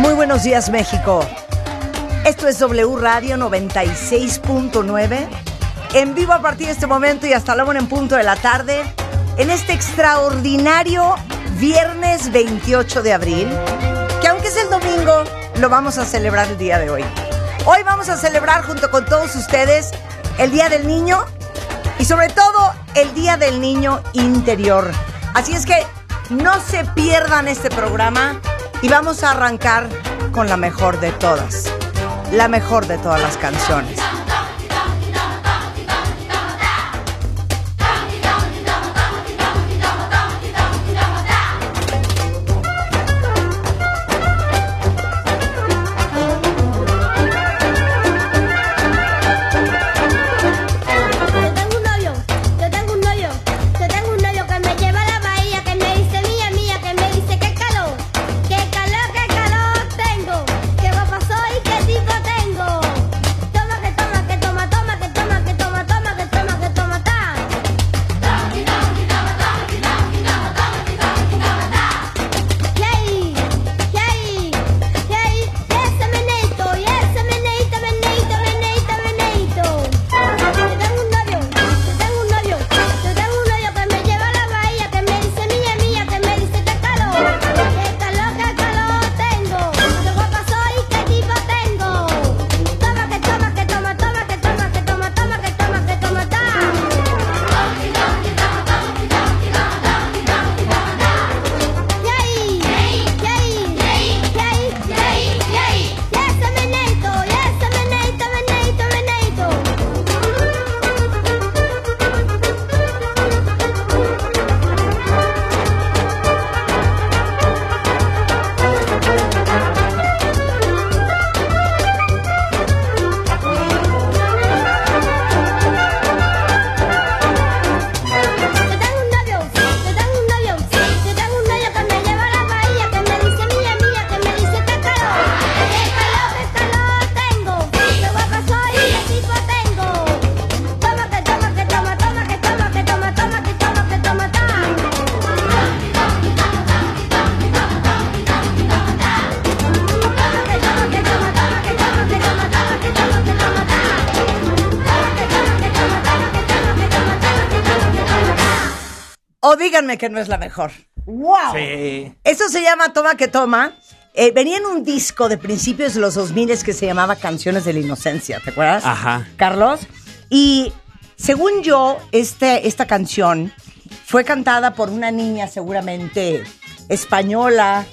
Muy buenos días México. Esto es W Radio 96.9. En vivo a partir de este momento y hasta la una en punto de la tarde. En este extraordinario viernes 28 de abril. Que aunque es el domingo, lo vamos a celebrar el día de hoy. Hoy vamos a celebrar junto con todos ustedes el Día del Niño y sobre todo el Día del Niño Interior. Así es que no se pierdan este programa y vamos a arrancar con la mejor de todas, la mejor de todas las canciones. Que no es la mejor. ¡Wow! Eso se llama Toma que Toma. Eh, venía en un disco de principios de los 2000 que se llamaba Canciones de la Inocencia, ¿te acuerdas? Ajá. Carlos. Y según yo, este, esta canción fue cantada por una niña seguramente española,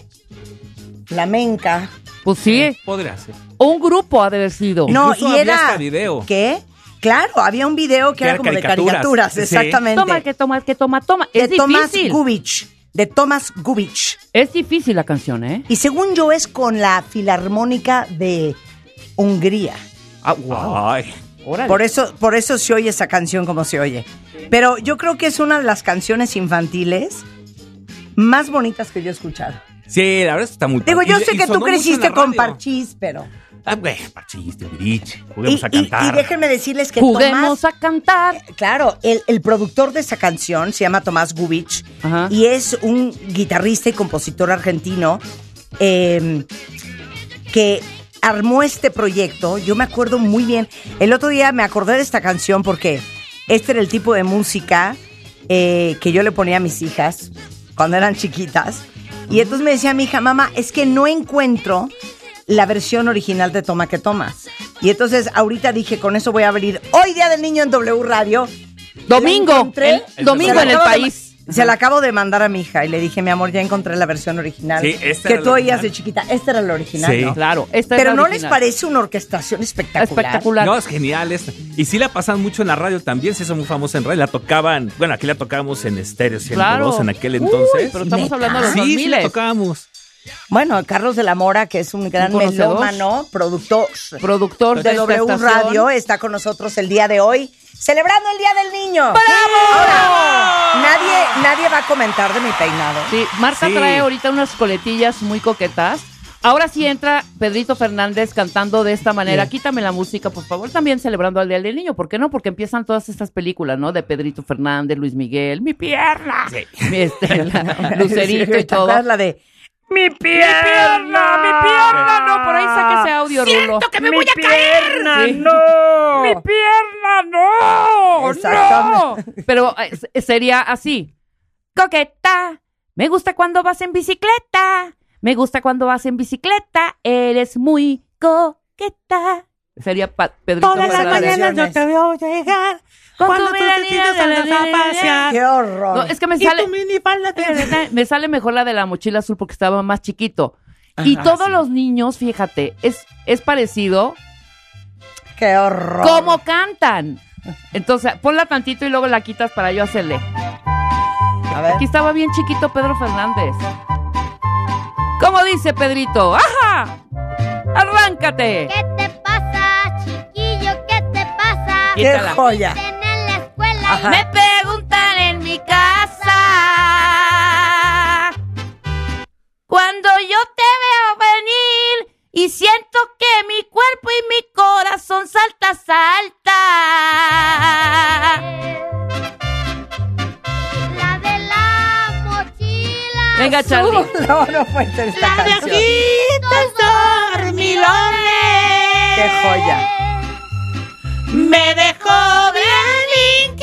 flamenca. Pues sí, Podría ser. un grupo ha de haber sido. No, Incluso y había era. hasta video. ¿Qué? Claro, había un video que, Que era era como de caricaturas, caricaturas, sí. exactamente. Toma, que toma, que toma, toma. de Es Tomás difícil. Gubich. De Tomás Gubich. Es difícil la canción, ¿eh? Y según yo es con la Filarmónica de Hungría. Ah, wow. Ay. Por eso, por eso se oye esa canción como se oye. Pero yo creo que es una de las canciones infantiles más bonitas que yo he escuchado. Sí, la verdad es que está muy Digo, yo Y- sé y que tú creciste con. Parchís, pero... Ah, güey, parchiste, Virich. Y, Juguemos a y- cantar. y déjenme decirles que Juguemos Tomás... a cantar. Claro, el, el productor de esa canción se llama Tomás Gubich Ajá. y es un guitarrista y compositor argentino eh, que armó este proyecto. Yo me acuerdo muy bien. El otro día me acordé de esta canción porque este era el tipo de música eh, que yo le ponía a mis hijas cuando eran chiquitas. Y entonces me decía mi hija, mamá, es que no encuentro la versión original de Toma que Tomas. Y entonces ahorita dije, con eso voy a abrir hoy Día del Niño en W Radio. Domingo. El- el domingo en el país. Se la acabo de mandar a mi hija y le dije, mi amor, ya encontré la versión original. Sí, esta que era tú oías de chiquita. Esta era la original, Sí. ¿no? Claro, esta Pero ¿no les parece una orquestación espectacular? espectacular? No, es genial esta. Y sí la pasan mucho en la radio también, se hizo muy famosa en radio. La tocaban, bueno, aquí la tocábamos en estéreo 102 Claro. en aquel entonces. Uy, pero estamos ¿Neta? hablando de los sí, sí 2000. la tocábamos. Bueno, Carlos de la Mora, que es un gran Un melómano, productor Productor de de W estación. Radio, está con nosotros el día de hoy, celebrando el Día del Niño. Ahora, nadie, nadie va a comentar de mi peinado. Sí, Marta Sí. trae ahorita unas coletillas muy coquetas. Ahora sí entra Pedrito Fernández cantando de esta manera. Bien. Quítame la música, por favor. También celebrando al Día del Niño. ¿Por qué no? Porque empiezan todas estas películas, ¿no? De Pedrito Fernández, Luis Miguel, mi pierna. Mi, este, la- Lucerito y ¿Te todo. la de Mi pierna, mi pierna. No, por ahí saque ese audio, Rulo. que me voy a caer! Sí. ¡No! ¡Mi pierna, no! Exactamente. ¡No! Pero eh, sería así. Coqueta, me gusta cuando vas en bicicleta. Me gusta cuando vas en bicicleta. Eres muy coqueta. Sería pa- Pedrito Todas las mañanas yo te veo llegar. Con tu miradita de la- ¡Qué horror! No, es que me sale... me sale mejor la de la mochila azul porque estaba más chiquito. Y todos los niños, fíjate, es, es parecido ¡Qué horror! cómo cantan. Entonces, ponla tantito y luego la quitas para yo hacerle. A ver. Aquí estaba bien chiquito Pedro Fernández. ¿Cómo dice Pedrito? ¡Ajá! ¡Arráncate! ¿Qué te pasa, chiquillo? ¿Qué te pasa? ¡Qué Quítala. joya! Ajá. Me preguntan en mi casa. Cuando yo te veo venir y siento que mi cuerpo y mi corazón salta, salta. la de la mochila. Venga, Charlie. No, no puede ser esta La de canción. ojitos dormilones. ¡Qué joya! Me dejó bien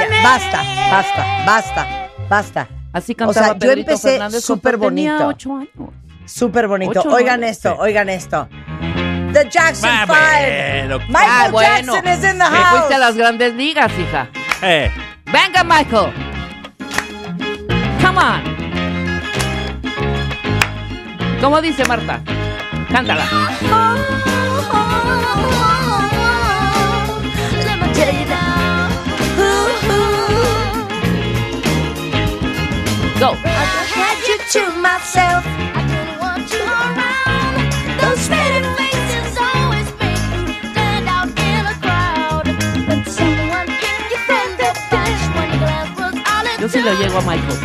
Ya, basta, basta, basta, basta. Así O cantaba sea, yo Pedrito empecé Fernández súper tenía bonito. ocho años. Súper bonito. Ocho, Oigan nueve. esto, Sí. oigan esto. The Jackson Ah, Five. bueno. Michael Ah, bueno. Jackson is in the Te house. fuiste a las grandes ligas, hija. Eh, Venga, Michael. Come on. ¿Cómo dice Marta? Cántala. Go. had you to myself. I didn't want you around. Those smiling faces always make you stand out in a crowd. But someone gave you friend that when your glance was all it Yo sí took. llego a Michael.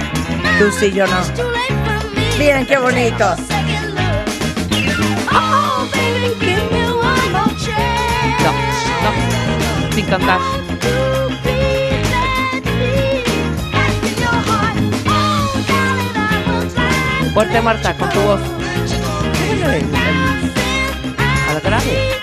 Tú sí, yo no. It's too late for me. Miren qué bonito. Second look. Oh, baby, give me one more chance. No, no. Sin cantar. Fuerte, Marta, con tu voz. A la grave.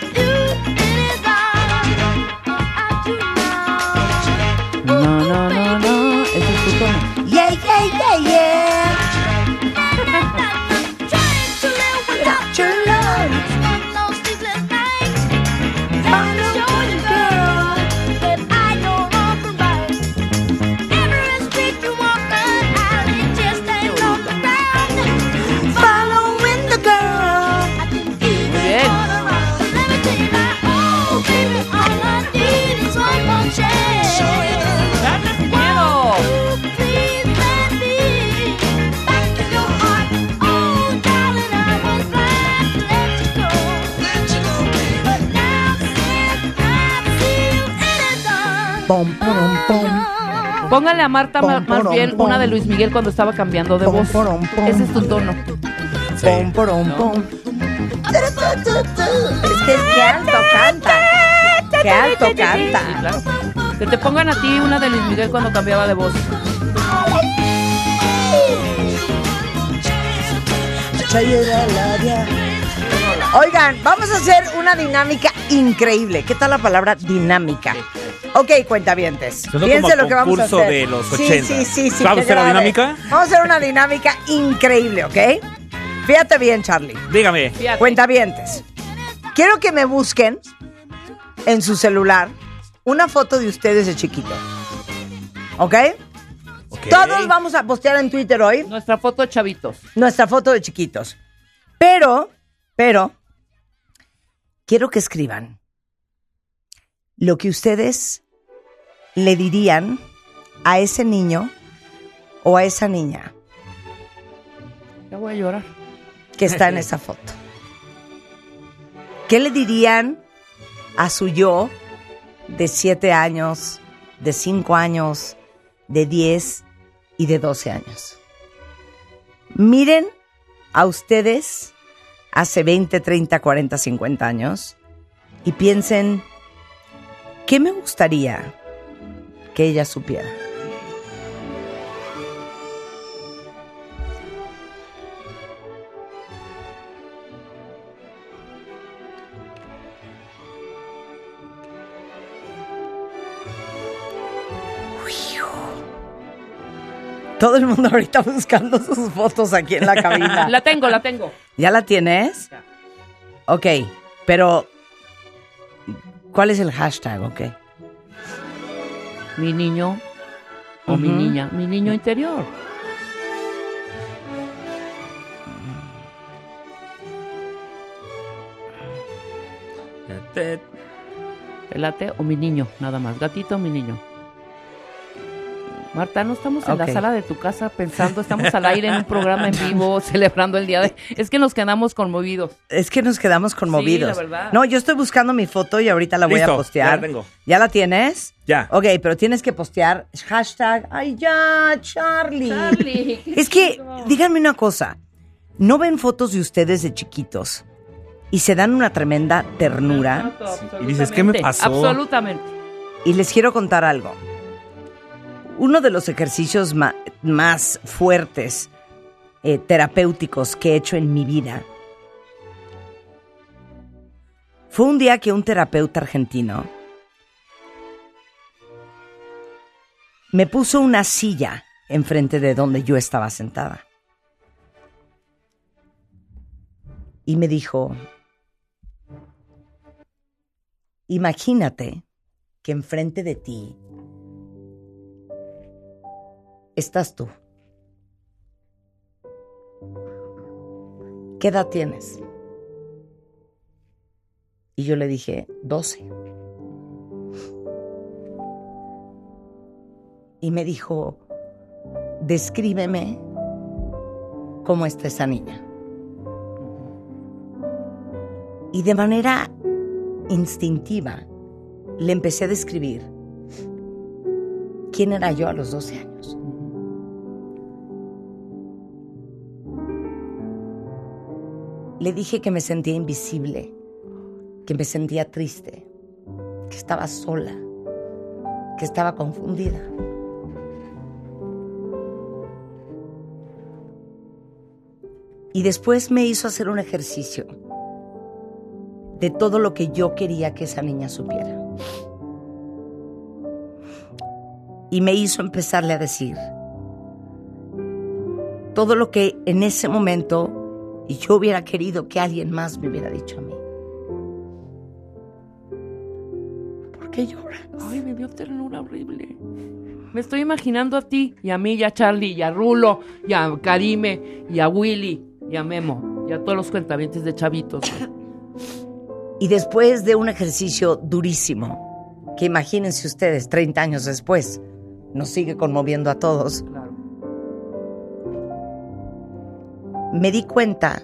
Póngale a Marta Pom, más bien pom. una de Luis Miguel cuando estaba cambiando de Pom, voz. Ese es tu tono. Pom, pom, pom. Es que qué alto canta. Qué alto Sí, canta. claro. Que te pongan a ti una de Luis Miguel cuando cambiaba de voz. Oigan, vamos a hacer una dinámica increíble. ¿Qué tal la palabra dinámica? Ok, cuentavientes. Como lo que vamos a hacer. de los Sí, 80. sí, sí, sí. ¿Vamos a hacer la grave. dinámica? Vamos a hacer una dinámica increíble, ¿ok? Fíjate bien, Charlie. dígame. Fíjate. Cuentavientes. Quiero que me busquen en su celular una foto de ustedes de chiquito. ¿Ok? Ok. Todos vamos a postear en Twitter hoy Nuestra foto de chavitos. nuestra foto de chiquitos. Pero, pero, quiero que escriban lo que ustedes le dirían a ese niño o a esa niña Ya voy a llorar. que está en esa foto? ¿Qué le dirían a su yo de 7 años, de 5 años, de 10 y de 12 años? Miren a ustedes hace 20, 30, 40, 50 años y piensen, ¿qué me gustaría que ella supiera? Todo el mundo ahorita buscando sus fotos aquí en la cabina. La tengo, la tengo. ¿Ya la tienes? Ya. Ok, pero ¿cuál es el hashtag? Ok. Mi niño o mi niña, mi niño interior. Te- Pelate o mi niño, nada más. Gatito o mi niño. Marta, no estamos en la sala de tu casa pensando, estamos al aire en un programa en vivo celebrando el día de... Es que nos quedamos conmovidos. Es que nos quedamos conmovidos. Sí, la verdad. No, yo estoy buscando mi foto y ahorita la voy a postear. ya la tengo. ¿Ya la tienes? Ya. Ok, pero tienes que postear hashtag. ¡Ay, ya, Charlie! Charlie, Es que, díganme una cosa. ¿No ven fotos de ustedes de chiquitos y se dan una tremenda ternura? y dices, ¿qué me pasó? Absolutamente. Y les quiero contar algo. Uno de los ejercicios más fuertes, eh, terapéuticos que he hecho en mi vida, fue un día que un terapeuta argentino me puso una silla enfrente de donde yo estaba sentada. Y me dijo, imagínate que enfrente de ti estás tú. ¿Qué edad tienes? Y yo le dije, 12. Y me dijo, descríbeme cómo está esa niña. Y de manera instintiva le empecé a describir quién era yo a los 12 años. Le dije que me sentía invisible, que me sentía triste, que estaba sola, que estaba confundida. Y después me hizo hacer un ejercicio de todo lo que yo quería que esa niña supiera. Y me hizo empezarle a decir todo lo que en ese momento yo hubiera querido que alguien más me hubiera dicho a mí. ¿Por qué lloras? Ay, me dio ternura horrible. Me estoy imaginando a ti y a mí y a Charlie y a Rulo y a Karime y a Willy y a Memo y a todos los cuentavientes de chavitos. Y después de un ejercicio durísimo, que imagínense ustedes, 30 años después, nos sigue conmoviendo a todos, Claro. Me di cuenta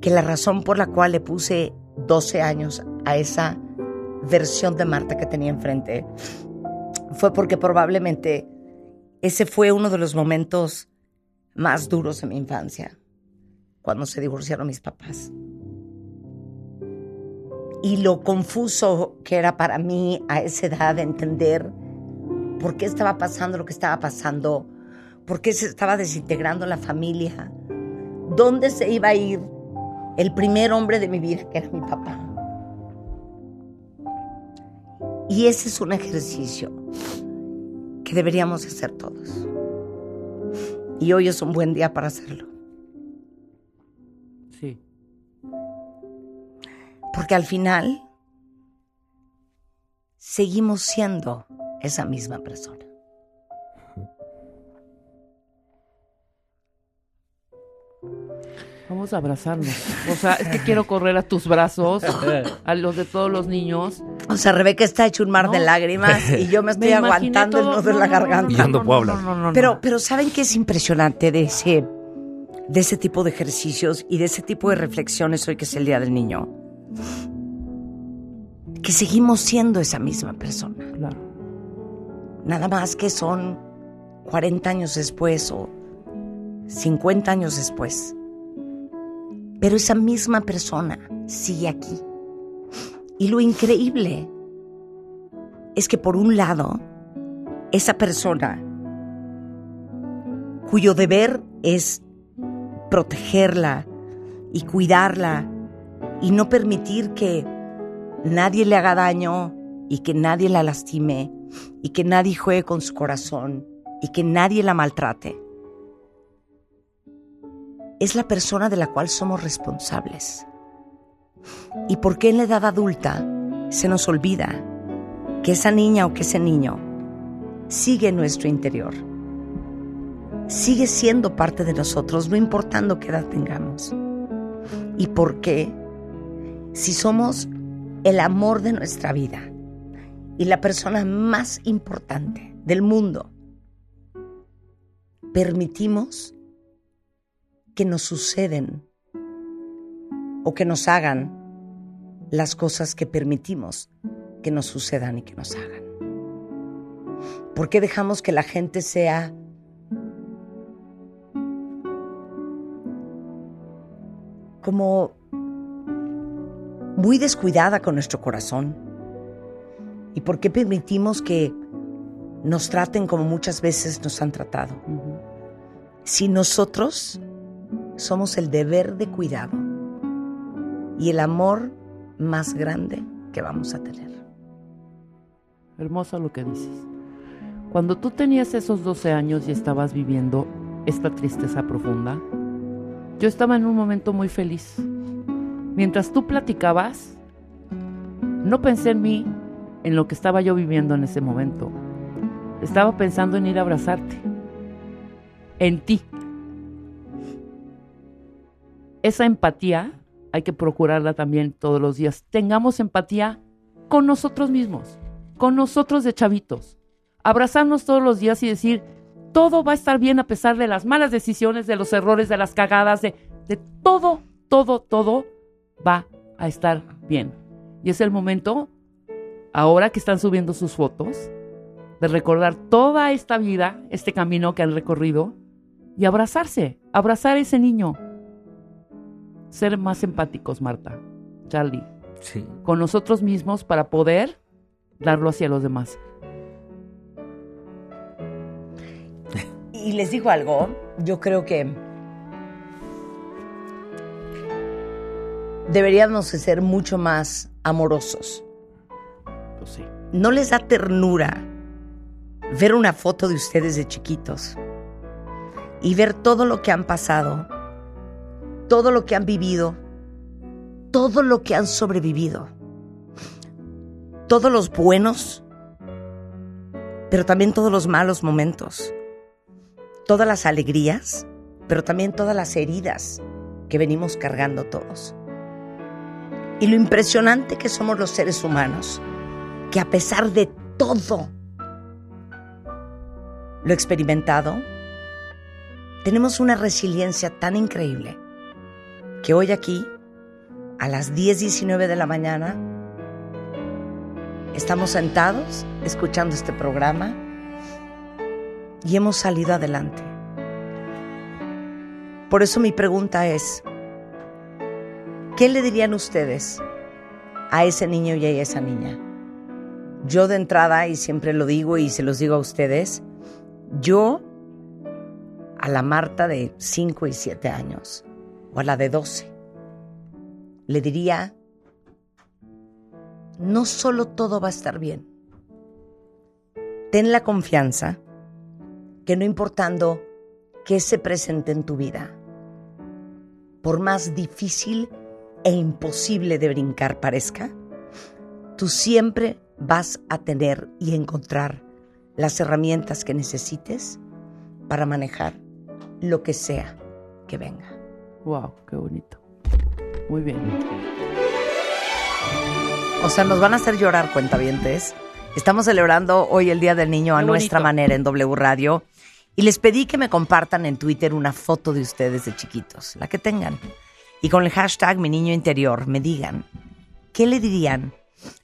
que la razón por la cual le puse 12 años a esa versión de Marta que tenía enfrente fue porque probablemente ese fue uno de los momentos más duros de mi infancia, cuando se divorciaron mis papás. Y lo confuso que era para mí a esa edad de entender por qué estaba pasando lo que estaba pasando, por qué se estaba desintegrando la familia, dónde se iba a ir el primer hombre de mi vida, que era mi papá. Y ese es un ejercicio que deberíamos hacer todos. Y hoy es un buen día para hacerlo. Sí. Porque al final seguimos siendo esa misma persona. Vamos a abrazarnos. O sea, es que quiero correr a tus brazos, a los de todos los niños. O sea, Rebeca está hecho un mar de lágrimas y yo me estoy aguantando el nudo en no, la no, no, garganta. Y yo no puedo hablar. no, no, no. Pero, pero ¿saben qué es impresionante de ese, de ese tipo de ejercicios y de ese tipo de reflexiones hoy que es el Día del Niño? Que seguimos siendo esa misma persona. Claro. Nada más que son 40 años después o 50 años después. Pero esa misma persona sigue aquí. Y lo increíble es que por un lado, esa persona cuyo deber es protegerla y cuidarla y no permitir que nadie le haga daño y que nadie la lastime y que nadie juegue con su corazón y que nadie la maltrate. Es la persona de la cual somos responsables. ¿Y por qué en la edad adulta se nos olvida que esa niña o que ese niño sigue en nuestro interior? Sigue siendo parte de nosotros, no importando qué edad tengamos. ¿Y por qué? Si somos el amor de nuestra vida y la persona más importante del mundo, permitimos que nos suceden o que nos hagan las cosas que permitimos que nos sucedan y que nos hagan. ¿Por qué dejamos que la gente sea como muy descuidada con nuestro corazón? ¿Y por qué permitimos que nos traten como muchas veces nos han tratado? Si nosotros somos el deber de cuidado y el amor más grande que vamos a tener. Hermoso lo que dices. Cuando tú tenías esos 12 años y estabas viviendo esta tristeza profunda, yo estaba en un momento muy feliz. Mientras tú platicabas, no pensé en mí, en lo que estaba yo viviendo en ese momento. Estaba pensando en ir a abrazarte. En ti. Esa empatía hay que procurarla también todos los días. Tengamos empatía con nosotros mismos, con nosotros de chavitos. Abrazarnos todos los días y decir, todo va a estar bien a pesar de las malas decisiones, de los errores, de las cagadas, de, de todo, todo, todo va a estar bien. Y es el momento, ahora que están subiendo sus fotos, de recordar toda esta vida, este camino que han recorrido, y abrazarse, abrazar a ese niño. Ser más empáticos, Marta, Charlie, Sí. con nosotros mismos para poder darlo hacia los demás. Y les digo algo, yo creo que deberíamos de ser mucho más amorosos. Pues sí. ¿No les da ternura ver una foto de ustedes de chiquitos y ver todo lo que han pasado, todo lo que han vivido, todo lo que han sobrevivido, todos los buenos, pero también todos los malos momentos, todas las alegrías, pero también todas las heridas que venimos cargando todos? Y lo impresionante que somos los seres humanos, que a pesar de todo lo experimentado, tenemos una resiliencia tan increíble que hoy aquí, a las 10.19 de la mañana, estamos sentados escuchando este programa y hemos salido adelante. Por eso mi pregunta es, ¿qué le dirían ustedes a ese niño y a esa niña? Yo de entrada, y siempre lo digo y se los digo a ustedes, yo a la Marta de 5 y 7 años, o a la de 12, le diría, no solo todo va a estar bien, ten la confianza que no importando qué se presente en tu vida, por más difícil e imposible de brincar parezca, tú siempre vas a tener y encontrar las herramientas que necesites para manejar lo que sea que venga. Wow, qué bonito. Muy bien. O sea, nos van a hacer llorar cuentavientes. Estamos celebrando hoy el Día del Niño a nuestra manera en W Radio. Y les pedí que me compartan en Twitter una foto de ustedes de chiquitos, la que tengan. Y con el hashtag mi niño interior me digan, ¿qué le dirían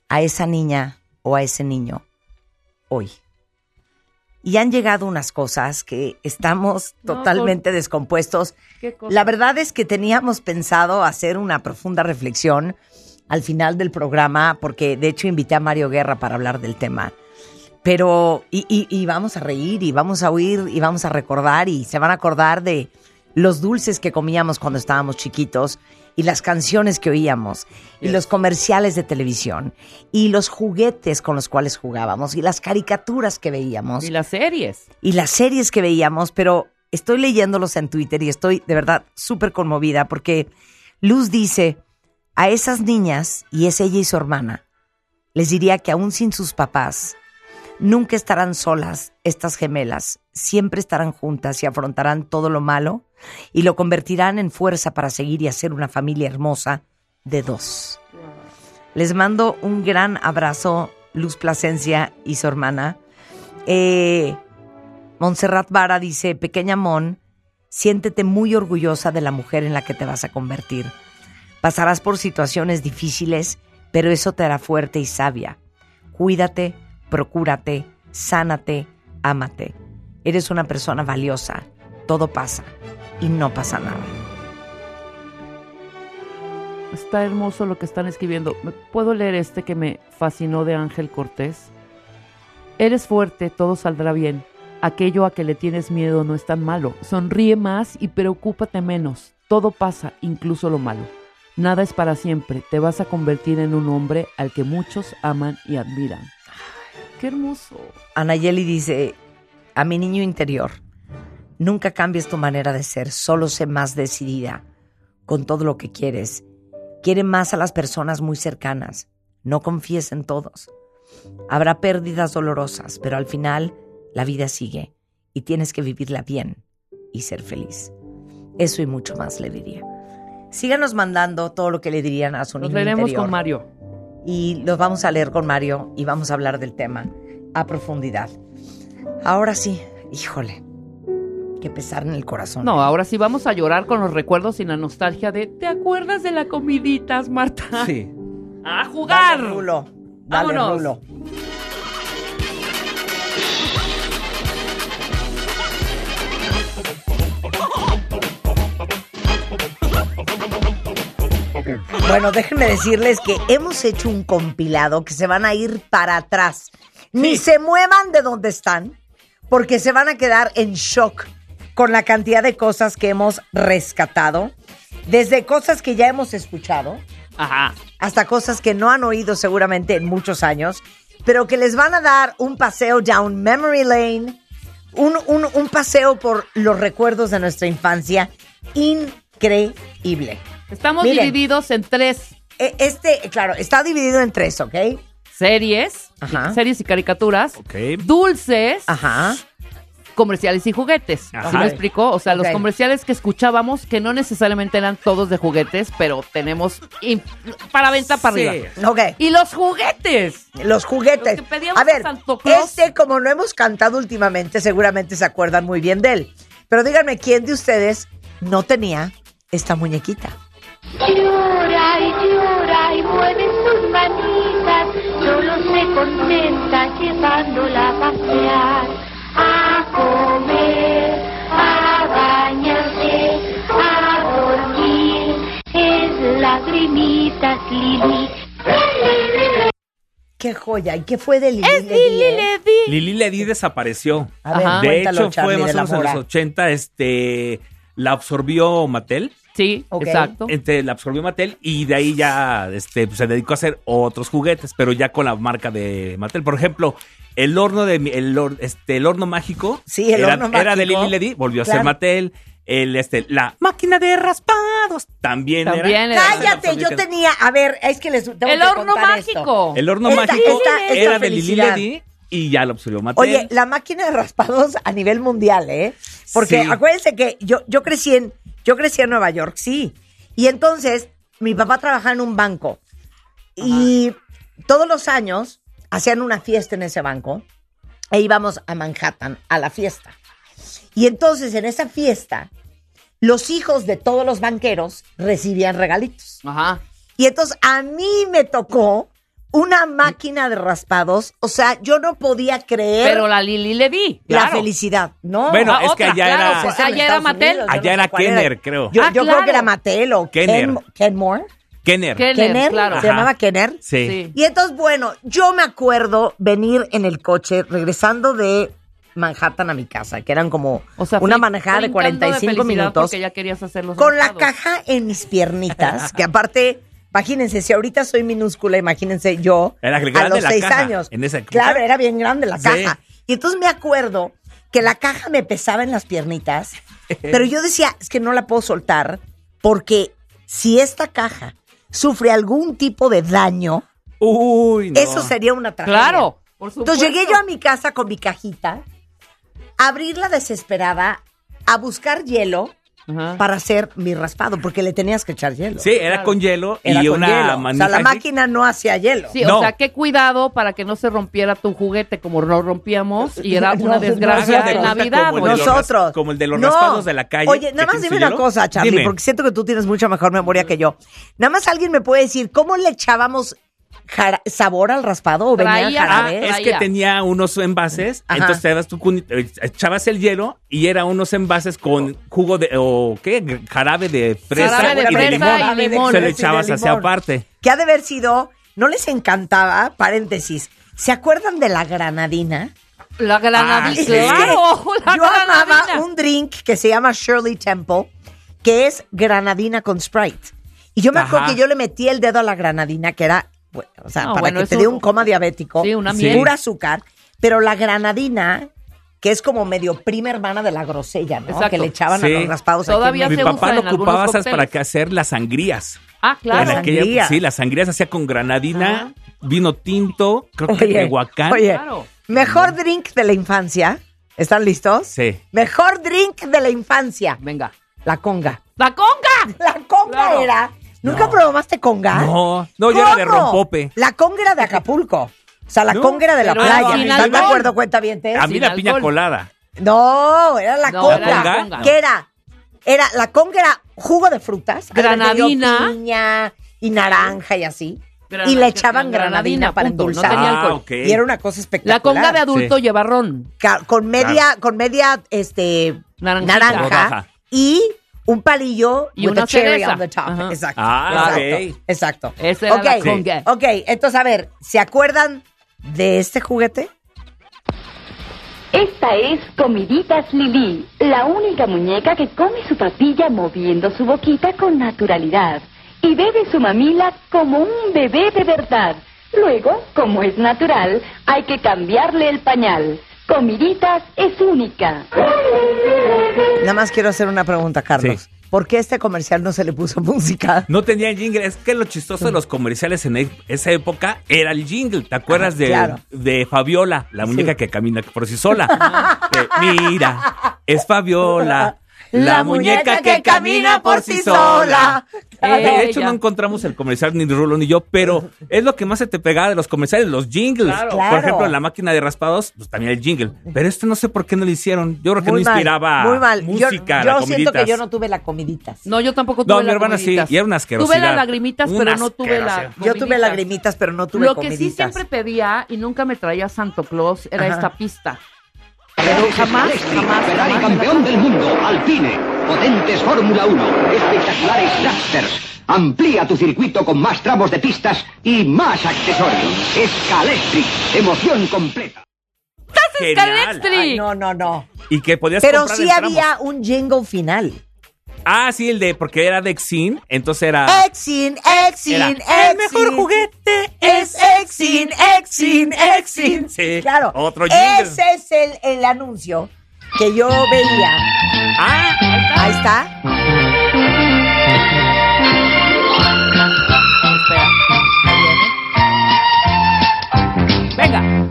a esa niña o a ese niño hoy? Y han llegado unas cosas que estamos No, totalmente descompuestos. La verdad es que teníamos pensado hacer una profunda reflexión al final del programa, porque de hecho invité a Mario Guerra para hablar del tema. Pero, y, y- y vamos a reír, y vamos a oír, y vamos a recordar, y se van a acordar de los dulces que comíamos cuando estábamos chiquitos, y las canciones que oíamos, y los comerciales de televisión, y los juguetes con los cuales jugábamos, y las caricaturas que veíamos Y las series. y las series que veíamos, pero estoy leyéndolos en Twitter y estoy de verdad súper conmovida porque Luz dice, a esas niñas, y es ella y su hermana, les diría que aún sin sus papás, nunca estarán solas estas gemelas, siempre estarán juntas y afrontarán todo lo malo y lo convertirán en fuerza para seguir y hacer una familia hermosa de dos. Les mando un gran abrazo, Luz Plasencia y su hermana. Eh, Montserrat Vara dice, pequeña Mon, siéntete muy orgullosa de la mujer en la que te vas a convertir. Pasarás por situaciones difíciles, pero eso te hará fuerte y sabia. Cuídate, procúrate, sánate, ámate. Eres una persona valiosa. Todo pasa y no pasa nada. Está hermoso lo que están escribiendo. ¿Me- ¿Puedo leer este que me fascinó de Ángel Cortés? Eres fuerte, todo saldrá bien. Aquello a que le tienes miedo no es tan malo. Sonríe más y preocúpate menos. Todo pasa, incluso lo malo. Nada es para siempre. Te vas a convertir en un hombre al que muchos aman y admiran. Qué hermoso. Anayeli dice, a mi niño interior, nunca cambies tu manera de ser, solo sé más decidida con todo lo que quieres. Quiere más a las personas muy cercanas, no confíes en todos. Habrá pérdidas dolorosas, pero al final la vida sigue y tienes que vivirla bien y ser feliz. Eso y mucho más le diría. Síganos mandando todo lo que le dirían a su Nos niño leeremos interior con Mario. y los vamos a leer con Mario y vamos a hablar del tema a profundidad. Ahora sí, híjole, qué pesar en el corazón. No, ahora sí vamos a llorar con los recuerdos y la nostalgia de ¿te acuerdas de la comiditas, Marta? Sí. ¡A jugar! Dale, Rulo. Dale, Vámonos. Rulo. Bueno, déjenme decirles que hemos hecho un compilado que se van a ir para atrás. Ni se muevan de donde están, porque se van a quedar en shock con la cantidad de cosas que hemos rescatado, desde cosas que ya hemos escuchado, Ajá. hasta cosas que no han oído seguramente en muchos años, pero que les van a dar un paseo down memory lane, un, un- un paseo por los recuerdos de nuestra infancia increíble. Estamos Miren. divididos en tres E- Este, claro, está dividido en tres, ¿ok? series, Ajá. series y caricaturas, Ok. dulces, Ajá. Comerciales y juguetes. Ajá. ¿Sí me explico? O sea, los comerciales que escuchábamos, que no necesariamente eran todos de juguetes, pero tenemos para venta para Sí. arriba. Ok. Y los juguetes. Los juguetes. Los que pedíamos a ver, a Santo Claus. este, como no hemos cantado últimamente, seguramente se acuerdan muy bien de él. Pero díganme, ¿quién de ustedes no tenía esta muñequita? Llora y llora y mueve sus manitas, solo se contenta llevándola a pasear, a comer, a bañarse, a dormir. Es lagrimitas Lili. ¡Qué joya! ¿Y qué fue de Lili? Es Ledi, eh? Lili Ledi. Lili Ledi desapareció. A ver, Ajá. De cuéntalo, hecho, fue más de o la menos en los Mora. 80, este, la absorbió Mattel. Sí, Ok. exacto. Este, la absorbió Mattel y de ahí ya este, pues, se dedicó a hacer otros juguetes, pero ya con la marca de Mattel. Por ejemplo, el horno de mi- el, este, el horno mágico. Sí, el era, horno Era de mágico. Lili Ledi, volvió a ser Mattel. El, este, la máquina de raspados también, También era. era. Cállate, yo tenía. A ver, es que les tengo El que horno esto. mágico. El horno Esta- mágico esta- esta era de Lili felicidad. Ledi y ya lo absorbió Mattel. Oye, la máquina de raspados a nivel mundial, ¿eh? Porque Sí. acuérdense que yo, yo crecí en, yo crecí en Nueva York, sí. Y entonces, mi papá trabajaba en un banco. Y todos los años hacían una fiesta en ese banco e íbamos a Manhattan a la fiesta. Y entonces en esa fiesta, los hijos de todos los banqueros recibían regalitos. Ajá. Y entonces a mí me tocó una máquina de raspados. O sea, yo no podía creer Pero la Lili le vi. la claro. felicidad. No, Bueno, Ah, es que allá claro, era. pues, allá era Mattel. Unidos, Allá no era Kenner, creo. Yo, Ah, yo creo que era Mattel o Kenner. Ken- Kenmore. Kenner. Kenner, Kenner, claro. se Ajá. llamaba Kenner. Sí. Sí. Y entonces, bueno, yo me acuerdo venir en el coche regresando de Manhattan a mi casa, que eran como O sea, una manejada de brincando 45 felicidad minutos, Porque ya querías hacer los con la caja en mis piernitas, que aparte, imagínense, si ahorita soy minúscula, imagínense yo Era a los la seis caja años. en esa. Claro, era bien grande la Sí. caja. Y entonces me acuerdo que la caja me pesaba en las piernitas, pero yo decía, es que no la puedo soltar, porque si esta caja sufre algún tipo de daño, Uy, no. eso sería una tragedia. Claro, por supuesto. Entonces llegué yo a mi casa con mi cajita, a abrirla desesperada, a buscar hielo Ajá. para hacer mi raspado, porque le tenías que echar hielo. Sí, era con hielo Era y con una hielo. O sea, la máquina no hacía hielo. Sí, No. o sea, qué cuidado para que no se rompiera tu juguete como lo rompíamos y era No, una no, desgracia de en Navidad. como el los Nosotros. como el de los No. raspados de la calle. Oye, nada más dime una hielo. cosa, Charlie, Dime. porque siento que tú tienes mucha mejor memoria que yo. Nada más alguien me puede decir cómo le echábamos sabor al raspado o venía Traía- Ah, jarabe. es que tenía unos envases, Ajá. entonces te dabas tu cuni- eh, echabas el hielo y era unos envases con jugo de o qué, jarabe de fresa Jarabe de y de limón. y limón. Se de echabas hacia aparte. Que ha de haber sido, no les encantaba, paréntesis, ¿se acuerdan de la granadina? La granadina. Ah, sí. Claro, la Yo amaba un drink que se llama Shirley Temple, que es granadina con Sprite. Y yo me acuerdo que yo le metí el dedo a la granadina, que era, o sea, No, para bueno, que te dé un coma diabético, Sí, una miel. pura azúcar, pero la granadina, que es como medio prima hermana de la grosella, ¿no? Exacto. Que le echaban Sí. a los raspados. aquí en Todavía Mi se México. papá usa lo en ocupaba, ¿sabes cócteles. para qué hacer? Las sangrías. Ah, En claro. aquella- sangría. sí, las sangrías se hacía con granadina, vino tinto, creo que Oye, tehuacán. oye, Claro. mejor drink de la infancia. ¿Están listos? Sí. Mejor drink de la infancia. Venga. La conga. ¡La conga! La conga Claro. era. ¿Nunca probaste conga? No, no, yo era de ¿Cómo? rompope. La conga era de Acapulco. O sea, la No, conga era de la pero playa. sin ¿Están de alcohol. acuerdo, cuenta bien? A mí Sin la piña alcohol. colada. No, era la No, conga. era la conga. ¿Qué era? Era, la conga era jugo de frutas. Granadina. Piña y naranja y así. Y le echaban granadina, granadina, para punto, no endulzar. tenía Ah, alcohol. ok. Y era una cosa espectacular. La conga de adulto Sí. lleva ron. Ca- con media, con media, este, Naranjita. naranja Rodaja. y un palillo Y with una a cherry cereza. on the top. Ajá. Exacto. Ah, exacto. ok. Exacto. Esa era Ok, la conga. Ok, entonces a ver, ¿se acuerdan de este juguete? Esta es Comiditas Lili, la única muñeca que come su papilla moviendo su boquita con naturalidad y bebe su mamila como un bebé de verdad. Luego, como es natural, hay que cambiarle el pañal. Comiditas es única. Nada más quiero hacer una pregunta, Carlos. Sí. ¿Por qué a este comercial no se le puso música? No tenía jingle. Es que lo chistoso de los comerciales en e- esa época era el jingle. ¿Te acuerdas Ah, de, claro. de Fabiola, la muñeca Sí. que camina por sí sola? Eh, mira, es Fabiola, la, muñeca, que camina por sí sola. De hecho, no encontramos el comercial ni Rulo ni yo, pero es lo que más se te pegaba de los comerciales, los jingles. Claro. Por ejemplo, la máquina de raspados, pues también el jingle. Pero este no sé por qué no lo hicieron. Yo creo que Muy no mal, inspiraba muy mal. Yo- música. Yo, la siento que yo no tuve la comiditas. No, yo tampoco tuve No, mi las hermana sí, comiditas. y era una asquerosidad. Tuve las lagrimitas, pero no tuve la. Yo tuve lagrimitas, pero no tuve Lo que comiditas. sí siempre pedía y nunca me traía Santo Claus era Ajá. esta pista. Pero jamás, jamás, Ferrari campeón del mundo, Alpine, potentes Fórmula 1, espectaculares dragsters. Amplía tu circuito con más tramos de pistas y más accesorios. Escalextric, emoción completa. Electric. Ay, no, no, no. Y que podías Pero comprar sí había un jingle final. Ah, sí, el de, porque era de Exin, entonces era... Exin, Exin, Era, Exin. "El mejor juguete es Exin, Exin, Exin. Sí, claro. otro jingle. Ese es el, el anuncio que yo veía. Ah, Ahí está. Espera. Venga.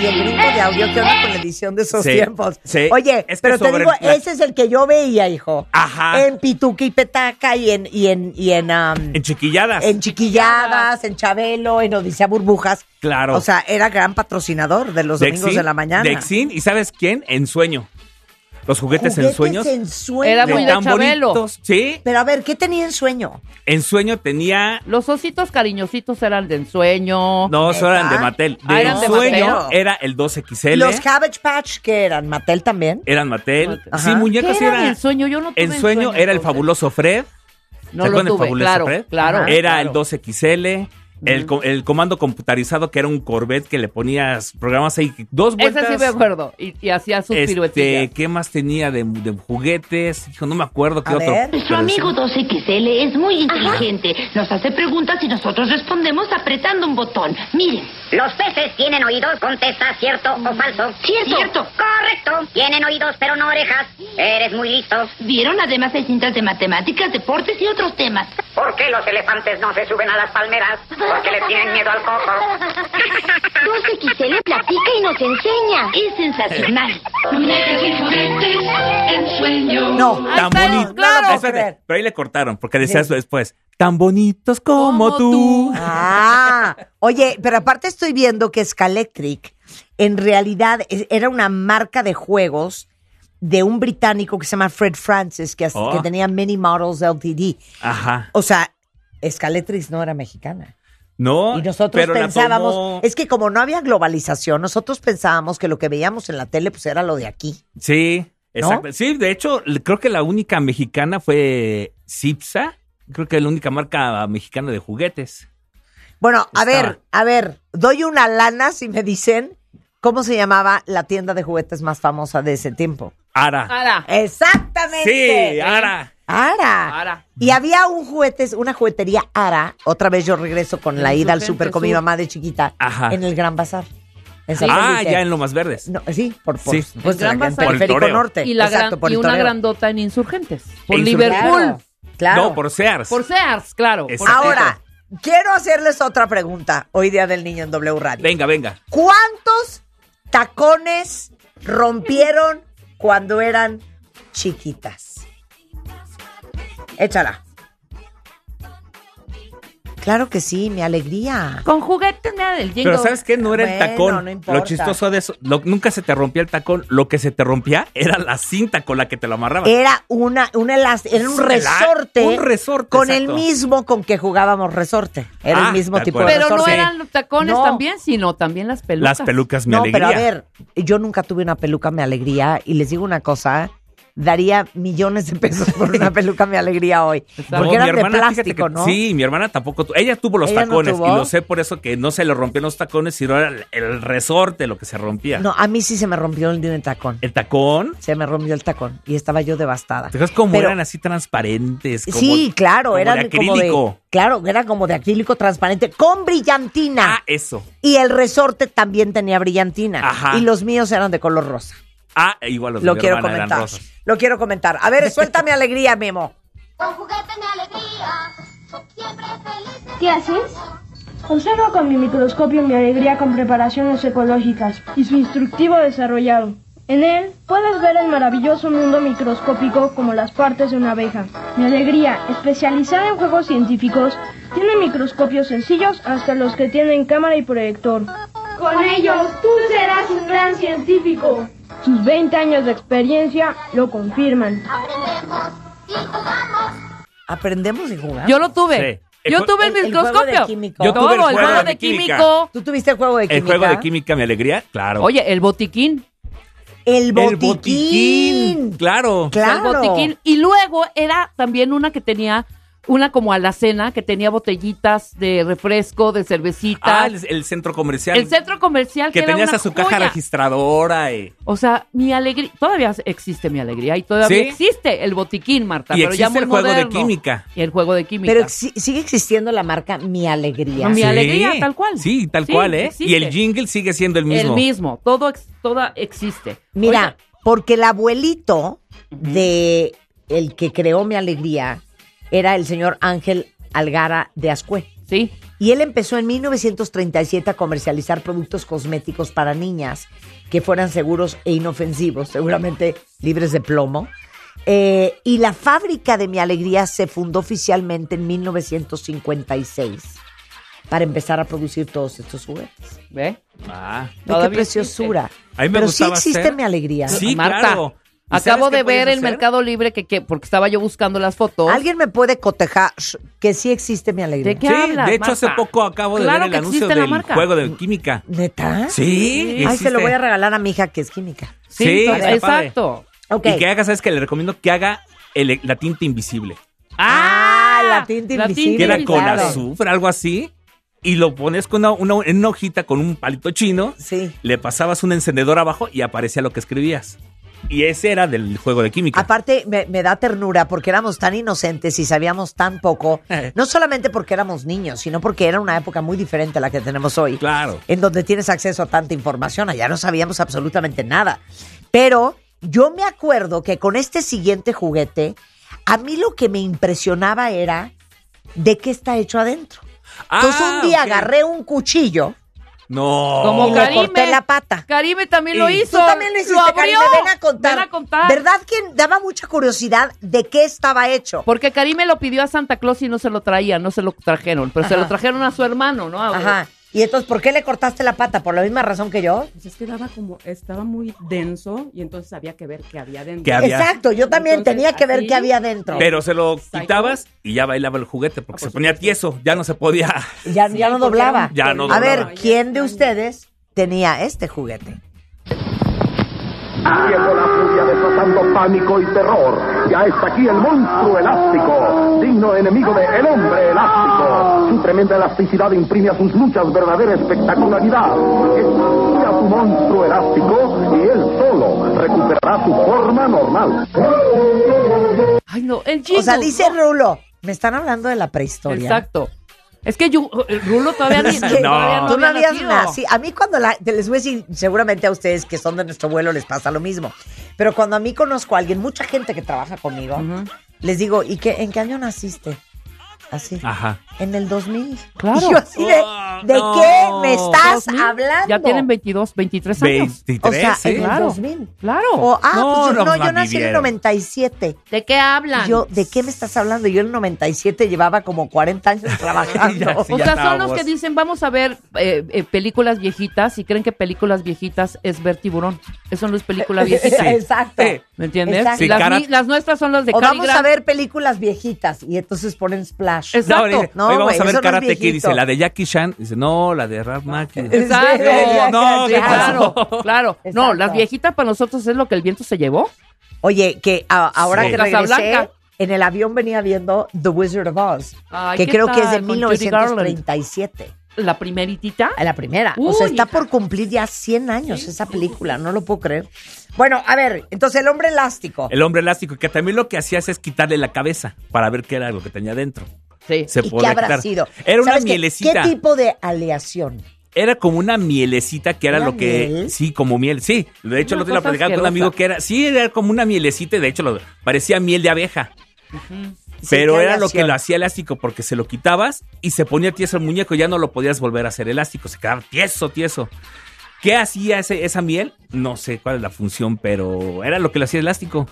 Y el gringo de Exin, Claudio, ¿qué onda con la edición de esos Sí, tiempos? sí. Oye, Es que pero te digo, la- ese es el que yo veía, hijo. Ajá. En Pituca y Petaca y en, y en, y en, um, En chiquilladas. en Chiquilladas, en Chabelo, en Odisea Burbujas. Claro. O sea, era gran patrocinador de los domingos Exin, de la mañana. De Exin, ¿y sabes quién? En sueño. Los juguetes, en sueños. en sueño. Era muy de tan Chabelo. bonitos. Sí. Pero a ver, ¿qué tenía en sueño? En sueño tenía. Los ositos cariñositos eran de ensueño. No, eso eran de. Mattel. De Ah, eran de sueño Mattel. era el 2XL. Los Cabbage Patch, que eran? ¿Mattel también? eran Mattel. Mattel. Sí, muñecos ¿Qué sí era era. en sueño? Yo no tuve En sueño era el fabuloso Fred. No ¿Se lo tuve, fabuloso claro, Fred? claro. Era claro. el 2XL. El, co- el comando computarizado que era un Corvette que le ponías programas ahí, dos vueltas. Ese sí me acuerdo. Y, y hacía sus Este, piruetillas. ¿Qué más tenía de, de juguetes? Hijo, no me acuerdo qué A otro. ver. Nuestro amigo 2XL es muy inteligente. Nos hace preguntas y nosotros respondemos apretando un botón. Miren. ¿Los peces tienen oídos? Contesta cierto o falso. Cierto. Cierto. Correcto. Tienen oídos pero no orejas. Eres muy listo. Vieron, además hay cintas de matemáticas, deportes y otros temas. ¿Por qué los elefantes no se suben a las palmeras? Porque le tienen miedo al coco. 2XL platica y nos enseña. Es sensacional. Muñecas y juguetes en sueño. No. Ahí Tan está, bonito. claro. No, espérate, pero ahí le cortaron, porque decía eso después. Tan bonitos como, Como tú. tú. Ah, oye, pero aparte estoy viendo que Scalectric en realidad es- era una marca de juegos de un británico que se llama Fred Francis, que, as- Oh. que tenía Many Models LTD. Ajá. O sea, Scalectric no era mexicana. No, Y nosotros pero la pensábamos, tomó- es que como no había globalización, nosotros pensábamos que lo que veíamos en la tele pues era lo de aquí. Sí, ¿No? exacto. Sí, de hecho, creo que la única mexicana fue Cipsa. Creo que es la única marca mexicana de juguetes. Bueno, a Estaba. ver, a ver, doy una lana si me dicen cómo se llamaba la tienda de juguetes más famosa de ese tiempo. Ara. Ara. Exactamente. Sí, Ara. Ara. Ara. Y había un juguetes, una juguetería Ara. Otra vez yo regreso con la ida al súper con mi mamá de chiquita. Ajá. En el Gran Bazar. En Ah, ya en Lomas Verdes. No, sí, por, por Sí. El Gran Bazar. Por el Periférico toreo. Norte. Y, la Exacto, gran, por y el una toreo. grandota en Insurgentes. Por Liverpool. Claro, claro. No, por Sears. Por Sears, claro. por Exacto. Ahora, quiero hacerles otra pregunta hoy día del niño en W Radio. Venga, venga. ¿Cuántos tacones rompieron cuando eran chiquitas? Échala. Claro que sí, mi alegría. Con juguetes, mira, del jingle. Pero ¿sabes qué? No era el Bueno, tacón. no importa. lo chistoso de eso, lo- nunca se te rompía el tacón. Lo que se te rompía era la cinta con la que te lo amarraban. Era una, un elas- era un resorte. un resorte, Con exacto. el mismo con que jugábamos resorte. Era Ah, el mismo de tipo de acuerdo. Pero no resorte. eran los tacones No. también, sino también las pelucas. Las pelucas, mi No, alegría. pero a ver, yo nunca tuve una peluca, mi alegría. Y les digo una cosa, daría millones de pesos por una peluca, mi alegría hoy. Porque eran de hermana, plástico, que- ¿no? Sí, mi hermana tampoco. Ella tuvo los ¿Ella no tacones tuvo? y lo sé por eso que no se le rompían los tacones, sino era el, el resorte lo que se rompía. No, a mí sí se me rompió el, el tacón. El tacón. Se me rompió el tacón y estaba yo devastada. ¿Te fijas cómo Pero- eran así transparentes? como- sí, claro, como eran de como de acrílico. claro, era como de acrílico transparente con brillantina. Ah, eso. Y el resorte también tenía brillantina. Ajá. Y los míos eran de color rosa. Ah, igual los de Lo mi quiero hermana eran comentar. rosas. Lo quiero comentar. A ver, suéltame alegría, Memo. Con juguetes mi alegría. Siempre felices. ¿Qué haces? Observo con mi microscopio mi alegría con preparaciones ecológicas y su instructivo desarrollado. En él puedes ver el maravilloso mundo microscópico como las partes de una abeja. Mi alegría, especializada en juegos científicos, tiene microscopios sencillos hasta los que tienen cámara y proyector. Con ellos tú serás un gran científico. Sus 20 años de experiencia lo confirman. Aprendemos y jugamos. Aprendemos y jugamos. Yo lo tuve. Sí. El Yo tuve el, el- el juego de microscopio. químico. Yo tuve el el juego juego de química. químico. ¿Tú tuviste el juego de El química? juego de química, mi alegría, claro. Oye, el botiquín. El botiquín. el botiquín. Claro. Claro. El botiquín. Y luego era también una que tenía, una como alacena, que tenía botellitas de refresco, de cervecita. Ah, el, el centro comercial. el centro comercial que, que era tenías una a su caja registradora. y- O sea, mi alegría, todavía existe mi alegría y todavía ¿Sí? existe el botiquín, Marta, Y pero ya existe muy el juego de química. Y el juego de química. Pero si- sigue existiendo la marca Mi Alegría. Mi Sí. alegría, tal cual. Sí, tal Sí, cual, ¿eh? existe. Y el jingle sigue siendo el mismo. El mismo, todo ex- toda existe. Mira, porque el abuelito de el que creó Mi Alegría era el señor Ángel Algara de Ascue. sí. Y él empezó en 1937 a comercializar productos cosméticos para niñas que fueran seguros e inofensivos, seguramente libres de plomo. Eh, y la fábrica de Mi Alegría se fundó oficialmente en 1956 para empezar a producir todos estos juguetes. ¿Ve? Ah. Ve qué preciosura. A mí me Pero sí existe hacer- Mi Alegría. Sí, Marta, claro. ¿Y Acabo de ver el hacer? Mercado Libre que, que porque estaba yo buscando las fotos. ¿Alguien me puede cotejar que sí existe Mi Alegría? ¿De qué Sí, hablas, de hecho hace poco acabo de Claro ver el que anuncio del marca. juego de química. ¿Neta? Sí, Ay, se lo voy a regalar a mi hija que es química. Sí, entonces- exacto. Ok. Y que haga, ¿sabes qué? Le recomiendo que haga el- la tinta invisible. Ah, la tinta la invisible. Que era con claro. azufre, algo así. Y lo pones con una, una- en una hojita con un palito chino. Sí. Le pasabas un encendedor abajo y aparecía lo que escribías. Y ese era del juego de química. Aparte, me, me da ternura porque éramos tan inocentes y sabíamos tan poco, no solamente porque éramos niños, sino porque era una época muy diferente a la que tenemos hoy. Claro. En donde tienes acceso a tanta información, allá no sabíamos absolutamente nada. Pero yo me acuerdo que con este siguiente juguete, a mí lo que me impresionaba era de qué está hecho adentro. Entonces Ah, un día ok. agarré un cuchillo No. Como Karime. le corté la pata. Karime también lo hizo. Tú también lo hiciste, abrió. Karime, ven a contar. Ven a contar. ¿Verdad que daba mucha curiosidad de qué estaba hecho? Porque Karime lo pidió a Santa Claus y no se lo traía, no se lo trajeron, pero se Ajá. lo trajeron a su hermano, ¿no? Ajá. Y entonces, ¿por qué le cortaste la pata? ¿Por la misma razón que yo? Pues es que daba como, estaba muy denso y entonces había que ver qué había dentro. ¿Qué había? Exacto, yo también Entonces, tenía que ver qué había dentro. Pero se lo Psycho. quitabas y ya bailaba el juguete porque se ponía tieso. Ya no se podía. ya, ya no doblaba. Ya no A doblaba. ver, ¿quién de ustedes tenía este juguete? Furia desatando pánico y terror. Ya está aquí el monstruo elástico, digno enemigo de El Hombre Elástico. Su tremenda elasticidad imprime a sus luchas verdadera espectacularidad. Está a su monstruo elástico y él solo recuperará su forma normal. Ay, no, el O jingle, sea, dice. Rulo, me están hablando de la prehistoria. Exacto. Es que yo, el Rulo todavía ni Es que todavía tú no había habías nacido. nacido. A mí cuando la, te les voy a decir, seguramente a ustedes que son de nuestro vuelo les pasa lo mismo. Pero cuando a mí conozco a alguien, mucha gente que trabaja conmigo, les digo, ¿y qué, en qué año naciste? Así. Ajá. En el 2000. Claro. Y yo así de, Oh, ¿de no. qué me estás 2000, hablando? Ya tienen 22, 23 años. 23, O sea, ¿sí? en el Claro. 2000. Claro. O, ah, No, pues yo, no, no, yo nací en el vivieron. 97. ¿De qué hablan? Yo, ¿de qué me estás hablando? Yo en el 97 llevaba como 40 años trabajando. Ya, sí, o sea, son los que dicen, vamos a ver eh, eh, películas viejitas y creen que películas viejitas es ver tiburón. Eso no es película viejita. Exacto. Sí. ¿Me entiendes? Exacto. Sí, las, cara- mi- las nuestras son las de o Cary vamos a ver películas viejitas y entonces ponen Splash. Exacto. No, hoy vamos a ver Karate Kid. Dice, la de Jackie Chan. Dice, no, la de Ralph Macchio. Exacto. No, ¿qué claro, pasó? claro. No, Exacto. las viejitas para nosotros es lo que el viento se llevó. Oye, que a- ahora Sí. que regresé, en el avión venía viendo The Wizard of Oz, Ay, que ¿qué creo que es de tal? Con Judy Garland. 1937. La primeritita. La primera. o sea, está hija. por cumplir ya 100 años esa película, no lo puedo creer. Bueno, a ver, entonces el hombre elástico. El hombre elástico, que también lo que hacías es quitarle la cabeza para ver qué era lo que tenía dentro. Sí. Se ¿Y qué podía habrá sido? Era una ¿Sabes qué? mielecita. ¿Qué tipo de aleación? Era como una mielecita que era ¿Era lo que. miel? Sí, como miel. Sí. De hecho, lo te iba a cosa platicar con un amigo que era. Sí, era como una mielecita y de hecho lo, parecía miel de abeja. Pero ¿qué era lo que lo hacía elástico porque se lo quitabas y se ponía tieso el muñeco. Ya no lo podías volver a hacer elástico. Se quedaba tieso, tieso. ¿Qué hacía ese- esa miel? No sé cuál es la función, pero era lo que lo hacía elástico.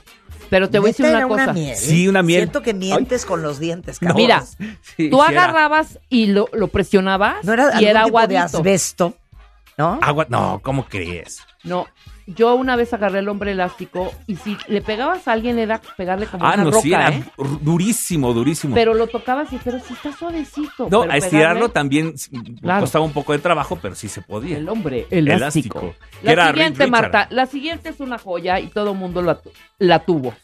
Pero te voy a decir ¿Neta una era una cosa. miel? Sí, una miel. Siento que mientes con los dientes, No. cabrón. Mira, Sí, Tú sí era. agarrabas y lo, lo presionabas ¿No era y era tipo de asbesto? ¿No? Agua. No, ¿cómo crees? No, yo una vez agarré el hombre elástico y si le pegabas a alguien era pegarle como Ah, una no, roca, sí, era ¿eh? dur- durísimo, durísimo. Pero lo tocabas y pero sí está suavecito. no, pero a estirarlo pegarle- también Claro. costaba un poco de trabajo, pero sí se podía. El hombre elástico. Que La era siguiente. Marta, la siguiente es una joya y todo el mundo la, tu- la tuvo.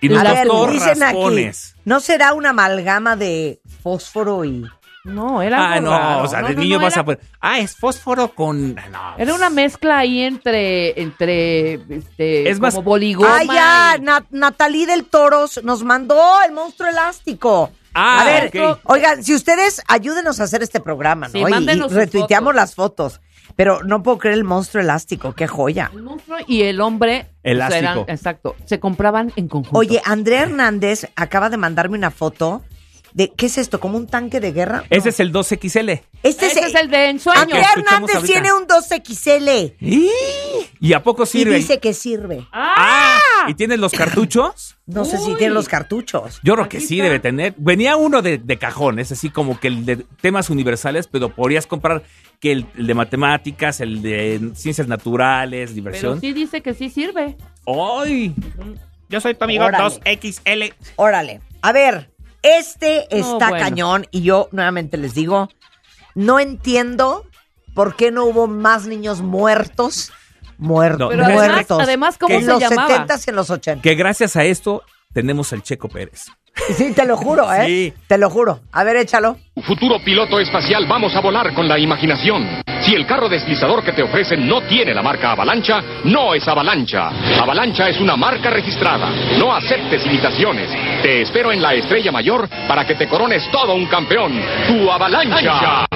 Y nos A ver, dicen aquí, raspones. ¿no será una amalgama de fósforo y...? No, era Ah, no, raro. o sea, No, de no, niño no, vas era- a poner. Ah, es fósforo con. No. Era una mezcla ahí entre, entre, este, Es más- como boligoma. ¡Ah, ya! y- Na- Natalí del Toros nos mandó el monstruo elástico. Ah, a ver, oigan, si ustedes ayúdenos a hacer este programa, Sí, ¿no? Y- y, retuiteamos fotos. las fotos. Pero no puedo creer el monstruo elástico, qué joya. El monstruo y el hombre. pues, Elástico. eran- exacto. Se compraban en conjunto. Oye, Andrea Hernández acaba de mandarme una foto de ¿qué es esto? ¿Como un tanque de guerra? Ese es el 2XL. Este Ese es el de ensueño. Andrea Hernández ahorita. tiene un 2XL ¿Y a poco y sirve? dice que sirve. Ah, ¿y tienes los cartuchos? No sé si tiene los cartuchos. Yo creo que sí debe tener. Venía uno de, de cajón, es así como que el de temas universales, pero podrías comprar que el, el de matemáticas, el de ciencias naturales, Pero diversión. sí dice que sí sirve. ¡Ay! Yo soy tu amigo Órale. 2XL. Órale. A ver, este está bueno. cañón y yo nuevamente les digo, no entiendo por qué no hubo más niños muertos. Muertos. Además- muertos. además, ¿cómo en se los llamaba? 70s y en los 80 Que gracias a esto tenemos al Checo Pérez. Sí, te lo juro, ¿eh? Sí. Te lo juro. A ver, échalo. Futuro piloto espacial, vamos a volar con la imaginación. Si el carro deslizador que te ofrecen no tiene la marca Avalancha, no es Avalancha. Avalancha es una marca registrada. No aceptes imitaciones. Te espero en la estrella mayor para que te corones todo un campeón. Tu Avalancha.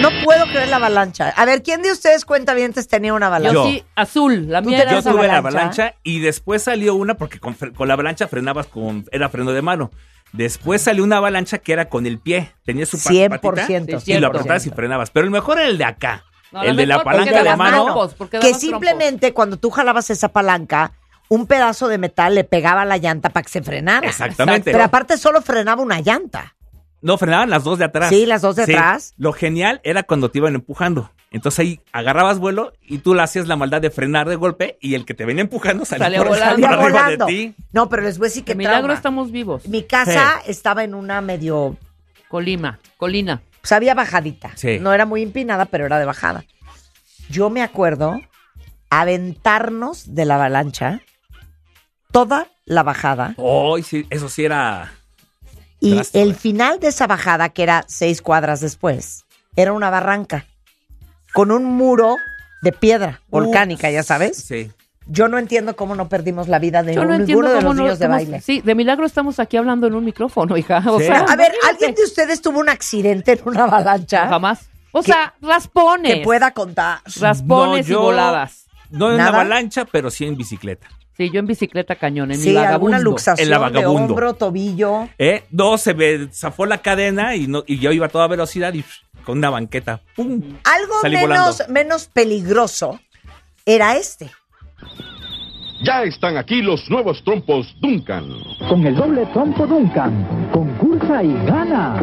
No puedo creer la avalancha. A ver, ¿quién de ustedes cuenta bien tenía una avalancha? Yo, sí, azul. La ¿Tú mía era Yo tuve la avalancha? y después salió una porque con, la avalancha frenabas con era freno de mano. Después salió una avalancha que era con el pie. Tenía su pa- 100%, patita sí, y lo 100%. apretabas y frenabas. Pero el mejor era el de acá. No, el de la palanca de mano. trompos, que simplemente cuando tú jalabas esa palanca, un pedazo de metal le pegaba a la llanta para que se frenara. Exactamente. Pero aparte solo frenaba una llanta. No, frenaban las dos de atrás. Sí, las dos de atrás. Lo genial era cuando te iban empujando. Entonces ahí agarrabas vuelo y tú le hacías la maldad de frenar de golpe y el que te venía empujando salía, Salía por, volando. por Salía arriba volando. de ti. No, pero les voy a decir que De milagro trauma. estamos vivos. Mi casa estaba en una medio, Colima, colina. pues había bajadita. Sí. No era muy empinada, pero era de bajada. Yo me acuerdo aventarnos de la avalancha toda la bajada Ay, sí, eso sí era. Y el eh. final de esa bajada, que era seis cuadras después, era una barranca con un muro de piedra volcánica, ya sabes. Sí. Yo no entiendo cómo no perdimos la vida de Yo no ninguno de los no. niños de baile. Sí, de milagro estamos aquí hablando en un micrófono, hija. O Sí. sea, a ver. ¿alguien de ustedes tuvo un accidente en una avalancha? Jamás. O Que- sea, raspones. Que pueda contar. Raspones No, yo- y voladas. No en avalancha, pero sí en bicicleta. Sí, yo en bicicleta cañón, en mi Sí, alguna vagabundo. luxación En la de vagabundo. hombro, tobillo. ¿Eh? No, se me zafó la cadena y, no, y yo iba a toda velocidad y con una banqueta. ¡Pum! Algo Salí menos, volando. menos peligroso era este. Ya están aquí los nuevos trompos Duncan. Con el doble trompo Duncan, concursa y gana.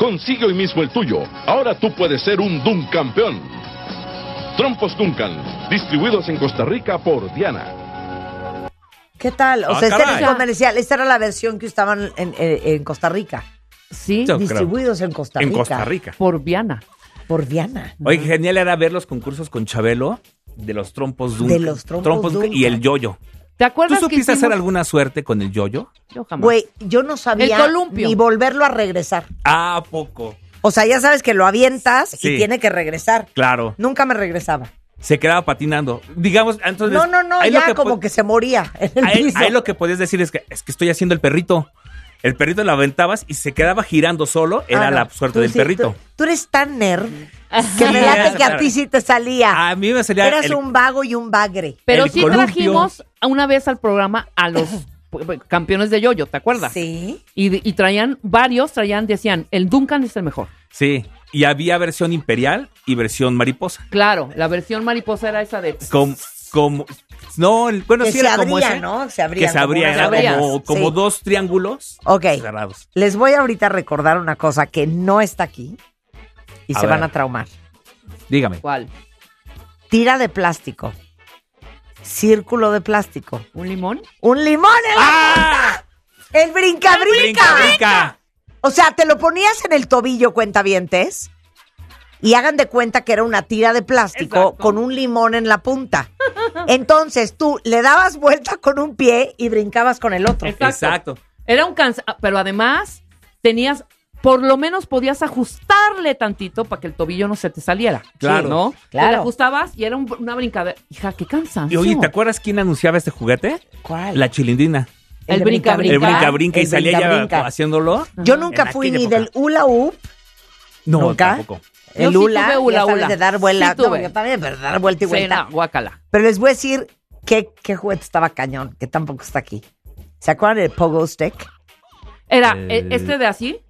Consigue hoy mismo el tuyo. Ahora tú puedes ser un Duncampeón. Trompos Duncan, distribuidos en Costa Rica por Diana. ¿Qué tal? O Ah, sea, este era el caray. comercial. Esta era la versión que estaban en, en- en Costa Rica. Sí, Yo creo. distribuidos en Costa Rica. En Costa Rica. por Viana. Por Diana. Oye, genial era ver los concursos con Chabelo de los trompos Duncan. De los trompos Duncan. y el yoyo. ¿Te ¿Tú acuerdas que supiste hacer alguna suerte con el yoyo? Yo jamás. Güey, yo no sabía El columpio. ni volverlo a regresar. Ah, ¿a poco. O sea, ya sabes que lo avientas Sí. y tiene que regresar. Claro. Nunca me regresaba. Se quedaba patinando. Digamos, entonces. No, no, no, ya lo que como que se moría en el Ahí, piso. ahí lo que podías decir es que es que estoy haciendo el perrito. El perrito lo aventabas y se quedaba girando solo. Era Ah, no. la suerte Tú del sí, perrito. Tú, tú eres tan nerd que late que a ti sí te salía. A mí me salía. Eras el- un vago y un bagre. Pero sí columpio. trajimos a una vez al programa a los campeones de yoyo, ¿te acuerdas? Sí. Y, y traían varios, traían, decían, el Duncan es el mejor. Sí. Y había versión imperial y versión mariposa. Claro, la versión mariposa era esa de... Como. como no, el- bueno, Que sí se era como abría, ese. ¿no? Se abrían Que se como abría, era como, como Sí. dos triángulos Ok. cerrados. Les voy ahorita a recordar una cosa que no está aquí y A se ver. van a traumar. Dígame. ¿Cuál? Tira de plástico. Círculo de plástico. ¿Un limón? ¡Un limón en la ¡Ah! punta! ¡El brinca brinca! ¡Brinca, brinca! O sea, te lo ponías en el tobillo, cuentavientes, y hagan de cuenta que era una tira de plástico Exacto. con un limón en la punta. Entonces tú le dabas vuelta con un pie y brincabas con el otro. Exacto. Exacto. Era un cansa... Pero además tenías... Por lo menos podías ajustarle tantito para que el tobillo no se te saliera. Claro. Sí, ¿No? Claro. Te le ajustabas y era un- una brincadera. Hija, qué Y cansancio. oye, ¿te acuerdas quién anunciaba este juguete? ¿Cuál? La chilindrina. El de brinca, El Brinca. brinca brinca y El salía brinca, brinca. haciéndolo. Yo nunca fui ni época. del hula hoop No, ¿Nunca? tampoco. El Yo sí hula, tuve hula, ya sabes, hula. de dar vuela. Sí no, yo también, pero dar vuelta y Sí, vuelta. no. Pero les voy a decir qué, qué juguete estaba cañón, que tampoco está aquí. ¿Se acuerdan del pogo stick? Era El- eh, este de así.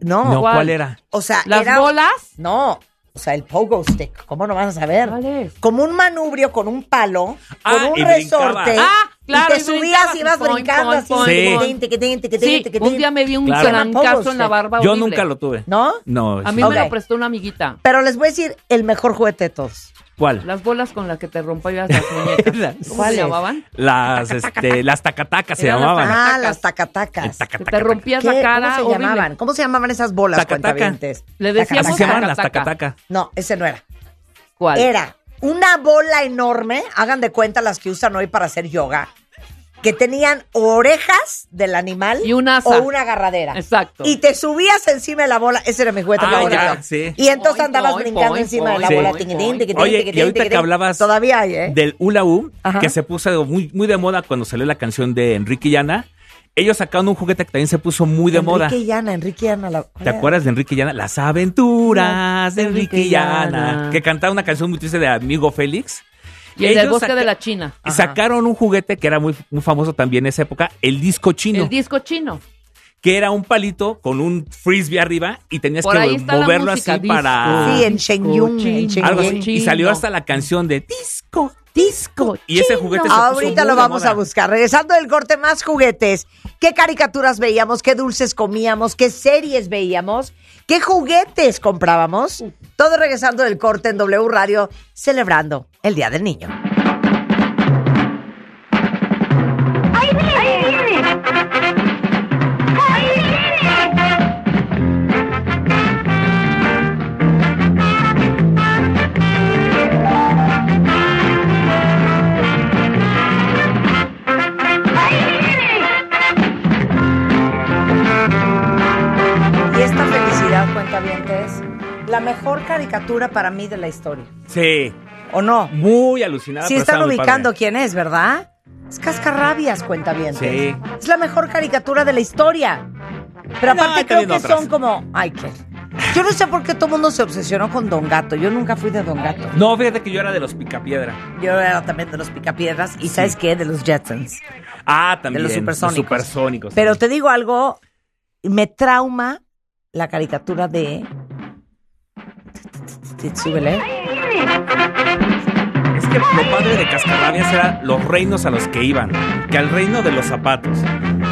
No. No, ¿cuál, ¿cuál? era? O sea, ¿Las era- bolas? No. O sea, el pogo stick. ¿Cómo no vas a saber? ¿Cuál es? Como un manubrio con un palo, Ah, con un y resorte. brincabas. Ah, claro, Y te y subías y ibas brincando así. Sí. Sí, un día me vi un Claro. trancazo en la barba Yo horrible. nunca lo tuve. ¿No? No. A mí me lo prestó una amiguita. Pero les voy a decir el mejor juguete de todos. ¿Cuál? Las bolas con las que te rompías las muñecas. ¿Cómo se llamaban? Las, este, las tacatacas se Eran las llamaban. Ah, las tacatacas. Taca, taca, te rompías ¿Qué? la cara. ¿Cómo se horrible. llamaban? ¿Cómo se llamaban esas bolas, Tacataca. cuentavientes? Le taca. decíamos Así se llamaban las tacataca. tacatacas. No, ese no era. ¿Cuál? Era una bola enorme, hagan de cuenta las que usan hoy para hacer yoga, que tenían orejas del animal Y un asa. o una agarradera. Exacto. Y te subías encima de la bola, ese era mi juguete Ah, favorito. ya, sí. Y entonces andabas brincando encima de la bola. poing, tiquitín, poing. tiquitín, Oye, tiquitín, y ahorita que hablabas Todavía hay, ¿eh? del hula Ajá. que se puso muy, muy de moda cuando salió la canción de Enrique y Ana, ellos sacaron un juguete que también se puso muy de moda. Enrique y Ana, Enrique y Ana. la- ¿Te acuerdas de Enrique y Ana? Las aventuras de Enrique y Ana. Que cantaba una canción muy triste de Amigo Félix. Y el del bosque de la China. Y sacaron un juguete que era muy, muy famoso también en esa época, el disco chino, El disco chino. que era un palito con un frisbee arriba y tenías Por que moverlo música, así disco. para... Sí, en algo así. Shenyang. Y salió hasta la canción de disco, disco. Y ese juguete se Ahorita lo vamos moda. a buscar. Regresando del corte, más juguetes. ¿Qué caricaturas veíamos? ¿Qué dulces comíamos? ¿Qué series veíamos? ¿Qué juguetes comprábamos? Todo regresando del corte en W Radio, celebrando el Día del Niño. Cuentavientes, la mejor caricatura para mí de la historia. Sí, ¿O no? muy alucinada. Sí están ubicando padre. quién es, ¿verdad? Es Cascarrabias, cuentavientes. Sí. Es la mejor caricatura de la historia. Pero aparte creo que otras. son como... Ay, qué... Yo no sé por qué todo el mundo se obsesionó con Don Gato. Yo nunca fui de Don Gato. No, fíjate que yo era de los picapiedra. Yo era también de los Picapiedras. ¿Y sabes qué? De los Jetsons. Ah, también. De los supersónicos. supersónicos. Pero te digo algo, me trauma la caricatura de... Súbele. Es que lo padre de Cascarrabias era los reinos a los que iban. Que al reino de los zapatos,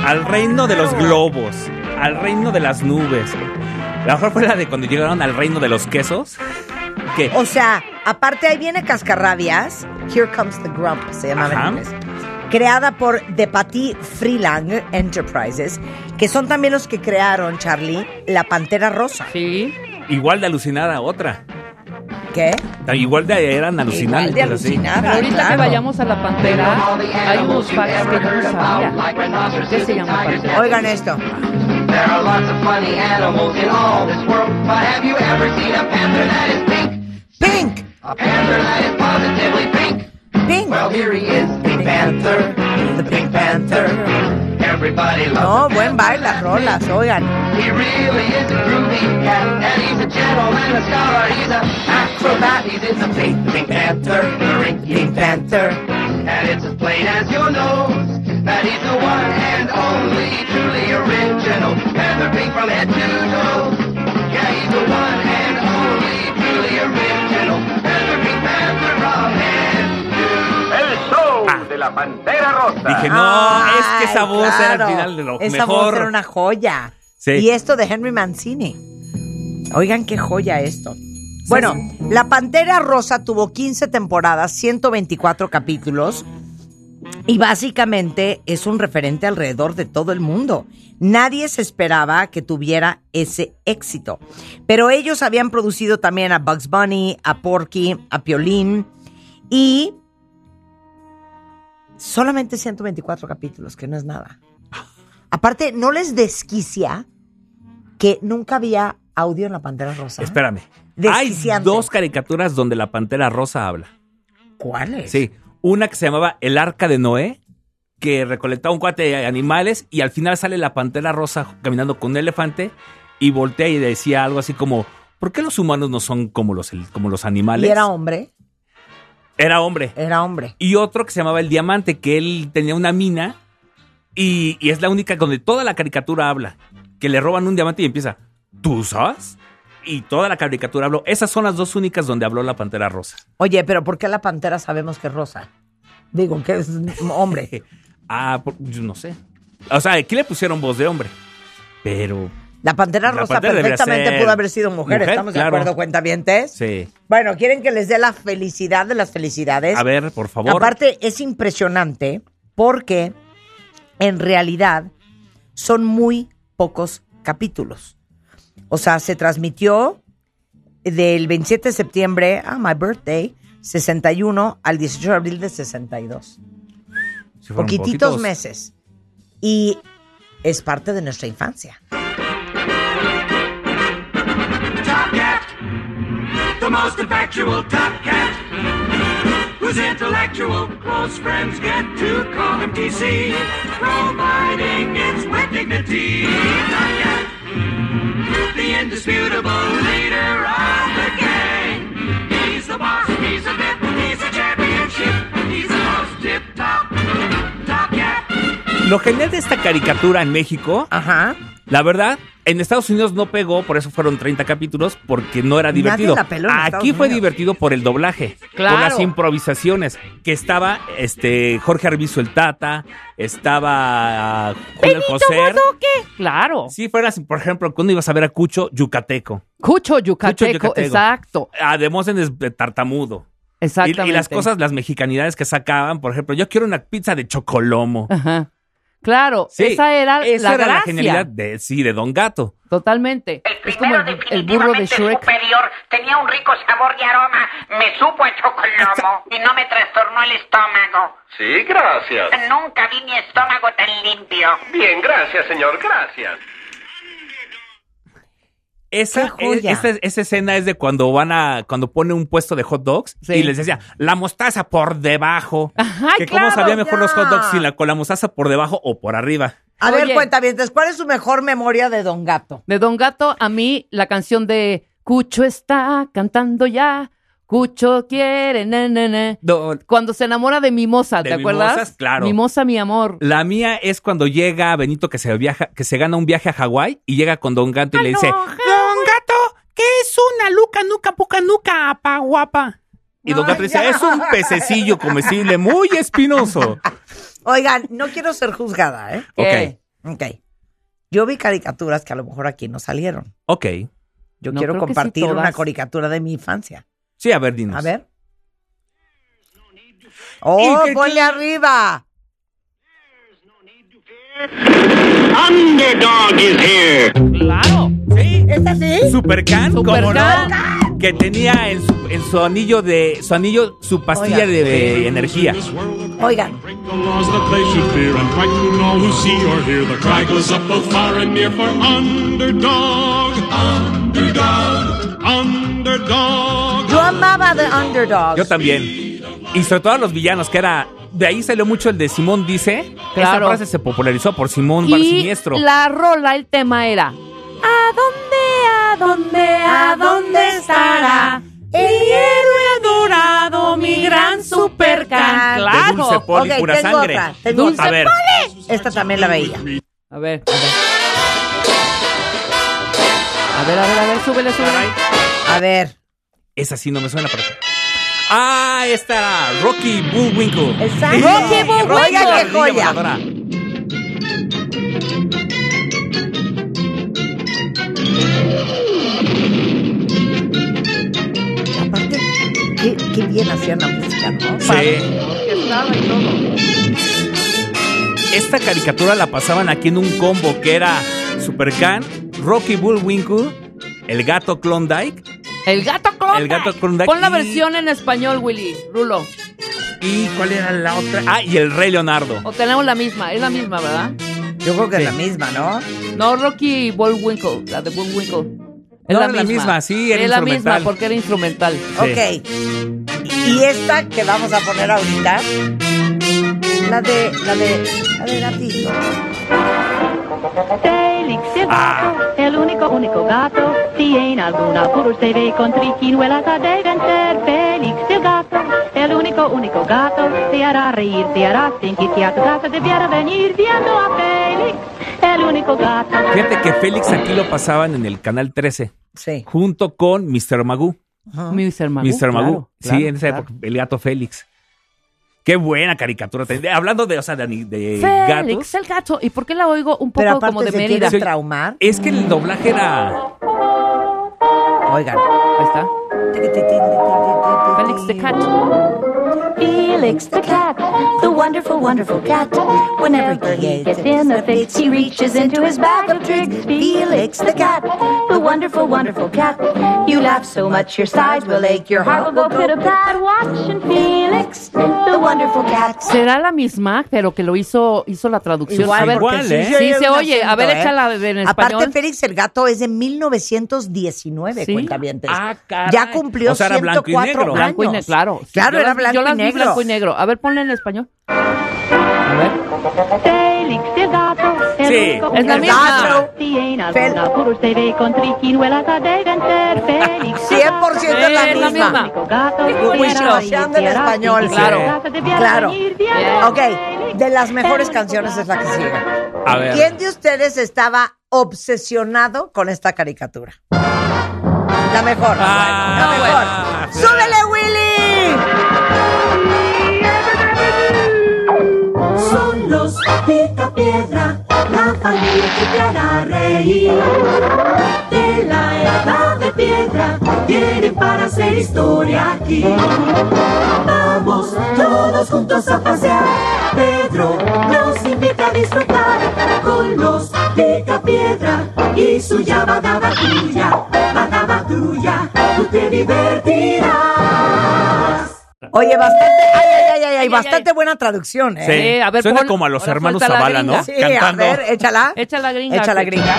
al reino de los globos, al reino de las nubes. La mejor fue la de cuando llegaron al reino de los quesos. Que O sea, aparte ahí viene Cascarrabias, Here Comes the Grump, se llamaba Ajá. en inglés. Creada por De Pati Freelang Enterprises, que son también los que crearon, Charlie, la Pantera Rosa. Sí. igual de alucinada otra. ¿Qué? Igual de eran alucinantes. Igual de así. alucinada, Pero ahorita claro. que vayamos a la pantera, hay unos facts que yo no sabía. ¿Qué se llama pantera? Oigan esto. There are lots of funny animals in all this world, but have you ever seen a panther that is pink? Pink. A panther that is positively pink. Pink. Well, here he is, Pink Panther. The Pink Panther. Everybody loves No, buen baile, las rolas, oigan. He really is a groovy cat, and he's a gentleman, a scholar, he's a acrobat. He's in the pink, pink panther, the pink, pink panther. And it's as plain as your nose that he's the one and only truly original panther pink from head to toe. Yeah, he's the one and la Pantera Rosa. Dije, no, es que esa voz era al final de lo Esa mejor. voz era una joya. Sí. Y esto de Henry Mancini. Oigan qué joya esto. Bueno, La Pantera Rosa tuvo 15 temporadas, 124 capítulos. Y básicamente es un referente alrededor de todo el mundo. Nadie se esperaba que tuviera ese éxito. Pero ellos habían producido también a Bugs Bunny, a Porky, a Piolín. Y solamente 124 capítulos, que no es nada. Aparte, ¿no les desquicia que nunca había audio en la Pantera Rosa? Espérame. Hay dos caricaturas donde la pantera rosa habla. ¿Cuáles? Sí. Una que se llamaba El Arca de Noé, que recolectaba un cuate de animales y al final sale la pantera rosa caminando con un elefante y voltea y decía algo así como ¿por qué los humanos no son como los, como los animales? ¿Y era hombre? Era hombre. Era hombre. Y otro que se llamaba El Diamante, que él tenía una mina y, y es la única donde toda la caricatura habla. Que le roban un diamante y empieza, ¿tú sabes? Y toda la caricatura habló. Esas son las dos únicas donde habló la Pantera Rosa. Oye, pero ¿por qué la pantera sabemos que es rosa? Digo, que es hombre. Ah, yo no sé. O sea, aquí le pusieron voz de hombre. Pero. La pantera La rosa pantera perfectamente pudo haber sido mujer. mujer, ¿Estamos de acuerdo, cuentavientes? Sí. Bueno, ¿quieren que les dé la felicidad de las felicidades? A ver, por favor. Aparte, es impresionante porque en realidad son muy pocos capítulos. O sea, se transmitió del 27 de septiembre, ah, my birthday, 61 al 18 de abril de 62. Sí, Poquititos poquitos. meses. Y es parte de nuestra infancia. The most effectual Top Cat, whose intellectual close friends get to call him TC, providing its with dignity. Top Cat, the indisputable leader of the gang. He's the boss, he's a bit, he's a championship, he's the most tip top. Top Cat. Lo genial de esta caricatura en México, Ajá. la verdad, en Estados Unidos no pegó, por eso fueron 30 capítulos, porque no era Nadie divertido. la peló en Aquí Estados fue Unidos. divertido por el doblaje, Claro. por las improvisaciones, que estaba este Jorge Arbizu el Tata, estaba Julio Alcocer. Claro. Si fueras, por ejemplo, cuando ibas a ver a Cucho Yucateco, Cucho yucateco, yucateco. exacto. además en de tartamudo. Y, Exactamente. y las cosas, las mexicanidades que sacaban, por ejemplo, yo quiero una pizza de chocolomo. Ajá. Claro, Sí, esa era esa la era la gracia. genialidad de, sí, de Don Gato. Totalmente. Es como el, el burro de Definitivamente Shrek. superior. Tenía un rico sabor y aroma. Me supo a chocolomo y no me trastornó el estómago. Sí, gracias. Nunca vi mi estómago tan limpio. Bien, gracias, señor, gracias. Esa, ¡Qué joya! esa, esa escena es de cuando van a, cuando pone un puesto de hot dogs Sí. y les decía, la mostaza por debajo. Ajá, que claro, cómo sabía mejor ya. los hot dogs si la, con la mostaza por debajo o por arriba. A Oye. ver, cuentavientes, ¿cuál es su mejor memoria de Don Gato? De Don Gato, a mí la canción de Cucho está cantando ya. Cucho quiere, ne, ne, ne. Do- Cuando se enamora de Mimosa, De ¿te acuerdas? Mimosas, claro. Mimosa, mi amor. La mía es cuando llega Benito que se viaja, que se gana un viaje a Hawái y llega con Don Gato y le dice, Don Gato, ¿qué es una luca, nuca, puca, nuca, apa, guapa? Y Don ya. es un pececillo comestible muy espinoso. Oigan, no quiero ser juzgada, ¿eh? Ok, Ok. Yo vi caricaturas que a lo mejor aquí no salieron. ok. Yo No, quiero creo que sí compartir una caricatura de mi infancia. Sí, a ver, dinos. A ver. ¡Oh, ¿Y qué- ponle arriba! Underdog is here. Claro. Sí. ¿Es así? Supercan, ¿cómo Supercan. no? Que tenía en su, en su anillo de su anillo su pastilla de, de energía. Oigan, underdog, underdog, underdog. yo amaba The Underdogs. Yo también. Y sobre todo a los villanos, que era de ahí salió mucho el de Simón dice. Claro. Esa frase se popularizó por Simón Bar Siniestro. la rola, el tema era ¿A dónde, a dónde, estará? El héroe adorado, mi gran supercan. De Claro. Dulce Poli, Ok, pura tengo sangre. otra, tengo Dulce a ver, Esta también la veía. A ver, a ver. A ver, a ver, a ver, súbele, súbele. A ver. esa sí no me suena para qué. Ah, esta era Rocky Bullwinkle. Exacto. Rocky Bullwinkle. Oiga, qué joya. Bien hacían la música, ¿no? Sí. Orquestada y todo. Esta caricatura la pasaban aquí en un combo que era Supercan, Rocky Bullwinkle, el gato Klondike El gato Klondike. El gato Klondike Pon la y- versión en español, Willy. Rulo. y ¿cuál era la otra? Ah, y el Rey Leonardo. O tenemos la misma. Es la misma, ¿verdad? Yo creo que Sí. es la misma, ¿no? No, Rocky Bullwinkle. La de Bullwinkle. Es No, la era la misma. misma, sí, era Es la instrumental. misma porque era instrumental. Sí. Ok. Y esta que vamos a poner ahorita, la de, la de, la de gatito. Félix el Ah. gato, el único, único gato. Si en algún apuro se ve con triquiñuelas ha de vencer. Félix el gato, el único, único gato. Te hará reír, te hará sentir que a tu casa debiera venir viendo a Félix, el único gato. Fíjate que Félix aquí lo pasaban en el canal 13. Sí. Junto con Mr. Magoo. Mr. Magoo. Mr. Magoo. claro, sí, claro, en esa claro. época, el gato Félix. Qué buena caricatura. Hablando de, o sea, de, de Félix gatos. el gato. ¿Y por qué la oigo un poco como de se Mérida? traumar. Es que el doblaje era. Oigan. Ahí está. Félix the cat. Felix the cat, the wonderful, wonderful cat. Whenever he gets in a fix, he reaches into his bag of tricks. Felix the cat, the wonderful, wonderful cat. You laugh so much your sides will ache, your heart will go pit a pat. Watching Felix, the wonderful cat. Será la misma, pero que lo hizo hizo la traducción. Igual, a ver, porque igual, sí ¿eh? Sí, oye se. A ver, ¿eh? échala en español. Aparte, Félix el gato es de 1919, Sí. cuentavientes. Ah, caray. Ya cumplió O sea, era blanco y 104 negro. Blanco y años. negro, claro. Claro, Yo era blanco yo y las vi negro. blanco y negro. A ver, ponle en español. A ver. Félix el gato, el Sí. Es la misma. gato. Si en algún apuro se ve con triquiñuelas ha de vencer. Félix el 100% es la Es la misma. Wishoseando en español. Claro. Claro. Ok, de las mejores canciones es la que sigue. A ver. ¿Quién de ustedes estaba obsesionado con esta caricatura? La mejor. Ah, la mejor. bueno. ¡Súbele, Willy! Los pica piedra, la familia te hará reír. De la edad de piedra, vienen para hacer historia aquí. Vamos todos juntos a pasear. Pedro nos invita a disfrutar con los pica piedra y su tuya, badaba tuya, tú te divertirás. Oye, bastante, ay, ay, ay, ay, ay, bastante buena traducción, ¿eh? Sí. A ver, Suena pon- como a los ahora hermanos suelta la Zavala, ¿no? gringa. Sí, Cantando. a ver, échala. Echa la gringa. Echa la gringa.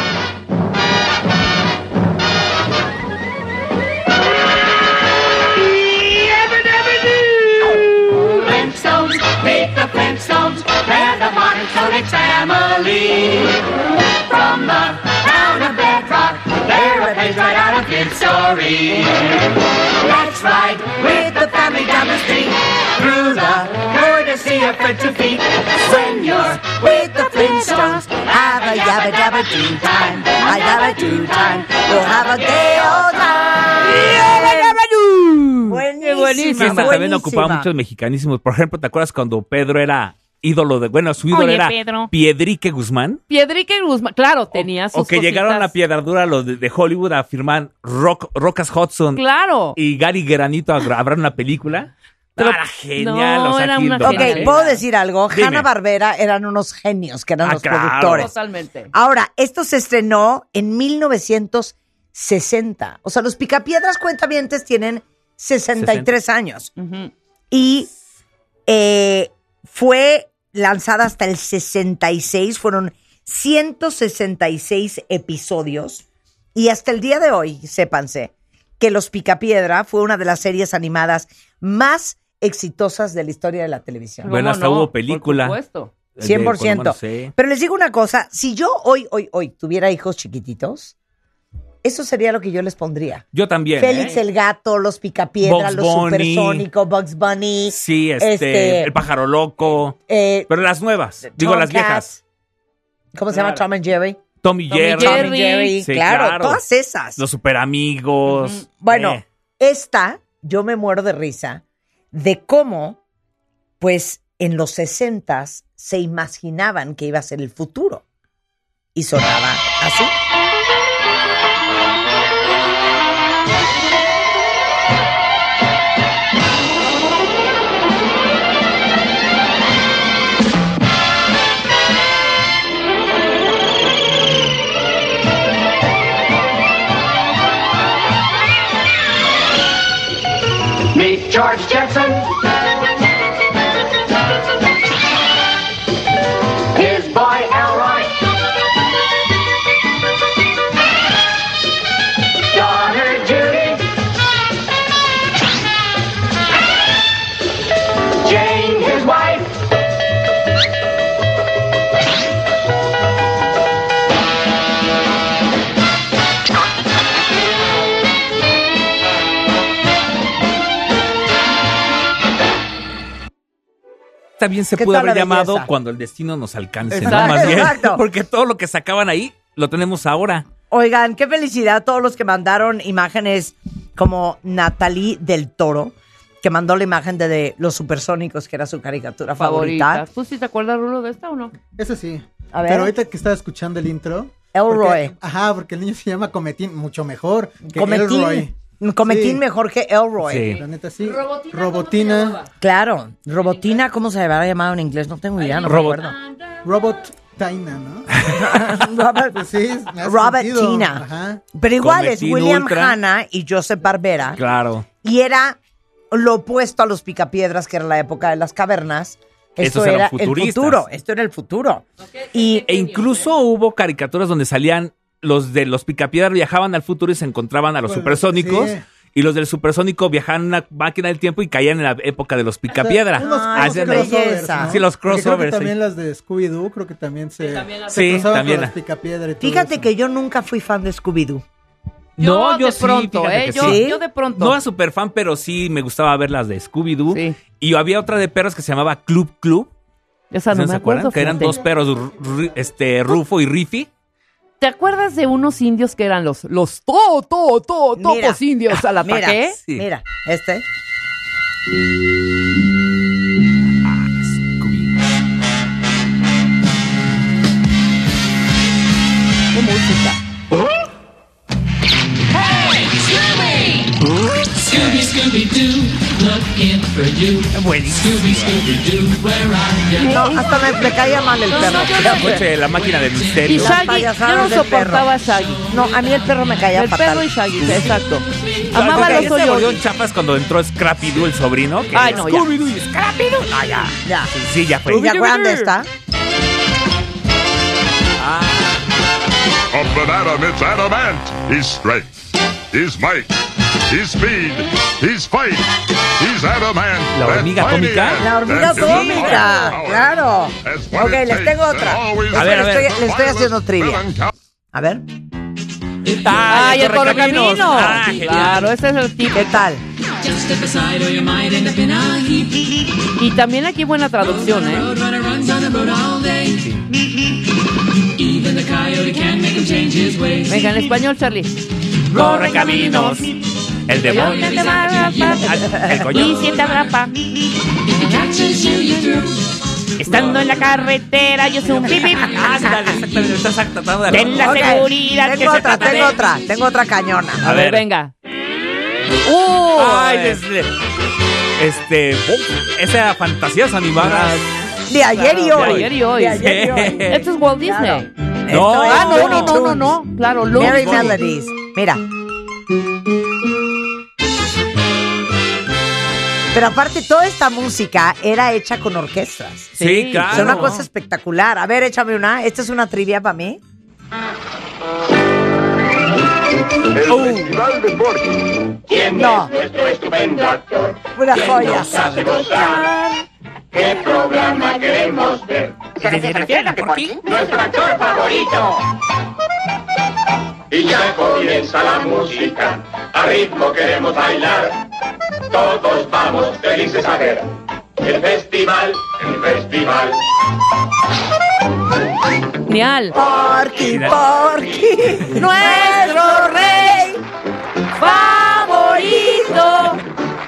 Flintstones, meet the Flintstones, they're the modern Sonic family. Page right out of kid story. Let's ride with the family down the street, through the wood to see a friend to feet. When you're with the Flintstones, have a yabba dabba doo time, a yabba doo time, we'll have a gay old time. Buenísima, esta también ocupaba muchos mexicanísimos. Por ejemplo, ¿te acuerdas cuando Pedro era ídolo de. Bueno, su ídolo Oye, era Pedro. Piedrique Guzmán? Piedrique Guzmán. Claro, tenía sus O que llegaron a. Piedradura los de, de Hollywood a firmar Rock, Rocas Hudson Claro. y Gary Granito a grabar una película. Pero- Ah, era genial. no, o sea, era una Ok, Genial. ¿puedo decir algo? Dime. Hanna Barbera eran unos genios, que eran Ah, los claro. productores. Totalmente. Ahora, esto se estrenó en 1960. O sea, los Picapiedras Cuentavientes tienen 63 años. Ujú. Y eh, fue lanzada hasta el 66. Fueron 166 episodios. Y hasta el día de hoy, sépanse, que Los Picapiedra fue una de las series animadas más exitosas de la historia de la televisión. Bueno, hasta hubo película. Por supuesto. De 100%. Colomano, sí. Pero les digo una cosa, si yo hoy, hoy, hoy tuviera hijos chiquititos, eso sería lo que yo les pondría. Yo también. Félix ¿eh? el gato, los picapiedra, Bugs los Bunny. supersónicos, Bugs Bunny. Sí, este, este, El pájaro loco. eh, Pero las nuevas. Digo, las viejas. ¿Cómo se llama? Tom and Jerry. Tommy Tommy Jerry. Jerry. Tom and Jerry, Sí, claro, todas esas. Los super amigos. Bueno, Eh, esta, yo me muero de risa de cómo, pues, en los 60 se imaginaban que iba a ser el futuro. Y sonaba así. George también se ¿Qué pudo haber la llamado belleza? cuando el destino nos alcance, Exacto. ¿no? Más bien. Exacto. Porque todo lo que sacaban ahí lo tenemos ahora. Oigan, qué felicidad a todos los que mandaron imágenes como Natalie del Toro, que mandó la imagen de, de los supersónicos, que era su caricatura favorita. Favorita. ¿Tú sí te acuerdas, Rulo, de esta o no? Eso sí. A ver. Pero ahorita que estaba escuchando el intro. Elroy. porque- ajá, porque el niño se llama Cometín, mucho mejor que Cometín, Elroy. Cometín Sí. mejor que Elroy. Sí. La neta sí. Robotina. Claro, Robotina, ¿cómo se habrá llamado en inglés? No tengo idea, no Robot. Robot Taina, ¿no? Robert, Pues sí, Robert sentido. Tina. Ajá. Pero igual es William Ultra. Hanna y Joseph Barbera. Claro. Y era lo opuesto a los picapiedras, que era la época de las cavernas. Esto era el futuro. Esto era el futuro. Y E incluso hubo caricaturas donde salían los de los Picapiedras viajaban al futuro y se encontraban a los Pues, supersónicos. sí. Y los del supersónico viajaban en una máquina del tiempo y caían en la época de los Picapiedra. Hacían los- belleza. ¿no? Sí, los Porque creo que crossovers, sí. también las de Scooby-Doo, creo que también se, se Sí, cruzaban también. con las picapiedra y todo fíjate eso. que yo nunca fui fan de Scooby-Doo. No, Yo yo de sí, pronto, ¿eh? Yo, sí. yo de pronto. No era super fan, pero sí me gustaba ver las de Scooby-Doo. Sí. Y había otra de perros que se llamaba Club Club. Esa no ¿Sí me se acuerdan? acuerdo. Que eran dos perros, este, Rufo y Riffy. ¿Te acuerdas de unos indios que eran los los to to to Mira. topos indios al Mira, ataque? Sí. mira, este. Qué música. Scooby, Scooby Doo, looking for you. Buenísimo. No, hasta me, me caía mal el perro. La coche, la máquina del Y misterio. Las Shaggy, yo no soportaba a. Shaggy. No, a mí el perro me caía El fatal. perro y Shaggy, exacto. Ah, Amaba los ahí se volvió hoyos. un chapas cuando entró Scrappy Doo, el sobrino. Que Ay, era no, ya. Scooby-Doo y Scrappy Doo. Ah, ya. Ya. Sí, ya fue. ¿Y ya acuerdan de esta? And at him, it's Adamant. His strength, his might, his speed, his fight. He's Adamant. La hormiga ant La hormiga power. claro. Ok, les tengo otra. A ver, a Les ver. estoy, les estoy haciendo trivia. A ver, Ay, el correcaminos. Ah, claro, ese es el tipo. ¿qué tal? Y también aquí buena traducción, ¿eh? Venga, en español, Charlie. Corre caminos. El demonio. Atrapa. El Y coño. si te atrapa. Estando en la carretera, yo soy un pipip. Ándale, exactamente. Estás tratando de. Ten la seguridad que Tengo otra, tengo otra, tengo otra cañona. A, ver, venga. ¡Uh! Ay, desde. Este. Esa era fantasías animadas. De ayer y De hoy. ayer y hoy. De ayer y hoy. Esto es Walt Disney. No. Ah, no, no, no, no, no. Claro, Looney Merry Tunes. Melodies. Mira. Pero aparte, toda esta música era hecha con orquestas. Sí, claro. Es una cosa espectacular. A ver, échame una. Esta es una trivia para mí. El. Festival de Forky. ¿Quién No. es nuestro estupendo actor? Una ¿Quién joya. nos hace gozar? ¿Qué programa queremos ver? ¿Se refiere a Porky? ¡Nuestro actor favorito! Y ya comienza la música, a ritmo queremos bailar. Todos vamos felices a ver el festival, el festival. Genial. Porky, Porky, nuestro rey favorito.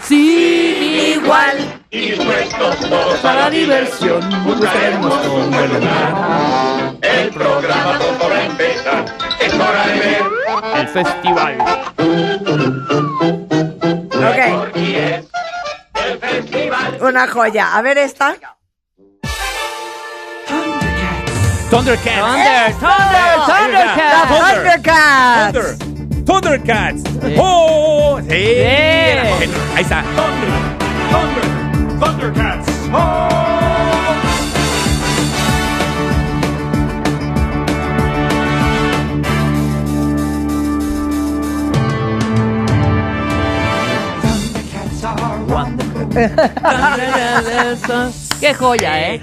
Sin igual. Y dispuestos todos a Para la diversión. buscaremos un buen lugar. El programa pronto va a empezar, es hora de ver. El festival. Ok, el festival. una joya. A ver esta. Thundercats. Thunder, Thunder, Thundercats. Thundercats. Thunder. Thundercats. ¡Oh! Sí. Era Sí. genial. Ahí está. Thunder, Thundercats. Qué joya, ¿eh?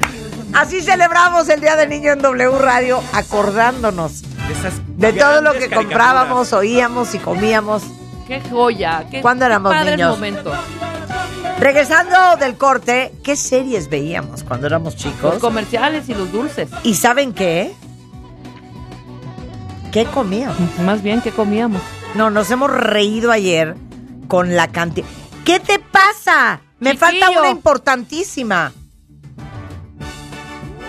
Así celebramos el Día del Niño en W Radio, acordándonos Esas de todo lo que comprábamos, oíamos y comíamos. Qué joya. Qué ¿Cuándo éramos padres niños? momentos. Regresando del corte, ¿qué series veíamos cuando éramos Los chicos? comerciales y los dulces. ¿Y saben qué? ¿Qué comíamos? Más bien, ¿qué comíamos? No, nos hemos reído ayer con la cantidad. ¿Qué te pasa? Me falta una importantísima.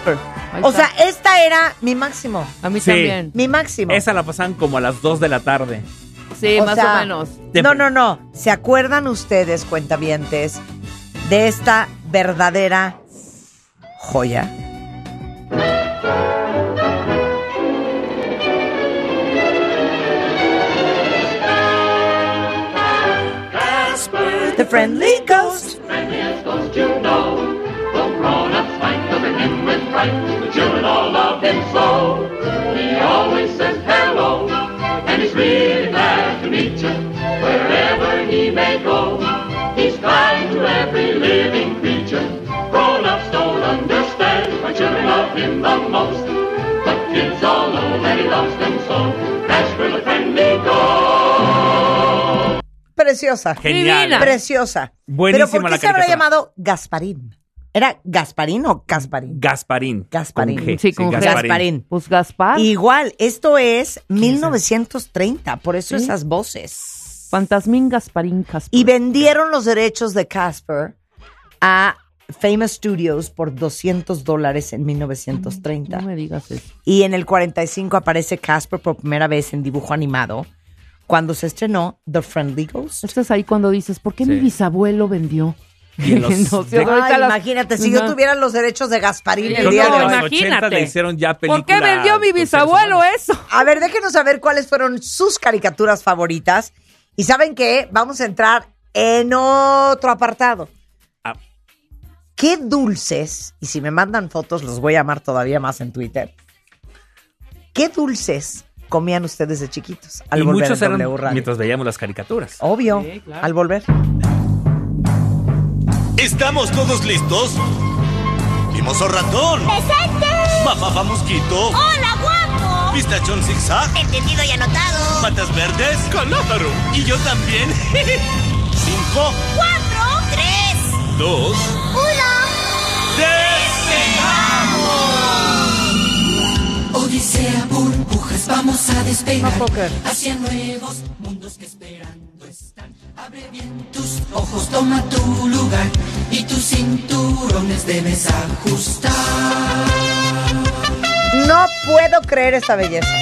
Ahí O sea, esta era mi máximo. a mí Sí. también. Mi máximo. Esa la pasan como a las 2 de la tarde. Sí, O más sea, o menos. No, no, no. ¿Se acuerdan ustedes, cuentavientes, de esta verdadera joya? The Friendly Ghost. The grown-ups fight over him with fright. The children all love him so. He always says hello, and he's really glad to meet you. Wherever he may go, he's kind to every living creature. Grown-ups don't understand why children love him the most. But kids all know that he loves them so. Casper the friendly ghost. Preciosa. Genial. Divina. Preciosa. Buenísima Pero ¿por la qué se habrá caricatura. llamado Gasparín? ¿Era Gasparín o Gasparín? Gasparín. Gasparín. Con G. Sí, con G. Gasparín. Pues Gaspar. Igual, esto es 1930, por eso Sí. esas voces. Fantasmín Gasparín Casper. Y vendieron los derechos de Casper a Famous Studios por 200 dólares en 1930. No me digas eso. Y en el 45 aparece Casper por primera vez en dibujo animado cuando se estrenó The Friendly Ghost. Esto es ahí cuando dices, ¿por qué mi Sí. bisabuelo vendió? Y en los- No, de- Ay, imagínate, si yo tuviera los derechos de Gasparín el día de hoy. 80 imagínate. le hicieron ya película. ¿Por qué vendió mi bisabuelo eso? A ver, déjenos saber cuáles fueron sus caricaturas favoritas. Y saben qué, vamos a entrar en otro apartado. Ah. ¿Qué dulces? Y si me mandan fotos, los voy a amar todavía más en Twitter. ¿Qué dulces comían ustedes de chiquitos al y volver muchos eran W Radio? mientras veíamos las caricaturas. Obvio, Sí, claro. al volver. ¿Estamos todos listos? Mimoso ratón. ¡Presente! Mafafa mosquito. ¡Hola, guapo! Pistachón zigzag. Entendido y anotado. Patas verdes. Caláparo. Y yo también. Cinco. ¡Cuatro! ¡Tres! Dos. ¡Uno! Odisea, burbujas, vamos a despegar No, hacia nuevos mundos que esperando están. Abre bien tus ojos, toma tu lugar y tus cinturones debes ajustar. No puedo creer esta belleza.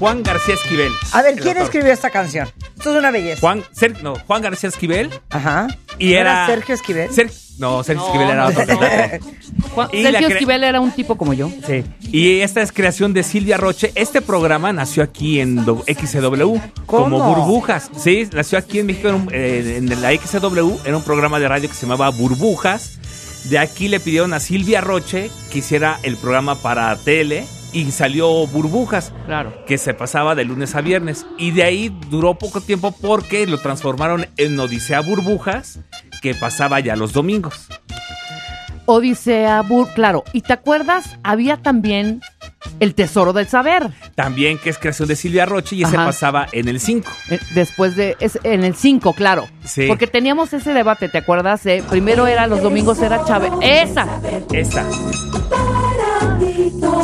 Juan García Esquivel. A ver, ¿quién escribió esta canción? Esto es una belleza. Juan, Ser- no, Juan García Esquivel. Ajá. Y ¿No era. Sergio Esquivel? Ser- no, Sergio No, Esquivel era otro no. cantante. Juan- Y la Sergio cre- Esquivel era un tipo como yo. Sí. Y esta es creación de Silvia Roche. Este programa nació aquí en do- XCW como ¿Cómo? Burbujas. Sí, nació aquí en México en, un- eh, en la XCW. Era un programa de radio que se llamaba Burbujas. De aquí le pidieron a Silvia Roche que hiciera el programa para tele y salió Burbujas. Claro. que se pasaba de lunes a viernes. Y de ahí duró poco tiempo porque lo transformaron en Odisea Burbujas, que pasaba ya los domingos. Odisea, Bur, claro. ¿Y te acuerdas? Había también El Tesoro del Saber. También que es creación de Silvia Roche y ese Ajá. pasaba en el 5. Eh, Después de, es, en el 5, claro. Sí. Porque teníamos ese debate, ¿te acuerdas? Eh, primero era los domingos, era Chávez. ¡Esa! Esta.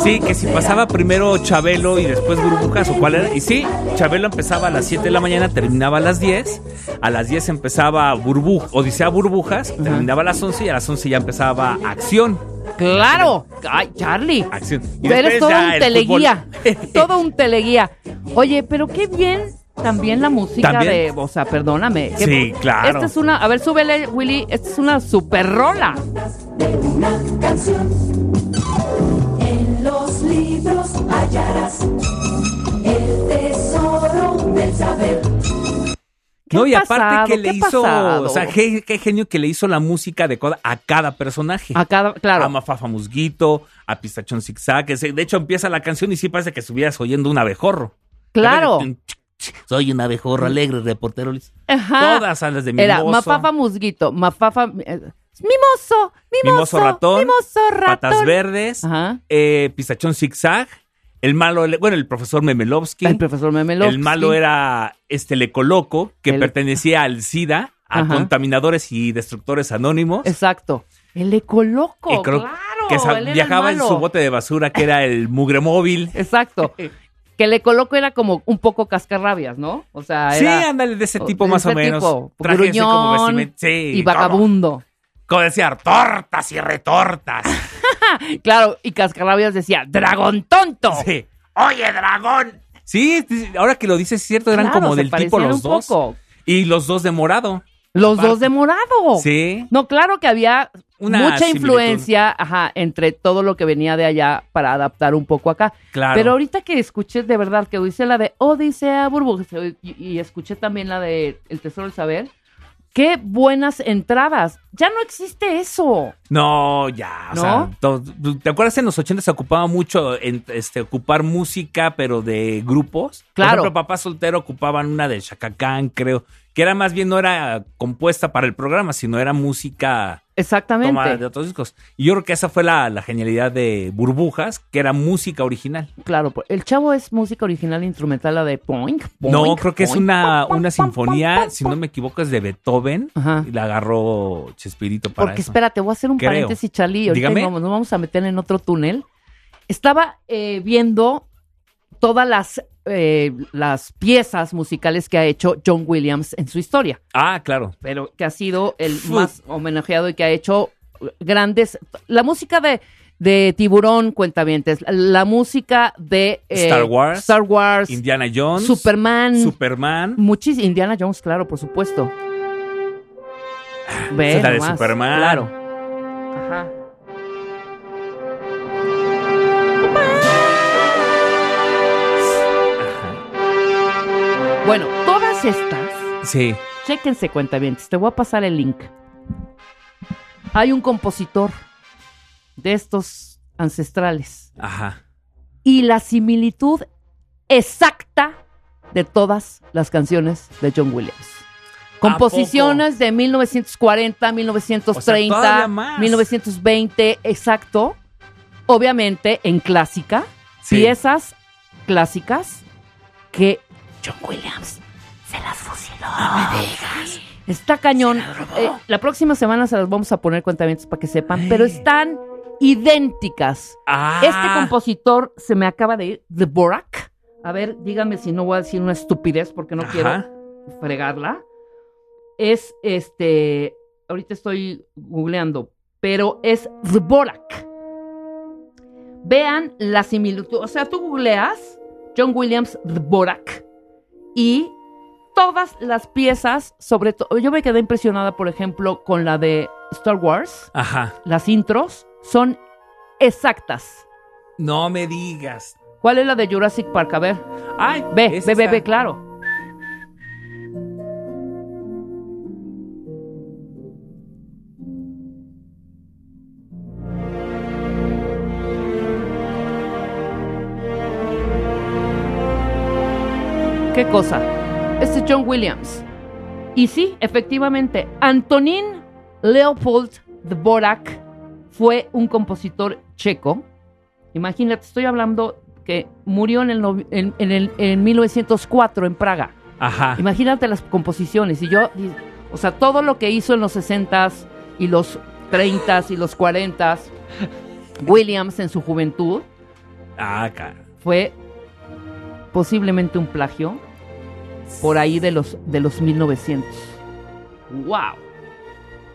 Sí, que si pasaba primero Chabelo y después Burbujas o cuál era. Y sí, Chabelo empezaba a las 7 de la mañana, terminaba a las 10. A las 10 empezaba Burbuj, Odisea Burbujas, terminaba a las 11 y a las 11 ya empezaba Acción. ¡Claro! ¡Ay, Charlie! Acción. Y Eres todo un el teleguía. todo un teleguía. Oye, pero qué bien también la música También. de. O sea, perdóname. qué- Sí, claro. Esta es una. A ver, súbele, Willy. Esta es una super rola. Libros hallarás el tesoro del saber. No, y aparte pasado? que le ¿Qué ha hizo, pasado? o sea, qué, qué genio que le hizo la música adecuada a cada personaje. A cada, claro. A Mafafa Musguito, a Pistachón Zigzag, que se- de hecho empieza la canción y sí parece que estuvieras oyendo un abejorro. Claro. Soy un abejorro alegre, reportero. Ajá. Todas sales de Mimoso. Era Mafafa Musguito, Mafafa. eh, mimoso, mimoso, Mimoso ratón, mimoso ratón. Patas verdes, eh, Pistachón Zigzag, el malo, bueno, el profesor Memelovsky. El profesor Memelovsky. El malo era este Lecoloco, que El- pertenecía al SIDA, a Ajá. contaminadores y destructores anónimos. Exacto. El ecoloco, claro. que viajaba en su bote de basura, que era el mugre móvil. Exacto. que el ecoloco era como un poco cascarrabias, ¿no? O sea, Sí, era... ándale, de ese tipo de más o menos. tipo, como gruñón sí, y vagabundo. Como decía, tortas y retortas. claro, y cascarrabias decía, dragón tonto. Sí. Oye, dragón. Sí, sí, ahora que lo dices, es cierto, eran Claro, como del tipo los dos. poco. Y los dos de morado. Los dos de morado. Sí. No, claro que había Una mucha similitud. influencia ajá, entre todo lo que venía de allá para adaptar un poco acá. Claro. Pero ahorita que escuché de verdad que hice la de Odisea Burbujas y, y escuché también la de El Tesoro del Saber, qué buenas entradas. Ya no existe eso. No, ya, o ¿No? sea, ¿te acuerdas en los 80 se ocupaba mucho en, este, ocupar música, pero de grupos? Claro. Por ejemplo, Papá Soltero ocupaban una de Chacacán, creo, que era más bien no era compuesta para el programa, sino era música Exactamente. tomada de otros discos. Y yo creo que esa fue la, la genialidad de Burbujas, que era música original. Claro, pues, el chavo es música original instrumental, la de Poink. no, Poink, creo que es Poink. una, una sinfonía, si no me equivoco, es de Beethoven, y la agarró Chespirito para Porque eso. espérate, voy a hacer un Creo. paréntesis, Charlie. Ahorita Dígame. nos vamos a meter en otro túnel. Estaba eh, viendo todas las, eh, las piezas musicales que ha hecho John Williams en su historia, Ah, claro. pero que ha sido el más homenajeado y que ha hecho grandes. La música de, de Tiburón, Cuentavientes, la música de eh, Star Wars. Star Wars, Indiana Jones. Superman. Superman. Muchis, Indiana Jones, claro, por supuesto. Ve la de Superman. Claro. Ajá. Bueno, todas estas, Sí. chéquense cuentavientes, te voy a pasar el link. Hay un compositor de estos ancestrales Ajá. y la similitud exacta de todas las canciones de John Williams. Composiciones de 1940, 1930, todavía más. 1920, exacto. Obviamente en clásica, Sí. piezas clásicas que John Williams se las fusiló. No me digas. Está cañón. Eh, la próxima semana se las vamos a poner cuentamientos para que sepan, pero están idénticas. Ah. Este compositor se me acaba de ir, The Borak. A ver, dígame si no voy a decir una estupidez porque no Ajá. quiero fregarla. Es este, ahorita estoy googleando, pero es The Borak. Vean la similitud. O sea, tú googleas John Williams The Borak y todas las piezas, sobre todo, yo me quedé impresionada, por ejemplo, con la de Star Wars. Ajá. Las intros son exactas. No me digas. ¿Cuál es la de Jurassic Park? A ver. Ay, ve, ve, ve, ve, claro. ¿Qué cosa? Este es John Williams. Y sí, efectivamente, Antonín Leopold Dvorak fue un compositor checo. Imagínate, estoy hablando que murió en, el, en, en el- en 1904 en Praga. Ajá. Imagínate las composiciones. Y yo, y- o sea, todo lo que hizo en los 60s y los 30s y los 40s, Williams en su juventud, Ah, cara. fue posiblemente un plagio por ahí de los, de los 1900. ¡Wow!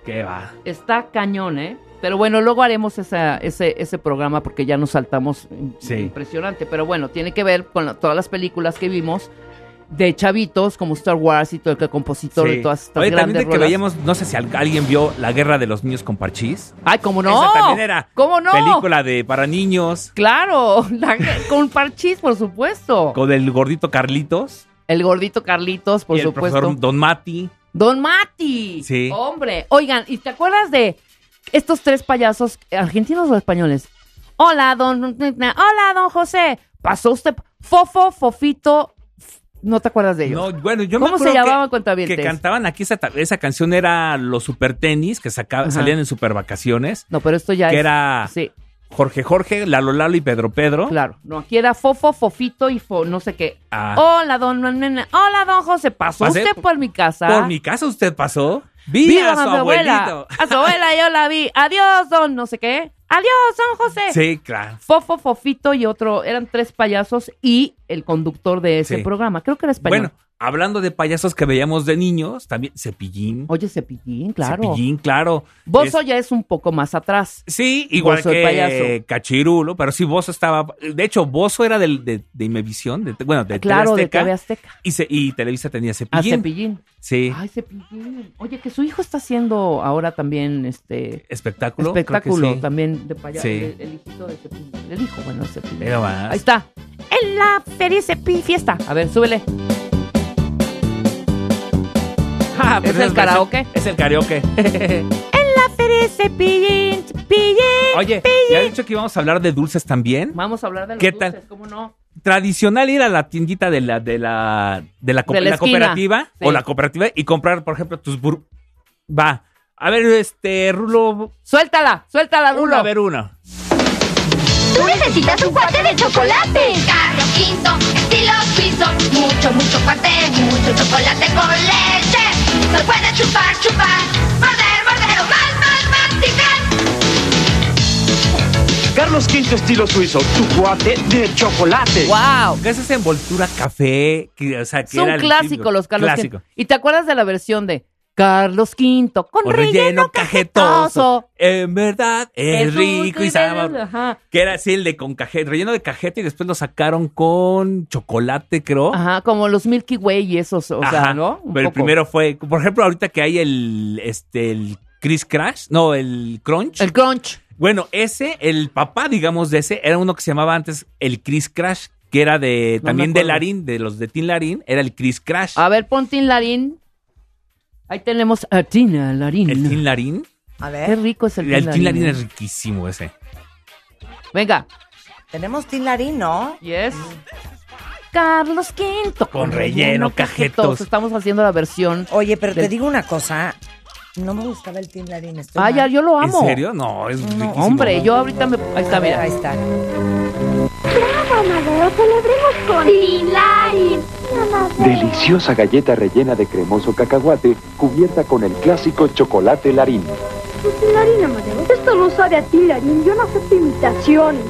¿Qué va? Está cañón, ¿eh? Pero bueno, luego haremos esa- ese, ese programa porque ya nos saltamos. Sí. Impresionante. Pero bueno, tiene que ver con la- todas las películas que vimos de chavitos como Star Wars y todo el que compositor Sí. de todas estas Oye, también de que rolas. veíamos, no sé si al- alguien vio La Guerra de los Niños con Parchís. ¡Ay, cómo no! Esa también era ¿Cómo no? película de para niños Claro, la- con parchís, por supuesto. con el gordito Carlitos El gordito Carlitos, por y el supuesto. profesor Don Mati. Don Mati. Sí. Hombre. Oigan, ¿y te acuerdas de estos tres payasos argentinos o españoles? Hola, don. Hola, don José. Pasó usted. Fofo, Fofito. ¿No te acuerdas de ellos? No, bueno, yo me ¿Cómo se llamaban? Que cantaban aquí esa, esa canción era los super tenis que saca- salían en super vacaciones. No, pero esto ya que es- era sí. Jorge Jorge, Lalo Lalo y Pedro Pedro. Claro, no, aquí era Fofo, Fofito y Fo, no sé qué. Ah. Hola, don Nena. Hola, don José. ¿Pasó Pasé usted por mi casa? Por mi casa usted pasó. Vi Viva a su mi abuela. abuelito. A su abuela yo la vi. Adiós, don no sé qué. Adiós, don José. Sí, claro. Fofo, Fofito y otro, eran tres payasos y el conductor de ese Sí. programa. Creo que era español. Bueno, hablando de payasos que veíamos de niños, también Cepillín. Oye, Cepillín, claro. Cepillín, claro. Bozo Es- ya es un poco más atrás. Sí, igual Bozo que payaso. Cachirulo, pero sí, Bozo estaba. De hecho, Bozo era del, de, de Imevisión, de, bueno, de Claro, de TV Azteca, TV Azteca. Y, se- y Televisa tenía A Cepillín. Cepillín. Sí. Ay, Cepillín. Oye, que su hijo está haciendo ahora también este Espectáculo. espectáculo sí. también de payaso. Sí. El, el hijito de Cepillín. El hijo, bueno, de Cepillín. Mira más. Ahí está. En la feria Cepi fiesta. A ver, súbele. Ah, ¿Es el karaoke? Es el karaoke. En la feria Cepillín, Cepillín. Oye, ya he dicho que íbamos a hablar de dulces también. Vamos a hablar de los ¿Qué dulces, tal? ¿cómo no? Tradicional ir a la tiendita de la de la de la, co- De la la cooperativa Sí. o la cooperativa y comprar, por ejemplo, tus bur Va. A ver, este Rulo, Suéltala, suéltala, Rulo. uno, a ver uno. Tú necesitas un cuate de chocolate. Carlos Quinto, estilo suizo. Mucho, mucho cuate, mucho chocolate con leche. Se puede chupar, chupar, morder, morder o más, más, masticar. Carlos V estilo suizo, tu cuate de chocolate. ¡Wow! ¿Qué es esa envoltura café? Que, o sea, que Son era clásicos los Carlos Clásico. V. ¿Y te acuerdas de la versión de Carlos V con, Con relleno cajetoso. En verdad, es rico y sabor. Ajá. Que era así el de con cajeta, relleno de cajeta y después lo sacaron con chocolate, creo. Ajá, como los Milky Way y esos, o sea, Ajá, ¿no? Un Pero el primero fue, por ejemplo, ahorita que hay el, este, el Chris Crash, no, el Crunch. El Crunch. Bueno, ese, el papá, digamos, de ese, era uno que se llamaba antes el Chris Crash, que era de, No también de. Larín, de los de Tin Larín, era el Chris Crash. A ver, pon Tin Larín. Ahí tenemos a Tina Larín. El Tin Larín. A Qué ver, rico es el, El Tin Tin Larín. Larín ¿eh? es riquísimo ese. Venga. tenemos Tinlarín, ¿no? Yes. Carlos V Con relleno cajetos. Estamos haciendo la versión. Oye, pero te digo una cosa. No me gustaba el Tinlarín. estoy Ah, ya, yo lo amo. ¿En serio? No, es No, riquísimo. hombre, yo ahorita me. Ahí está, mira. Ahí está. Bravo, Amadeo, celebremos con Tinlarín. Deliciosa galleta rellena de cremoso cacahuate cubierta con el clásico chocolate larín. Tinlarín, Amadeo. Esto no sabe a Tinlarín. Yo no acepto imitaciones.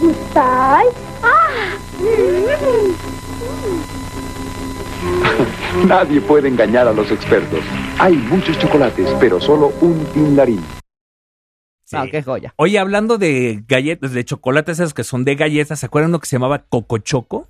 ¿Gustáis? ¡Ah! Nadie puede engañar a los expertos. Hay muchos chocolates, pero solo un tin larín. Sí. Ah, qué joya. Oye, hablando de galletas, de chocolates esos que son de galletas, ¿se acuerdan uno que se llamaba Cocochoco?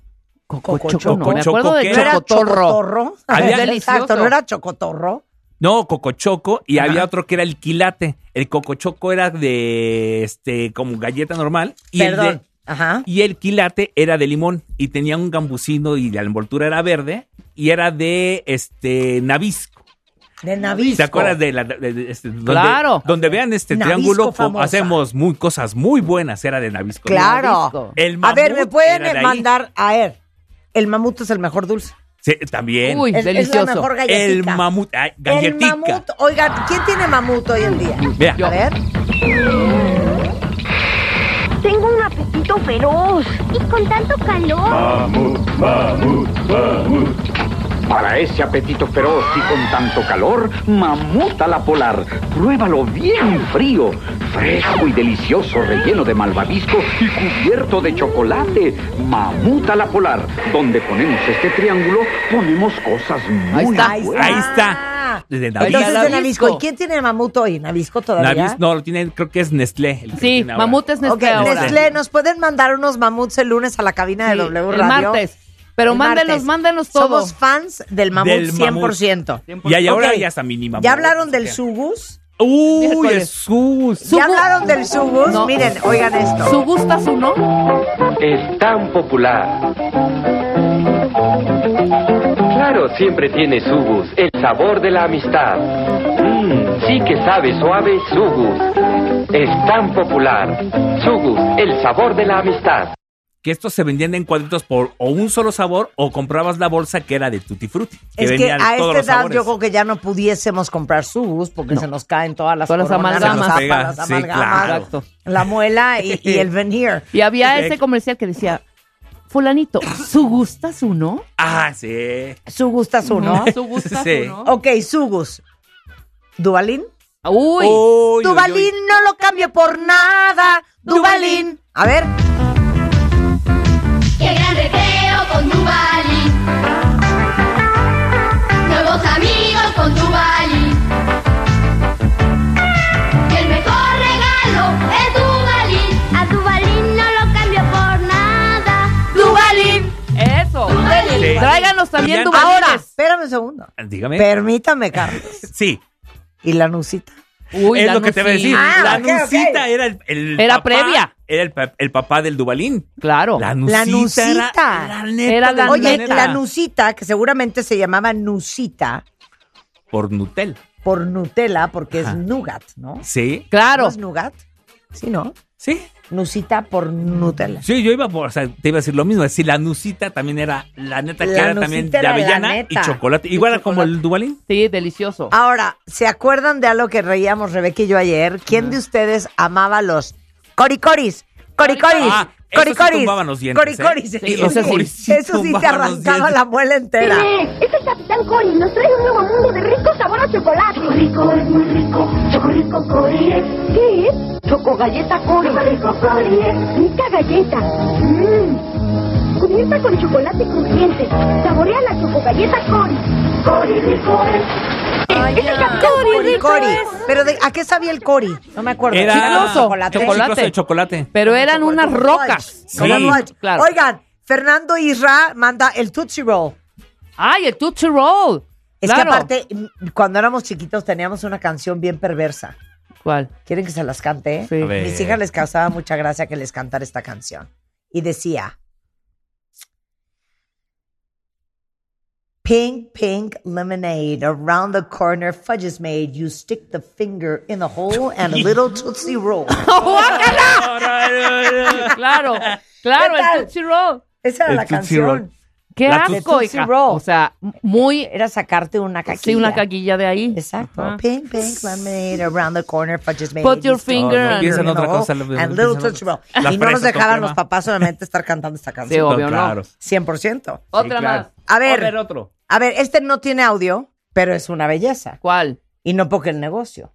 Cocochoco, no. Me Cocochoco, acuerdo de ¿qué ¿No era Chocotorro. chocotorro? Había- Exacto, ¿no era chocotorro? No, Cocochoco, y Ajá. había otro que era el quilate. El Cocochoco era de, este, como galleta normal. Y el de- Perdón. Ajá. Y el quilate era de limón y tenía un gambusino y la envoltura era verde y era de este Navisco. De Navisco. ¿Te acuerdas de la de- de- este, donde, Claro. donde vean este Nabisco triángulo hacemos muy cosas muy buenas era de Navisco. Claro. Navisco. El A ver, ¿me pueden mandar a ver? El mamut es el mejor dulce. Sí, también. Uy, Es, es delicioso. la mejor el mamut, ay, El galletica. mamut. Oigan, ¿quién tiene mamut hoy en día? Vea. A ver. Tengo un apetito feroz. Y con tanto calor. Mamut, mamut, mamut. Para ese apetito feroz y con tanto calor, mamuta la polar. Pruébalo bien frío, fresco y delicioso, relleno de malvavisco y cubierto de chocolate. Mamuta la polar. Donde ponemos este triángulo, ponemos cosas muy Ahí está. buenas. Ahí está. De Navisco. Entonces de. Navisco. ¿Y quién tiene mamut hoy? ¿Navisco todavía? Navis- no, lo tiene, creo que es Nestlé. el que Sí, mamut es Nestlé ahora. Nestlé, ¿nos pueden mandar unos mamuts el lunes a la cabina de W el Radio? martes. Pero El mándenos, martes. mándenos todo. Somos fans del mamut Del mamut. 100%. Y ahí ahora Ok. ya está mínima. ¿Ya hablaron del sugus? Uy, el sus. ¿Ya hablaron del sugus? No. Miren, oigan esto. ¿Su gusta su no? Es tan popular. Claro, siempre tiene Sugus, el sabor de la amistad. Mmm, sí que sabe suave Sugus. Es tan popular. Sugus, el sabor de la amistad. Que estos se vendían en cuadritos por o un solo sabor o comprabas la bolsa que era de Tutti Frutti. Que Es que a esta edad sabores. yo creo que ya no pudiésemos comprar sus porque se nos caen todas las, Todas las coronas, amalgamas. las Se nos pega, las sí, amalgamas, claro. La muela y, y el veneer. Y había ese comercial que decía, fulanito, ¿su gustas uno? Ah, sí. Su gustas uno. ¿Su gustas Sí. uno? ok, Sugus. ¿Dubalín? Uy. Uy, uy, Dubalín uy. no lo cambio por nada. Dubalín. A ver. Sí. Tráiganos también Ahora, espérame un segundo. Dígame. Permítame, Carlos. Sí. ¿Y la nucita? Uy, es la lo que te voy a decir. nucita. Ah, la ok, nucita era el, el Era papá- previa. Era el, pa- el papá del Dubalín. Claro. La nucita, La nucita. era la neta Era la Oye, neta. la nucita, que seguramente se llamaba nucita Por Nutel. por Nutella, porque Ajá. es nougat, ¿no? Sí. Claro. ¿No es nougat? Sí, ¿no? Sí. Nucita por Nutella. Sí, yo iba por, o sea, te iba a decir lo mismo, decir la nucita también era la neta que La era también de avellana y chocolate. Igual era como el Dubalín. Sí, delicioso. Ahora, ¿se acuerdan de algo que reíamos Rebeca y yo ayer? ¿Quién de ustedes amaba los coricoris? Coricoris. Ah, sí coricoris. tumbaban los dientes, ¿eh? Coricoris. Sí, Eso sí, sí eso sí te tumbaban arrancaba la muela entera. es el Capitán Cory. Nos trae un nuevo mundo de rico sabor a chocolate. Rico es muy rico. Chocorrico Cory es. ¿Qué es? Choco galleta Cory. Chocorrico Cory es. Rica galleta. Mmm. Cubierta con chocolate crujiente. Saborea la choco galleta Cory. Cory rico es. Ay, es el ya. Capitán Cori, Cory. Cori. Pero de, ¿a qué sabía el cori? No me acuerdo. Era Chicloso. chocolate. Chocolate. chicloso de chocolate. Pero eran Como unas rocas. Sí. Como fudge. Claro. Oigan, Fernando Isra manda el Tootsie Roll. Ay, el Tootsie Roll. Es Claro. que aparte, mm, cuando éramos chiquitos teníamos una canción bien perversa. ¿Cuál? ¿Quieren que se las cante? Sí. A ver. Mis hijas les causaba mucha gracia que les cantara esta canción. Y decía: Pink, pink lemonade. Around the corner, fudge is made. You stick the finger in the hole and a little Tootsie Roll. Claro, claro, el Tootsie Roll. Esa era El la canción. Roll. Qué La asco, Tootsie hija. Roll. O sea, muy... Era sacarte una caquilla. Sí, una caquilla de ahí. Exacto. Ajá. Pink, pink lemonade. Around the corner, fudge is made. Put your finger No, no and- piensa en otra hole cosa. lo- And piensa little Tootsie Roll. Las Y no nos dejaban los papás solamente estar cantando esta Sí, canción. obvio, claro. no. 100%. Otra claro. más. A ver. A ver, otro. A ver, este no tiene audio, pero es una belleza. ¿Cuál? Y no porque el negocio.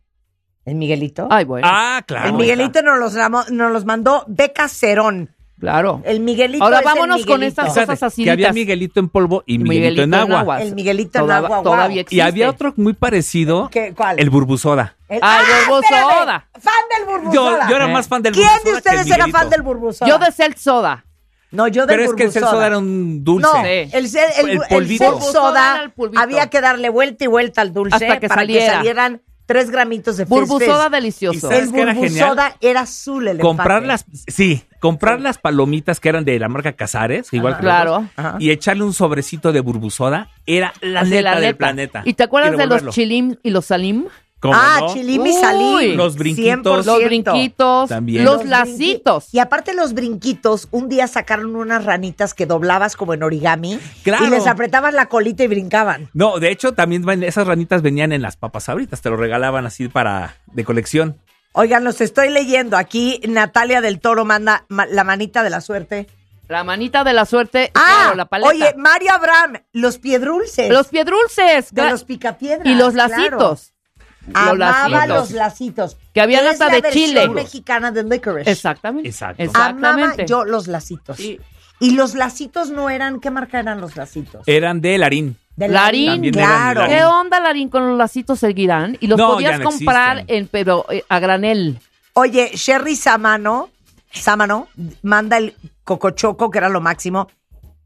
El Miguelito. Ay, bueno. Ah, claro. el Miguelito nos los, ramo- nos los mandó Beca Cerón. Claro. El Miguelito Ahora es el vámonos con Miguelito. estas cosas así. que había Miguelito en polvo y Miguelito, en agua. El Miguelito en agua, wow. Todavía existe. Y había otro muy parecido. ¿Qué? ¿Cuál? El burbusoda. El- Ay, ¡Ah, Burbusoda. espérame! Fan del burbusoda. Yo, yo era más fan del ¿Quién burbusoda de que el ustedes era Miguelito. fan del burbusoda? Yo de Celt Soda. No, yo del Pero es que el burbusoda. soda era un dulce. No, Sí. el, el, el, El el polvito. Burbusoda soda había que darle vuelta y vuelta al dulce Hasta que para saliera. que salieran tres gramitos de Burbusoda delicioso. ¿Y sabes El qué era burbusoda era azul el Comprar las, sí, comprar las palomitas que eran de la marca Casares, igual Ajá. que Claro. y echarle un sobrecito de burbusoda era la De neta la del neta. planeta. ¿Y te acuerdas de los chilim y los salim? ¿Cómo Ah, no? chilim y Uy. salim. Los brinquitos. 100%. Los brinquitos, También. los Los lacitos. Y aparte los brinquitos, un día sacaron unas ranitas que doblabas como en origami Claro. y les apretabas la colita y brincaban. No, de hecho, también esas ranitas venían en las papas sabritas, te lo regalaban así para de colección. Oigan, los estoy leyendo. Aquí Natalia del Toro manda ma- la manita de la suerte. La manita de la suerte, Ah, claro, la paleta. oye, Mario Abraham, los piedrulces. los piedrulces. de los picapiedras. y los claro. Los Amaba lacitos. los lacitos. Que habían Es hasta la de versión chile. mexicana de licorice. Exactamente. Exacto. Amaba Exactamente. yo los lacitos. Y los lacitos no eran, ¿qué marca eran los lacitos? Eran de Larín. De Larín, También eran de claro. Larín. ¿Qué onda, Larín, con los lacitos seguirán? Y los No, podías ya no comprar existen. en, pero eh, a granel. Oye, Sherry Samano, Samano, manda el cocochoco, que era lo máximo,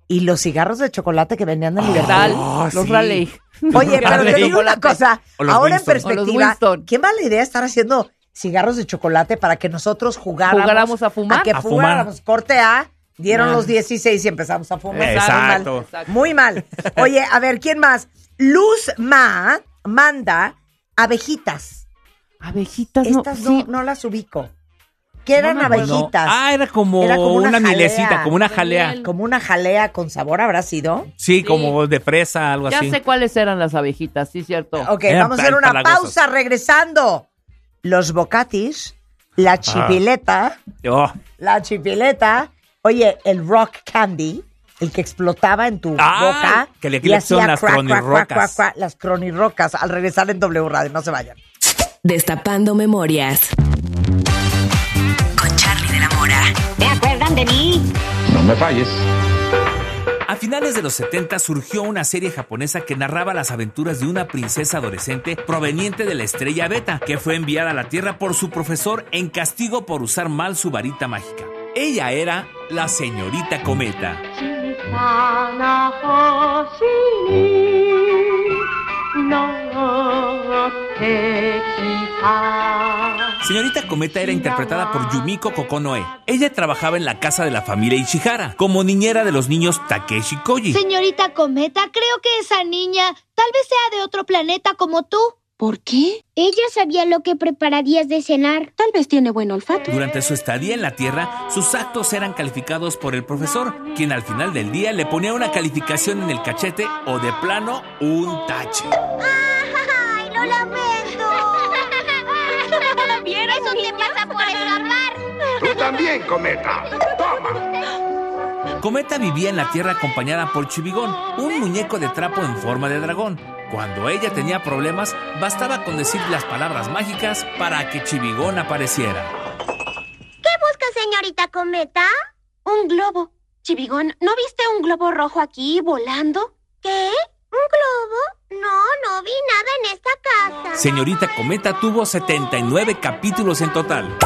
y los cigarros de chocolate que vendían en Liverpool. Tal, Oh, los sí. Raleigh. Oye, pero te digo una cosa, ahora Winston. en perspectiva, qué mala idea estar haciendo cigarros de chocolate para que nosotros jugáramos, Jugáramos a fumar. que A fumar. fumáramos. Corte A, dieron Ah. los 16 y empezamos a fumar. Exacto. Muy mal. Muy mal. Oye, a ver, ¿quién más? Luz Ma manda abejitas. Abejitas, no. Estas no, sí. no las ubico. ¿Qué eran No abejitas? Ah, era como, Era como una, una mielecita, jalea. como una jalea. Como una jalea con sabor habrá sido. Sí, como de fresa, algo Ya así. sé cuáles eran las abejitas, sí, cierto. Ok, Eran vamos a hacer una pausa regresando. Los bocatis, la chipileta, Oh. la chipileta, oye, el rock candy, el que explotaba en tu Ah, boca. que le- que y le hacía son las cronirrocas. las cronirrocas, al regresar en W Radio, no se vayan. Destapando memorias. ¿Te acuerdan de mí? No me falles. A finales de los 70 surgió una serie japonesa que narraba las aventuras de una princesa adolescente proveniente de la estrella Beta, que fue enviada a la Tierra por su profesor en castigo por usar mal su varita mágica. Ella era la señorita Cometa. Señorita Cometa era interpretada por Yumiko Kokonoe. Ella trabajaba en la casa de la familia Ishihara, como niñera de los niños Takeshi Koji. Señorita Cometa, creo que esa niña tal vez sea de otro planeta como tú. ¿Por qué? Ella sabía lo que prepararías de cenar. Tal vez tiene buen olfato. Durante su estadía en la Tierra, sus actos eran calificados por el profesor, quien al final del día le ponía una calificación en el cachete o de plano un tache. ¡Ay, lo lamento! También, cometa. Toma. Cometa vivía en la Tierra acompañada por Chivigón, un muñeco de trapo en forma de dragón. Cuando ella tenía problemas, bastaba con decir las palabras mágicas para que Chivigón apareciera. ¿Qué busca, señorita Cometa? Un globo. Chivigón, ¿no viste un globo rojo aquí volando? ¿Qué? ¿Un globo? No, no vi nada en esta casa. Señorita Cometa tuvo 79 capítulos en total.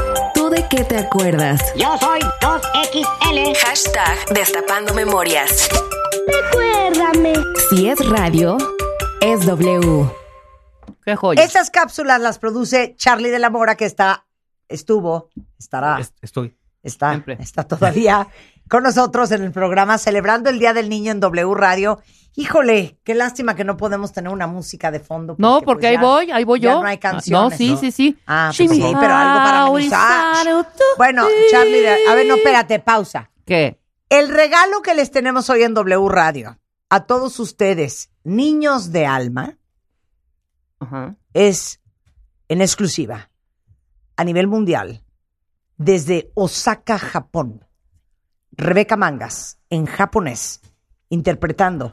¿Tú de qué te acuerdas? Yo soy 2XL. Hashtag Destapando memorias. Recuérdame. Si es radio, es W. Qué joya. Estas cápsulas las produce Charlie de la Mora, que está, estuvo, estará, Es- Estoy. está, Siempre. está todavía con nosotros en el programa celebrando el Día del Niño en W Radio. Híjole, qué lástima que no podemos tener una música de fondo. No, pues, porque ahí ya- voy, ahí voy ya yo. no hay No, canciones. sí, sí, sí. Ah, pues sí, pero algo para amenizar. that Bueno, Charlie, a ver, no, espérate, pausa. ¿Qué? El regalo que les tenemos hoy en W Radio a todos ustedes, niños de alma, es en exclusiva a nivel mundial desde Osaka, Japón. Rebeca Mangas en japonés interpretando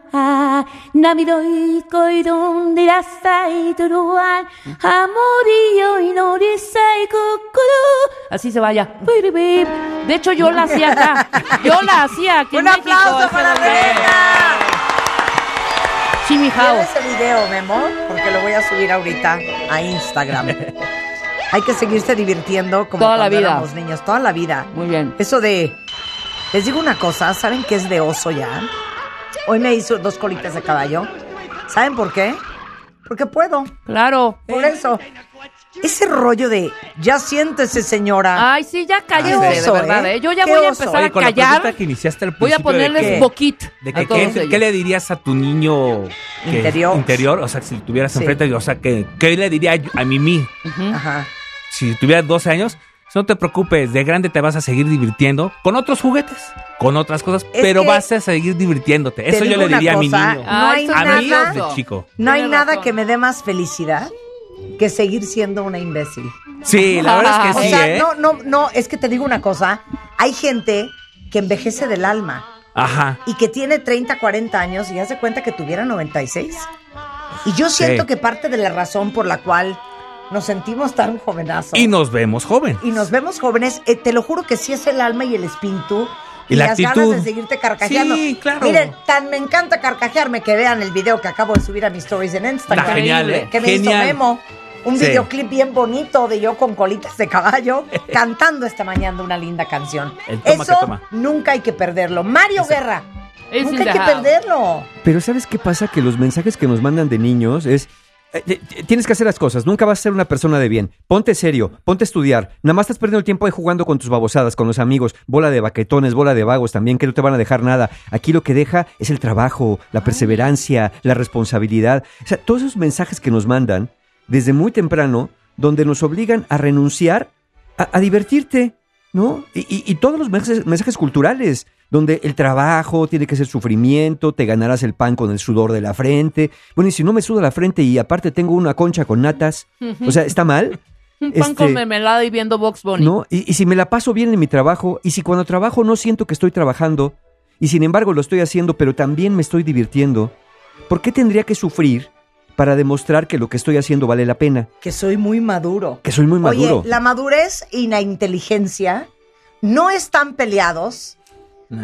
that Royally no you For the high say you Dai nai lu su yama Namiroi koi donde la sai turuan Amori yo inori sai kukuru Así se vaya. De hecho, yo la hacía acá. Yo la hacía aquí en ¡Un México. aplauso para. Rebeca! Shimmy how. ¿Quieres ese video, Memo? Porque lo voy a subir ahorita a Instagram. Hay que seguirse divirtiendo como Toda la vida. éramos niños, toda la vida. Muy bien. Eso de. Les digo una cosa, ¿saben qué es de oso ya? Hoy me hizo dos colitas de caballo. ¿Saben por qué? Porque puedo. Claro. Por eso. Ese rollo de ya siéntese, señora. Ay, sí, ya cállese, de verdad, ¿eh? ¿eh? Yo ya voy a oso. empezar Oye, a con la callar. pregunta que iniciaste al Voy a principio de ponerles que- boquit De a que, todos ¿qué, ellos. qué le dirías a tu niño que- Interior. interior? O sea, si lo tuvieras Sí. enfrente, o sea, que, ¿qué le diría yo- a Mimi? Ajá. Si tuvieras 12 años, no te preocupes, de grande te vas a seguir divirtiendo con otros juguetes, con otras cosas, Es pero vas a seguir divirtiéndote. Te Eso yo le diría a mi niño. no hay a mí nada- de chico. No hay nada que me dé más felicidad que seguir siendo una imbécil. Sí, la verdad es que o sí, sea, ¿eh? no, no, no, es que te digo una cosa. Hay gente que envejece del alma Ajá. y que tiene 30, 40 años y hace cuenta que tuviera 96. Y yo siento Sí. que parte de la razón por la cual nos sentimos tan jovenazos Y nos vemos joven. y nos vemos jóvenes, eh, te lo juro que sí es el alma y el espíritu. Y la las ganas actitud. de seguirte carcajeando. Sí, claro. Miren, tan me encanta carcajearme que vean el video que acabo de subir a mis stories en Instagram. Está genial, ¿eh? Que me Genial. hizo Memo. Un Sí. videoclip bien bonito de yo con colitas de caballo cantando esta mañana una linda canción. El toma Eso que toma. nunca hay que perderlo. Mario Guerra, Es nunca hay que house. perderlo. Pero ¿sabes qué pasa? Que los mensajes que nos mandan de niños es tienes que hacer las cosas, nunca vas a ser una persona de bien. Ponte serio, ponte a estudiar. Nada más estás perdiendo el tiempo ahí jugando con tus babosadas, con los amigos, bola de baquetones, bola de vagos también, que no te van a dejar nada. Aquí lo que deja es el trabajo, la perseverancia, la responsabilidad. O sea, todos esos mensajes que nos mandan desde muy temprano, donde nos obligan a renunciar a, a divertirte, ¿no? Y, y- y todos los mensajes, mensajes culturales, donde el trabajo tiene que ser sufrimiento, te ganarás el pan con el sudor de la frente. Bueno, y si no me suda la frente y aparte tengo una concha con natas, o sea, ¿está mal? Un pan con Este, mermelada y viendo Box Bunny. ¿No? Y, y si me la paso bien en mi trabajo, y si cuando trabajo no siento que estoy trabajando, y sin embargo lo estoy haciendo, pero también me estoy divirtiendo, ¿por qué tendría que sufrir para demostrar que lo que estoy haciendo vale la pena? Que soy muy maduro. Que soy muy maduro. Oye, la madurez y la inteligencia no están peleados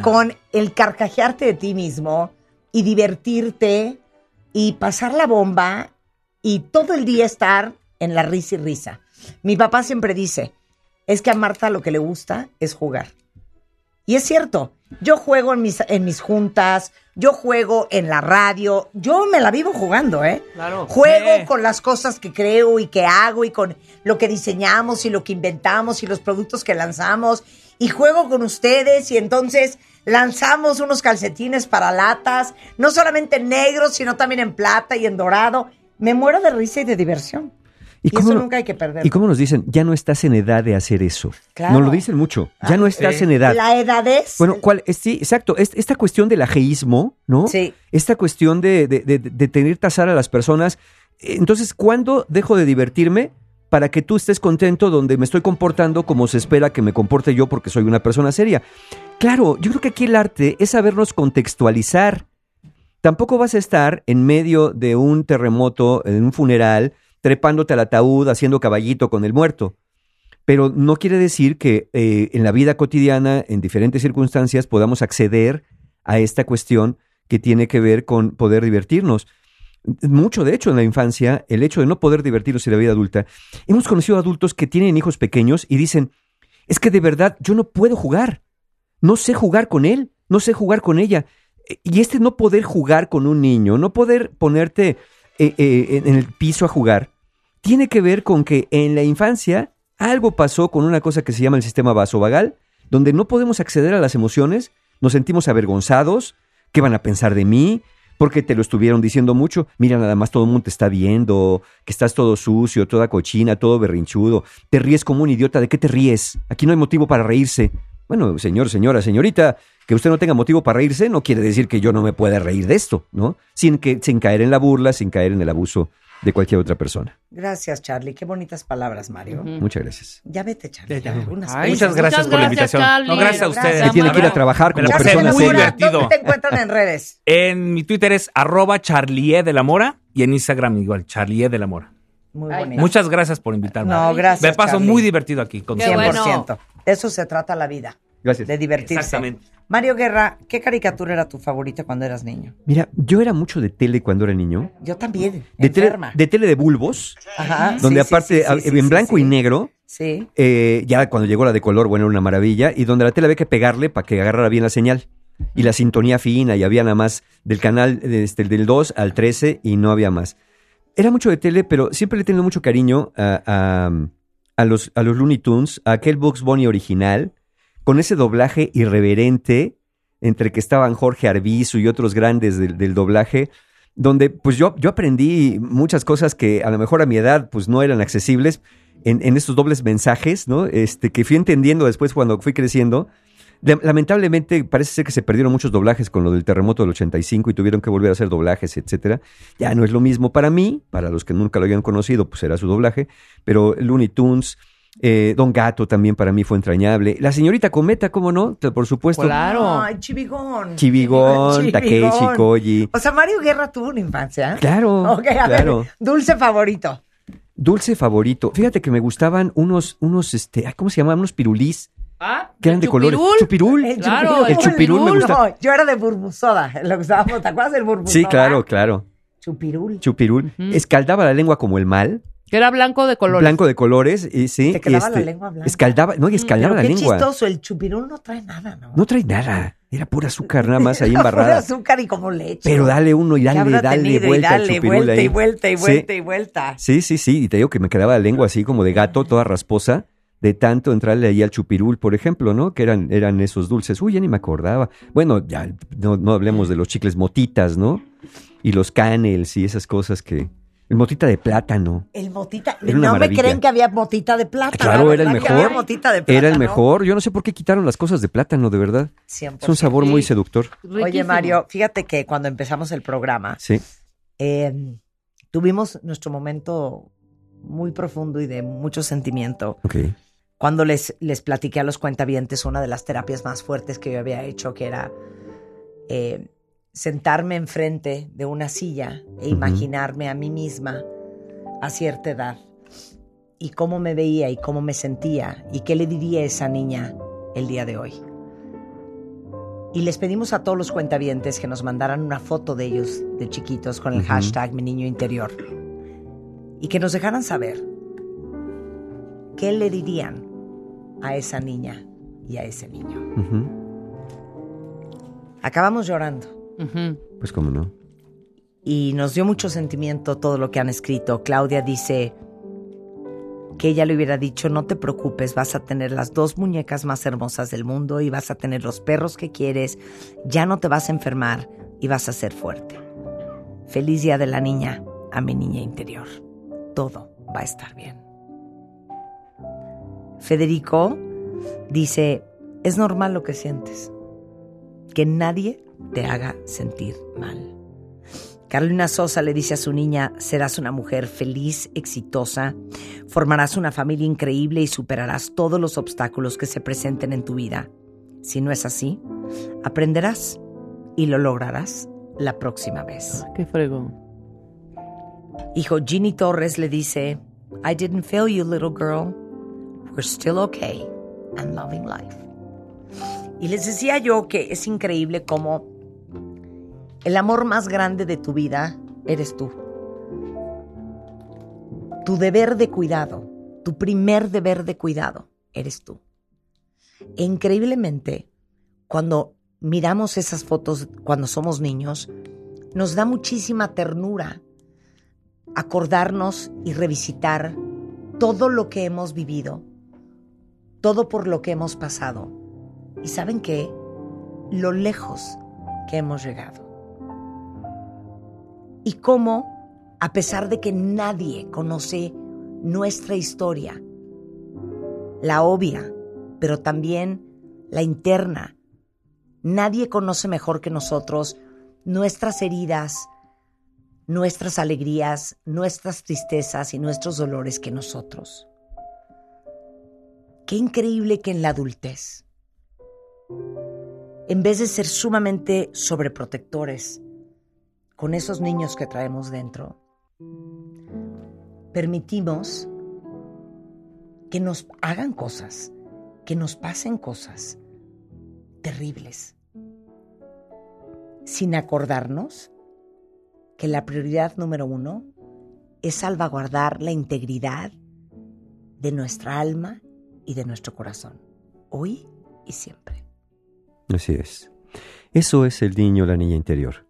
con el carcajearte de ti mismo y divertirte y pasar la bomba y todo el día estar en la risa y risa. Mi papá siempre dice, es que a Marta lo que le gusta es jugar. Y es cierto, yo juego en mis, en mis juntas, yo juego en la radio, yo me la vivo jugando, ¿eh? Claro. Juego con las cosas que creo y que hago y con lo que diseñamos y lo que inventamos y los productos que lanzamos. Y juego con ustedes y entonces lanzamos unos calcetines para latas, no solamente en negro, sino también en plata y en dorado. Me muero de risa y de diversión. Y, cómo eso nunca hay que perder. ¿Y cómo nos dicen? Ya no estás en edad de hacer eso. Claro. Nos lo dicen mucho. Ya no estás Sí. en edad. La edad es... Bueno, ¿cuál? es- Sí, exacto. Es- esta cuestión del ajeísmo, ¿no? Sí. Esta cuestión de, de, de, de tener tasar a las personas. Entonces, ¿cuándo dejo de divertirme para que tú estés contento donde me estoy comportando como se espera que me comporte yo porque soy una persona seria? Claro, yo creo que aquí el arte es sabernos contextualizar. Tampoco vas a estar en medio de un terremoto, en un funeral, trepándote al ataúd, haciendo caballito con el muerto. Pero no quiere decir que eh, en la vida cotidiana, en diferentes circunstancias, podamos acceder a esta cuestión que tiene que ver con poder divertirnos. Mucho, de hecho, en la infancia, el hecho de no poder divertirnos en la vida adulta. Hemos conocido adultos que tienen hijos pequeños y dicen, es que de verdad yo no puedo jugar. No sé jugar con él, no sé jugar con ella. Y este no poder jugar con un niño, no poder ponerte eh, eh, en el piso a jugar, tiene que ver con que en la infancia algo pasó con una cosa que se llama el sistema vasovagal, donde no podemos acceder a las emociones, nos sentimos avergonzados, ¿qué van a pensar de mí? Porque te lo estuvieron diciendo mucho. Mira, nada más todo el mundo te está viendo, que estás todo sucio, toda cochina, todo berrinchudo. Te ríes como un idiota. ¿De qué te ríes? Aquí no hay motivo para reírse. Bueno, señor, señora, señorita, que usted no tenga motivo para reírse no quiere decir que yo no me pueda reír de esto, ¿no? Sin, que, sin caer en la burla, sin caer en el abuso de cualquier otra persona. Gracias, Charlie. Qué bonitas palabras, Mario. Muchas gracias. Ya vete, Charlie. Ya, ya. Algunas Ay, cosas. muchas gracias por la invitación. No, gracias a ustedes. Que tiene que ir a trabajar como Me la pasé persona muy divertido. ¿Dónde te encuentran en redes? En mi Twitter es arroba charlie de la mora y en Instagram igual, charlie de la mora. Muy bonito. Muchas gracias por invitarme. No, gracias, Me paso Charlie. muy divertido aquí con 100%. De eso se trata la vida. Gracias. De divertirse. Exactamente. Mario Guerra, ¿qué caricatura era tu favorita cuando eras niño? Mira, yo era mucho de tele cuando era niño. Yo también. De tele, de tele de bulbos, Ajá. donde sí, aparte, sí, sí, en sí, blanco sí. y negro, Sí. eh, ya cuando llegó la de color, bueno, era una maravilla, y donde la tele había que pegarle para que agarrara bien la señal. Y la sintonía fina, y había nada más del canal este, del 2 al 13 y no había más. Era mucho de tele, pero siempre le he tenido mucho cariño a, a- a los, a los Looney Tunes, a aquel Bugs Bunny original, con ese doblaje irreverente entre que estaban Jorge Arbizu y otros grandes del, doblaje, donde pues yo, yo aprendí muchas cosas que a lo mejor a mi edad pues no eran accesibles en, en estos dobles mensajes, ¿no? Este, que fui entendiendo después cuando fui creciendo. Lamentablemente parece ser que se perdieron muchos doblajes con lo del terremoto del 85 y tuvieron que volver a hacer doblajes, etcétera. Ya no es lo mismo para mí, para los que nunca lo habían conocido, pues era su doblaje, pero Looney Tunes, eh, Don Gato también para mí fue entrañable. La señorita Cometa, ¿cómo no? Por supuesto. Ay, chivigón. Chivigón, Takeshi, Koji. O sea, Mario Guerra tuvo una infancia. Claro, Ok, a claro. ver, dulce favorito. Dulce favorito. Fíjate que me gustaban unos, unos, este, ¿cómo se llamaban? Unos pirulís. Ah, Que eran de colores. Chupirul. El Claro, chupirul. el chupirul me gusta. No, yo era de burbusoda. Lo usábamos. ¿Te acuerdas del burbusoda? Sí, claro, claro. Chupirul. Chupirul. Escaldaba la lengua como el mal. Que era blanco de colores. blanco de colores, y sí. Te quedaba y la lengua blanca. Escaldaba, no, y escaldaba Pero la qué lengua. chistoso, el chupirul no trae nada, ¿no? No trae nada. Era pura azúcar nada más ahí Pura embarrada. azúcar y como leche. Pero dale uno y ¿Qué dale, dale? Y vuelta al dale, chupirul vuelta ahí. y vuelta y Sí. vuelta y vuelta. Sí, sí, sí. Y te digo que me quedaba la lengua así como de gato, toda rasposa, de tanto entrarle ahí al chupirul, por ejemplo, ¿no? Que eran, eran esos dulces. Uy, ya ni me acordaba. Bueno, ya no, no hablemos de los chicles motitas, ¿no? Y los canels y esas cosas que. El motita de plátano. El motita. Era una no me creen que había motita de plátano. Claro, era el ¿verdad que había mejor. motita de Era el plátano? mejor. Yo no sé por qué quitaron las cosas de plátano, de verdad. 100%. Es un sabor muy seductor. Oye, Mario, fíjate que cuando empezamos el programa, Sí. eh, tuvimos nuestro momento muy profundo y de mucho sentimiento. Ok. Cuando les, les platiqué a los cuentavientes una de las terapias más fuertes que yo había hecho, que era eh, sentarme enfrente de una silla e imaginarme a mí misma a cierta edad. Y cómo me veía y cómo me sentía y qué le diría a esa niña el día de hoy. Y les pedimos a todos los cuentavientes que nos mandaran una foto de ellos de chiquitos con el hashtag mi niño interior. Y que nos dejaran saber qué le dirían a esa niña y a ese niño. Acabamos llorando Pues cómo no. y nos dio mucho sentimiento todo lo que han escrito. Claudia dice que ella le hubiera dicho, no te preocupes, vas a tener las dos muñecas más hermosas del mundo y vas a tener los perros que quieres, ya no te vas a enfermar y vas a ser fuerte. Feliz día de la niña a mi niña interior. Todo va a estar bien. Federico dice, es normal lo que sientes, que nadie te haga sentir mal. Carolina Sosa le dice a su niña, serás una mujer feliz, exitosa, formarás una familia increíble y superarás todos los obstáculos que se presenten en tu vida. Si no es así, aprenderás y lo lograrás la próxima vez. Qué fregón. Hijo Ginny Torres le dice, I didn't fail you, little girl. We're still okay and loving life. Y les decía yo que es increíble cómo el amor más grande de tu vida eres tú. Tu deber de cuidado, tu primer deber de cuidado, eres tú. E increíblemente, cuando miramos esas fotos cuando somos niños, nos da muchísima ternura acordarnos y revisitar todo lo que hemos vivido, todo por lo que hemos pasado. Y saben qué? Lo lejos que hemos llegado. Y cómo, a pesar de que nadie conoce nuestra historia, la obvia, pero también la interna, nadie conoce mejor que nosotros nuestras heridas, nuestras alegrías, nuestras tristezas y nuestros dolores que nosotros. Qué increíble que en la adultez, en vez de ser sumamente sobreprotectores con esos niños que traemos dentro, permitimos que nos hagan cosas, que nos pasen cosas terribles, sin acordarnos que la prioridad número uno es salvaguardar la integridad de nuestra alma y de nuestro corazón, hoy y siempre. Así es. Eso es el niño, la niña interior.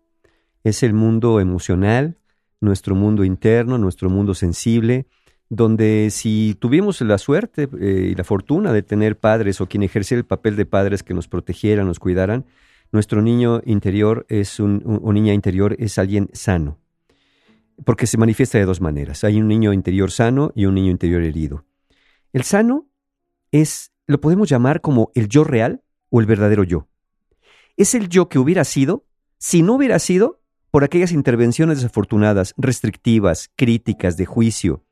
Es el mundo emocional, nuestro mundo interno, nuestro mundo sensible, donde si tuvimos la suerte eh, y la fortuna de tener padres o quien ejerciera el papel de padres que nos protegieran, nos cuidaran, nuestro niño interior es un, o niña interior es alguien sano. Porque se manifiesta de dos maneras. Hay un niño interior sano y un niño interior herido. El sano es, lo podemos llamar como el yo real o el verdadero yo. Es el yo que hubiera sido si no hubiera sido por aquellas intervenciones desafortunadas, restrictivas, críticas, de juicio,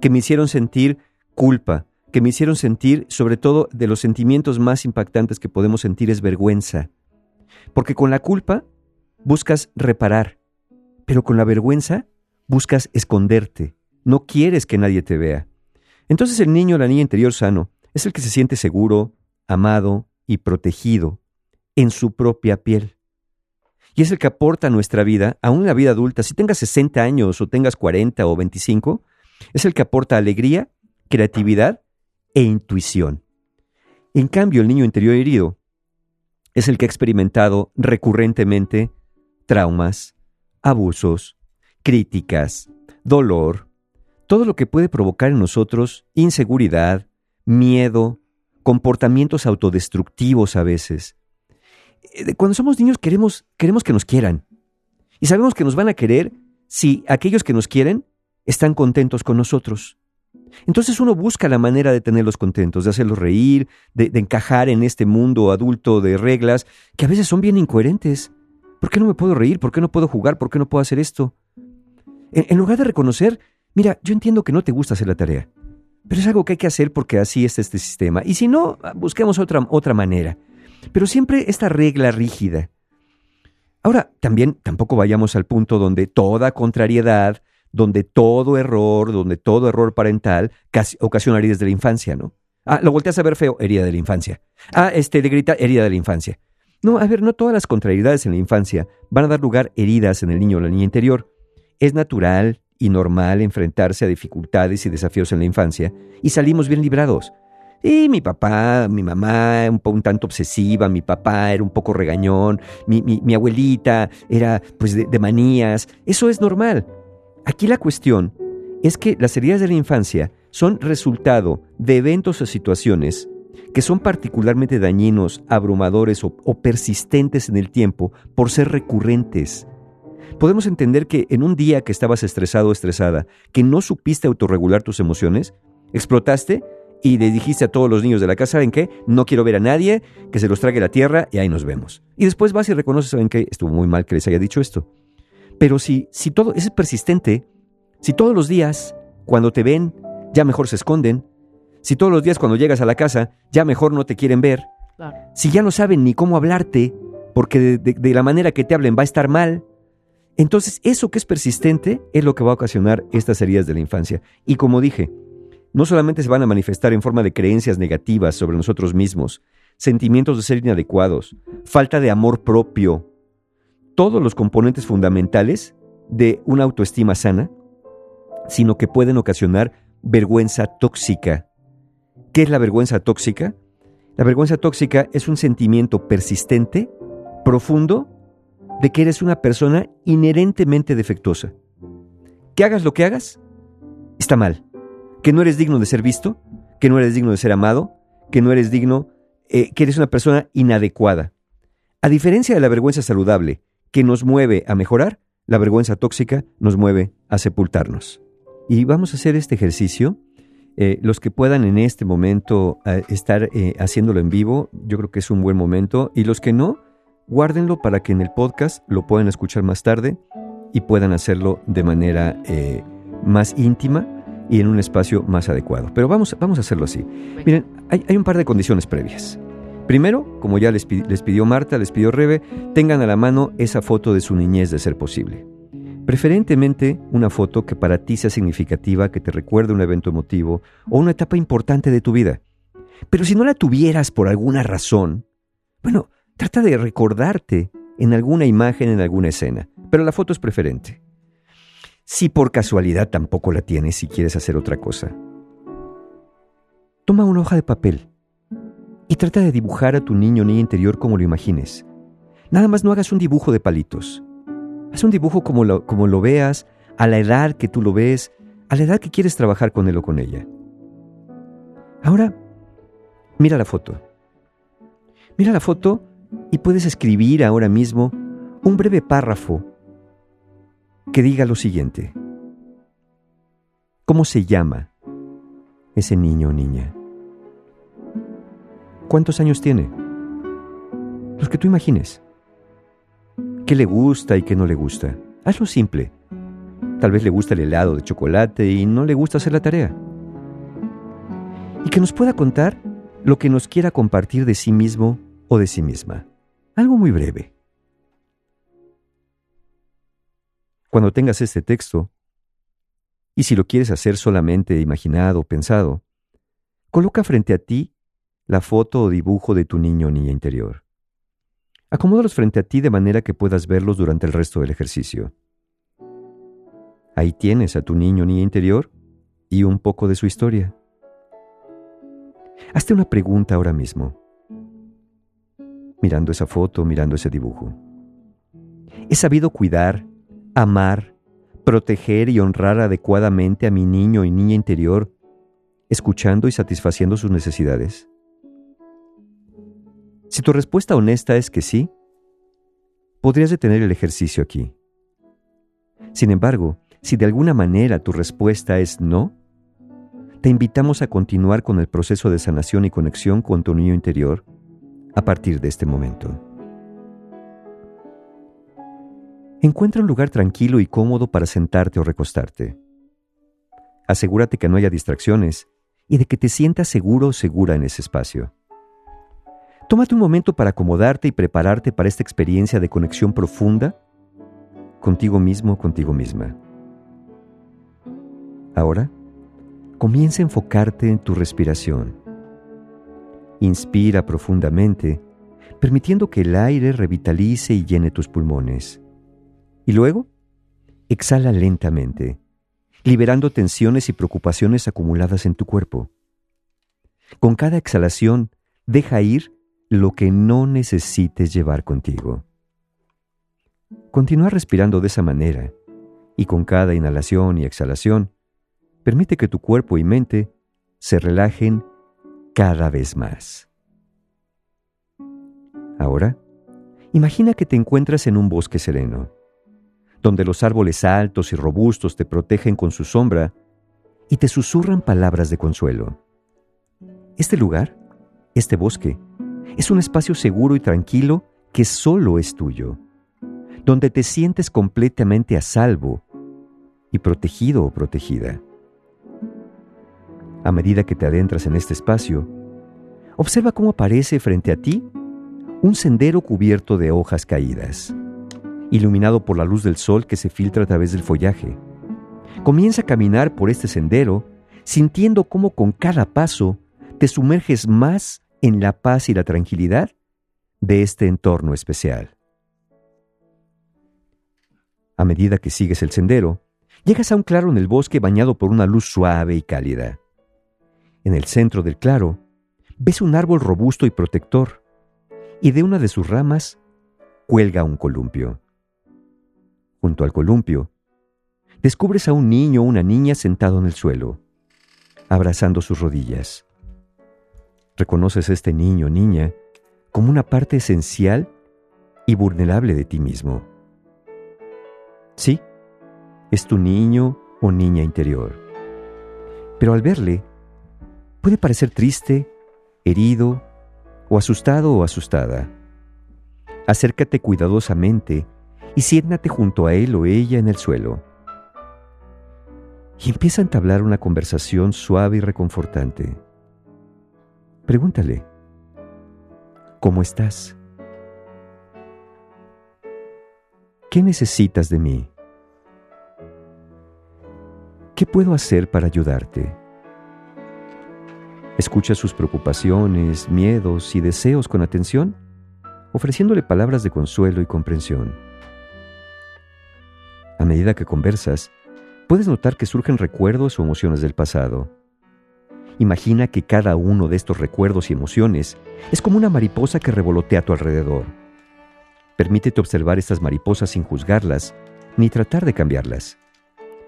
que me hicieron sentir culpa, que me hicieron sentir, sobre todo, de los sentimientos más impactantes que podemos sentir es vergüenza. Porque con la culpa buscas reparar, pero con la vergüenza buscas esconderte, no quieres que nadie te vea. Entonces el niño o la niña interior sano es el que se siente seguro, amado y protegido en su propia piel. Y es el que aporta a nuestra vida, aún en la vida adulta, si tengas 60 años o tengas 40 o 25, Es el que aporta alegría, creatividad e intuición. En cambio, el niño interior herido es el que ha experimentado recurrentemente traumas, abusos, críticas, dolor, todo lo que puede provocar en nosotros inseguridad, miedo, comportamientos autodestructivos a veces. Eh, Cuando somos niños queremos, queremos que nos quieran. Y sabemos que nos van a querer si aquellos que nos quieren están contentos con nosotros. Entonces uno busca la manera de tenerlos contentos, de hacerlos reír, de, encajar en este mundo adulto de reglas que a veces son bien incoherentes. ¿Por qué no me puedo reír? ¿Por qué no puedo jugar? ¿Por qué no puedo hacer esto? En lugar de reconocer, mira, yo entiendo que no te gusta hacer la tarea, pero es algo que hay que hacer porque así es este sistema. Y si no, busquemos otra, otra manera. Pero siempre esta regla rígida. Ahora, también tampoco vayamos al punto donde toda contrariedad, donde todo error, donde todo error parental casi ocasiona heridas de la infancia, ¿no? Ah, lo volteas a ver feo, herida de la infancia. Ah, este, le grita, herida de la infancia. No, a ver, no todas las contrariedades en la infancia van a dar lugar heridas en el niño o la niña interior. Es natural y normal enfrentarse a dificultades y desafíos en la infancia y salimos bien librados. Y mi papá, mi mamá, un, un tanto obsesiva, mi papá era un poco regañón, mi, abuelita era pues de, de manías. Eso es normal. Aquí la cuestión es que las heridas de la infancia son resultado de eventos o situaciones que son particularmente dañinos, abrumadores o, o persistentes en el tiempo por ser recurrentes. Podemos entender que en un día que estabas estresado o estresada, que no supiste autorregular tus emociones, explotaste y le dijiste a todos los niños de la casa, ¿saben qué? No quiero ver a nadie, que se los trague la tierra y ahí nos vemos. Y después vas y reconoces, ¿saben qué? Estuvo muy mal que les haya dicho esto. Pero si, si todo es persistente, si todos los días, cuando te ven, ya mejor se esconden, si todos los días cuando llegas a la casa, ya mejor no te quieren ver, Claro. si ya no saben ni cómo hablarte, porque de, de- de la manera que te hablen va a estar mal, entonces eso que es persistente es lo que va a ocasionar estas heridas de la infancia. Y como dije, no solamente se van a manifestar en forma de creencias negativas sobre nosotros mismos, sentimientos de ser inadecuados, falta de amor propio, todos los componentes fundamentales de una autoestima sana, sino que pueden ocasionar vergüenza tóxica. ¿Qué es la vergüenza tóxica? La vergüenza tóxica es un sentimiento persistente, profundo, de que eres una persona inherentemente defectuosa. Que hagas lo que hagas, está mal. Que no eres digno de ser visto, que no eres digno de ser amado, que no eres digno, eh, que eres una persona inadecuada. A diferencia de la vergüenza saludable, que nos mueve a mejorar, la vergüenza tóxica nos mueve a sepultarnos. Y vamos a hacer este ejercicio. Eh, los que puedan en este momento eh, estar haciéndolo en vivo, yo creo que es un buen momento. Y los que no, guárdenlo para que en el podcast lo puedan escuchar más tarde y puedan hacerlo de manera eh, más íntima y en un espacio más adecuado. Pero vamos, vamos a hacerlo así. Miren, hay, hay un par de condiciones previas. Primero, como ya les, les pidió Marta, les pidió Rebe, tengan a la mano esa foto de su niñez de ser posible. Preferentemente una foto que para ti sea significativa, que te recuerde un evento emotivo o una etapa importante de tu vida. Pero si no la tuvieras por alguna razón, bueno, trata de recordarte en alguna imagen, en alguna escena, pero la foto es preferente. Si por casualidad tampoco la tienes y quieres hacer otra cosa, toma una hoja de papel y trata de dibujar a tu niño o niña interior como lo imagines. Nada más no hagas un dibujo de palitos. Haz un dibujo como lo, como lo veas, a la edad que tú lo ves, a la edad que quieres trabajar con él o con ella. Ahora, mira la foto. Mira la foto y puedes escribir ahora mismo un breve párrafo que diga lo siguiente. ¿Cómo se llama ese niño o niña? ¿Cuántos años tiene? Los que tú imagines. ¿Qué le gusta y qué no le gusta? Hazlo simple. Tal vez le gusta el helado de chocolate y no le gusta hacer la tarea. Y que nos pueda contar lo que nos quiera compartir de sí mismo o de sí misma. Algo muy breve. Cuando tengas este texto, y si lo quieres hacer solamente imaginado o pensado, coloca frente a ti la foto o dibujo de tu niño o niña interior. Acomódalos frente a ti de manera que puedas verlos durante el resto del ejercicio. Ahí tienes a tu niño o niña interior y un poco de su historia. Hazte una pregunta ahora mismo, mirando esa foto, mirando ese dibujo. ¿He sabido cuidar, amar, proteger y honrar adecuadamente a mi niño y niña interior, escuchando y satisfaciendo sus necesidades? Si tu respuesta honesta es que sí, podrías detener el ejercicio aquí. Sin embargo, si de alguna manera tu respuesta es no, te invitamos a continuar con el proceso de sanación y conexión con tu niño interior a partir de este momento. Encuentra un lugar tranquilo y cómodo para sentarte o recostarte. Asegúrate que no haya distracciones y de que te sientas seguro o segura en ese espacio. Tómate un momento para acomodarte y prepararte para esta experiencia de conexión profunda contigo mismo o contigo misma. Ahora, comienza a enfocarte en tu respiración. Inspira profundamente, permitiendo que el aire revitalice y llene tus pulmones. Y luego, exhala lentamente, liberando tensiones y preocupaciones acumuladas en tu cuerpo. Con cada exhalación, deja ir lo que no necesites llevar contigo. Continúa respirando de esa manera y con cada inhalación y exhalación, permite que tu cuerpo y mente se relajen cada vez más. Ahora, imagina que te encuentras en un bosque sereno, donde los árboles altos y robustos te protegen con su sombra y te susurran palabras de consuelo. Este lugar, este bosque, es un espacio seguro y tranquilo que solo es tuyo, donde te sientes completamente a salvo y protegido o protegida. A medida que te adentras en este espacio, observa cómo aparece frente a ti un sendero cubierto de hojas caídas, iluminado por la luz del sol que se filtra a través del follaje. Comienza a caminar por este sendero, sintiendo cómo con cada paso te sumerges más en la paz y la tranquilidad de este entorno especial. A medida que sigues el sendero, llegas a un claro en el bosque bañado por una luz suave y cálida. En el centro del claro, ves un árbol robusto y protector, y de una de sus ramas cuelga un columpio. Junto al columpio, descubres a un niño o una niña sentado en el suelo, abrazando sus rodillas. Reconoces a este niño o niña como una parte esencial y vulnerable de ti mismo. Sí, es tu niño o niña interior. Pero al verle, puede parecer triste, herido o asustado o asustada. Acércate cuidadosamente y siéntate junto a él o ella en el suelo. Y empieza a entablar una conversación suave y reconfortante. Pregúntale, ¿cómo estás? ¿Qué necesitas de mí? ¿Qué puedo hacer para ayudarte? Escucha sus preocupaciones, miedos y deseos con atención, ofreciéndole palabras de consuelo y comprensión. A medida que conversas, puedes notar que surgen recuerdos o emociones del pasado. Imagina que cada uno de estos recuerdos y emociones es como una mariposa que revolotea a tu alrededor. Permítete observar estas mariposas sin juzgarlas ni tratar de cambiarlas.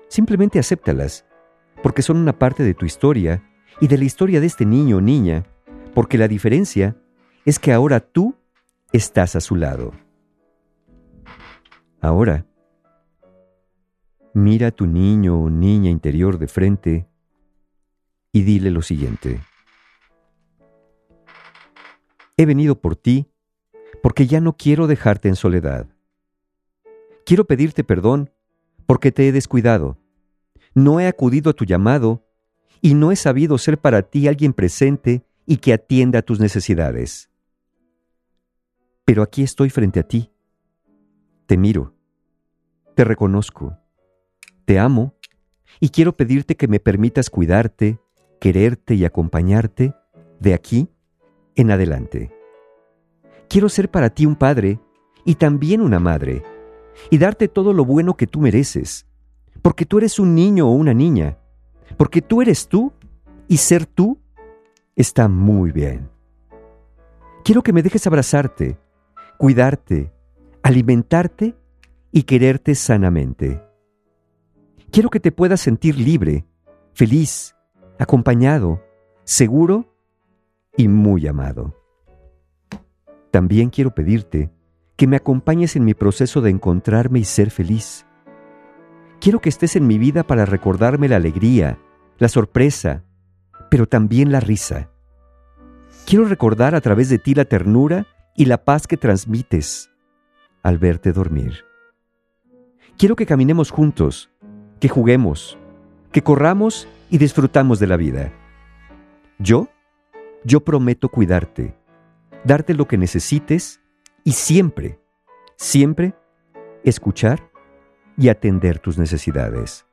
Simplemente acéptalas, porque son una parte de tu historia y de la historia de este niño o niña, porque la diferencia es que ahora tú estás a su lado. Ahora, mira a tu niño o niña interior de frente y dile lo siguiente. He venido por ti porque ya no quiero dejarte en soledad. Quiero pedirte perdón porque te he descuidado. No he acudido a tu llamado y no he sabido ser para ti alguien presente y que atienda a tus necesidades. Pero aquí estoy frente a ti. Te miro. Te reconozco. Te amo y quiero pedirte que me permitas cuidarte, quererte y acompañarte de aquí en adelante. Quiero ser para ti un padre y también una madre, y darte todo lo bueno que tú mereces, porque tú eres un niño o una niña, Porque tú eres tú y ser tú está muy bien. Quiero que me dejes abrazarte, cuidarte, alimentarte y quererte sanamente. Quiero que te puedas sentir libre, feliz, acompañado, seguro y muy amado. También quiero pedirte que me acompañes en mi proceso de encontrarme y ser feliz. Quiero que estés en mi vida para recordarme la alegría, la sorpresa, pero también la risa. Quiero recordar a través de ti la ternura y la paz que transmites al verte dormir. Quiero que caminemos juntos, que juguemos, que corramos y disfrutamos de la vida. Yo, yo prometo cuidarte, darte lo que necesites y siempre, siempre escuchar y atender tus necesidades.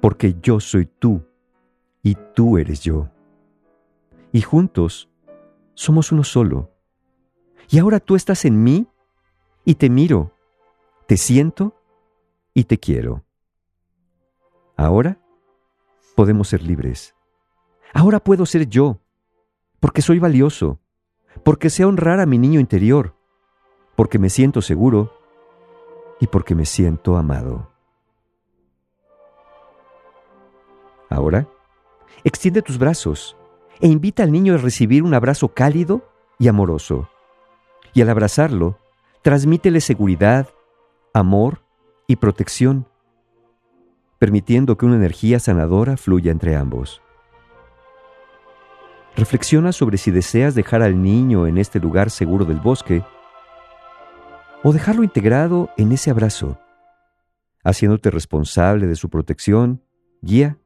Porque yo soy tú y tú eres yo. Y juntos somos uno solo. Y ahora tú estás en mí y te miro, te siento y te quiero. Ahora podemos ser libres. Ahora puedo ser yo, porque soy valioso, porque sé honrar a mi niño interior, porque me siento seguro y porque me siento amado. Ahora, extiende tus brazos e invita al niño a recibir un abrazo cálido y amoroso. Y al abrazarlo, transmítele seguridad, amor y protección, permitiendo que una energía sanadora fluya entre ambos. Reflexiona sobre si deseas dejar al niño en este lugar seguro del bosque o dejarlo integrado en ese abrazo, haciéndote responsable de su protección, guía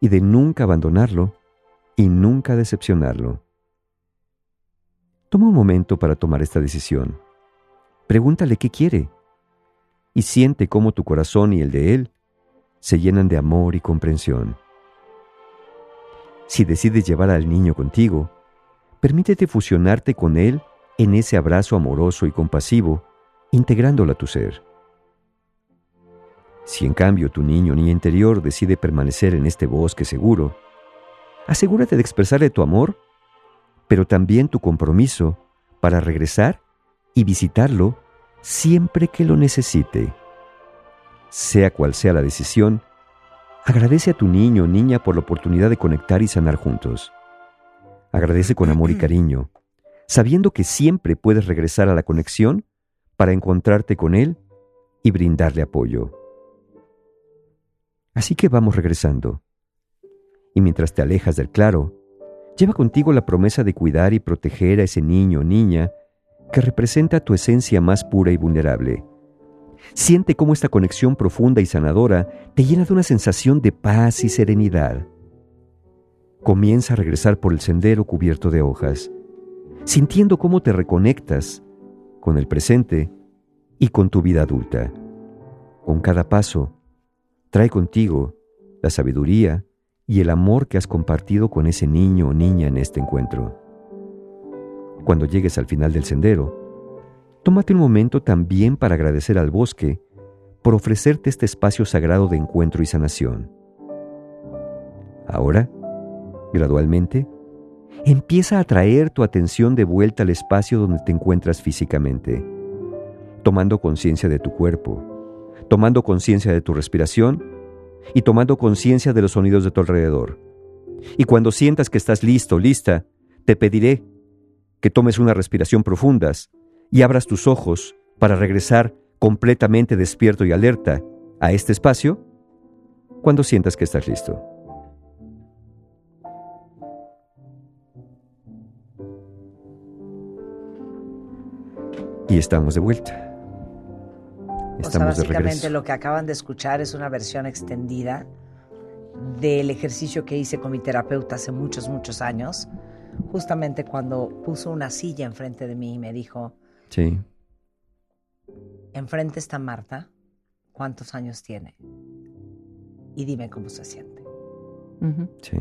y de nunca abandonarlo y nunca decepcionarlo. Toma un momento para tomar esta decisión. Pregúntale qué quiere y siente cómo tu corazón y el de él se llenan de amor y comprensión. Si decides llevar al niño contigo, permítete fusionarte con él en ese abrazo amoroso y compasivo, integrándolo a tu ser. Si en cambio tu niño ni interior decide permanecer en este bosque seguro, asegúrate de expresarle tu amor, pero también tu compromiso para regresar y visitarlo siempre que lo necesite. Sea cual sea la decisión, agradece a tu niño o niña por la oportunidad de conectar y sanar juntos. Agradece con amor y cariño, sabiendo que siempre puedes regresar a la conexión para encontrarte con él y brindarle apoyo. Así que vamos regresando. Y mientras te alejas del claro, lleva contigo la promesa de cuidar y proteger a ese niño o niña que representa tu esencia más pura y vulnerable. Siente cómo esta conexión profunda y sanadora te llena de una sensación de paz y serenidad. Comienza a regresar por el sendero cubierto de hojas, sintiendo cómo te reconectas con el presente y con tu vida adulta. Con cada paso, trae contigo la sabiduría y el amor que has compartido con ese niño o niña en este encuentro. Cuando llegues al final del sendero, tómate un momento también para agradecer al bosque por ofrecerte este espacio sagrado de encuentro y sanación. Ahora, gradualmente, empieza a traer tu atención de vuelta al espacio donde te encuentras físicamente, tomando conciencia de tu cuerpo, tomando conciencia de tu respiración y tomando conciencia de los sonidos de tu alrededor. Y cuando sientas que estás listo, lista, te pediré que tomes unas respiración profundas y abras tus ojos para regresar completamente despierto y alerta a este espacio cuando sientas que estás listo. Y estamos de vuelta. O sea, Estamos de básicamente regreso. lo que acaban de escuchar es una versión extendida del ejercicio que hice con mi terapeuta hace muchos, muchos años, justamente cuando puso una silla enfrente de mí y me dijo, Sí. enfrente está Marta, ¿cuántos años tiene? Y dime cómo se siente. Sí.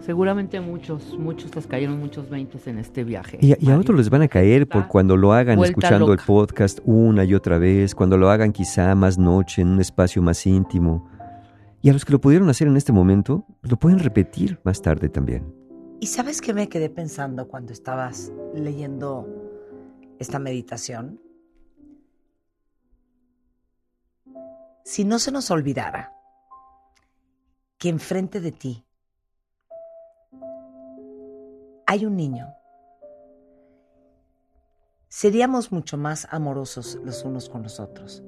Seguramente muchos, muchos les cayeron muchos veintes en este viaje. Y, a- y a otros les van a caer por cuando lo hagan vuelta escuchando loca. el podcast una y otra vez, cuando lo hagan quizá más noche, en un espacio más íntimo. Y a los que lo pudieron hacer en este momento, lo pueden repetir más tarde también. ¿Y sabes qué me quedé pensando cuando estabas leyendo esta meditación? Si no se nos olvidara que enfrente de ti hay un niño, seríamos mucho más amorosos los unos con los otros.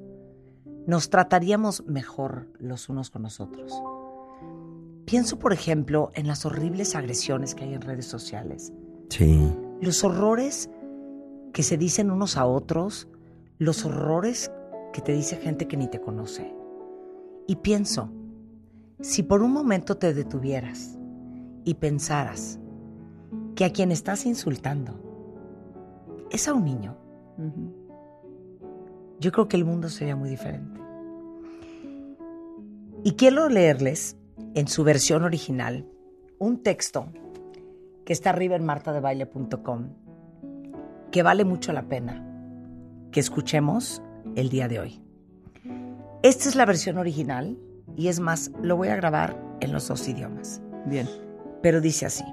Nos trataríamos mejor los unos con los otros. Pienso, por ejemplo, en las horribles agresiones que hay en redes sociales, Sí. los horrores que se dicen unos a otros, los horrores que te dice gente que ni te conoce. Y pienso, si por un momento te detuvieras y pensaras que a quien estás insultando es a un niño, yo creo que el mundo sería muy diferente. Y quiero leerles en su versión original un texto que está arriba en martadebaile.com que vale mucho la pena que escuchemos el día de hoy. Esta es la versión original y es más, lo voy a grabar en los dos idiomas. Bien. Pero dice así.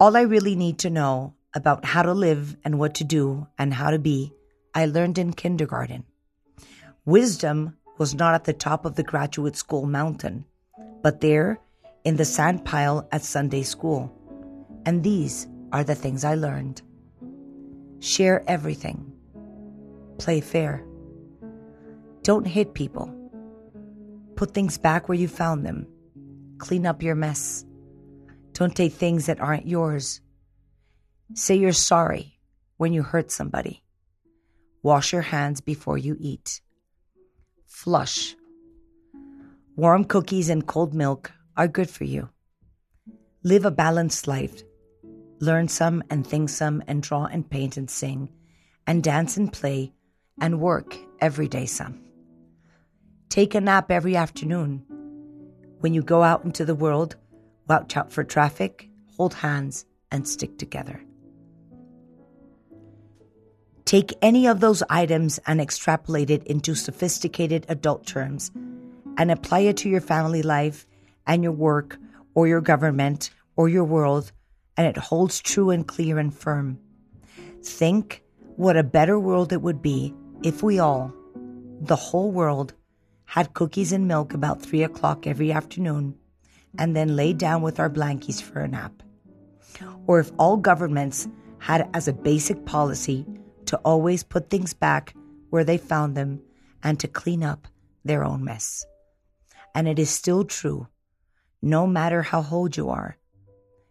All I really need to know about how to live and what to do and how to be, I learned in kindergarten. Wisdom was not at the top of the graduate school mountain, but there in the sand pile at Sunday school. And these are the things I learned. Share everything, play fair, don't hit people, put things back where you found them, clean up your mess, don't take things that aren't yours, say you're sorry when you hurt somebody, wash your hands before you eat, flush. Warm cookies and cold milk are good for you. Live a balanced life. Learn some and think some and draw and paint and sing and dance and play and work every day some. Take a nap every afternoon. When you go out into the world, watch out for traffic, hold hands, and stick together. Take any of those items and extrapolate it into sophisticated adult terms and apply it to your family life and your work or your government or your world, and it holds true and clear and firm. Think what a better world it would be if we all, the whole world, had cookies and milk about three o'clock every afternoon and then lay down with our blankies for a nap. Or if all governments had as a basic policy to always put things back where they found them and to clean up their own mess. And it is still true, no matter how old you are.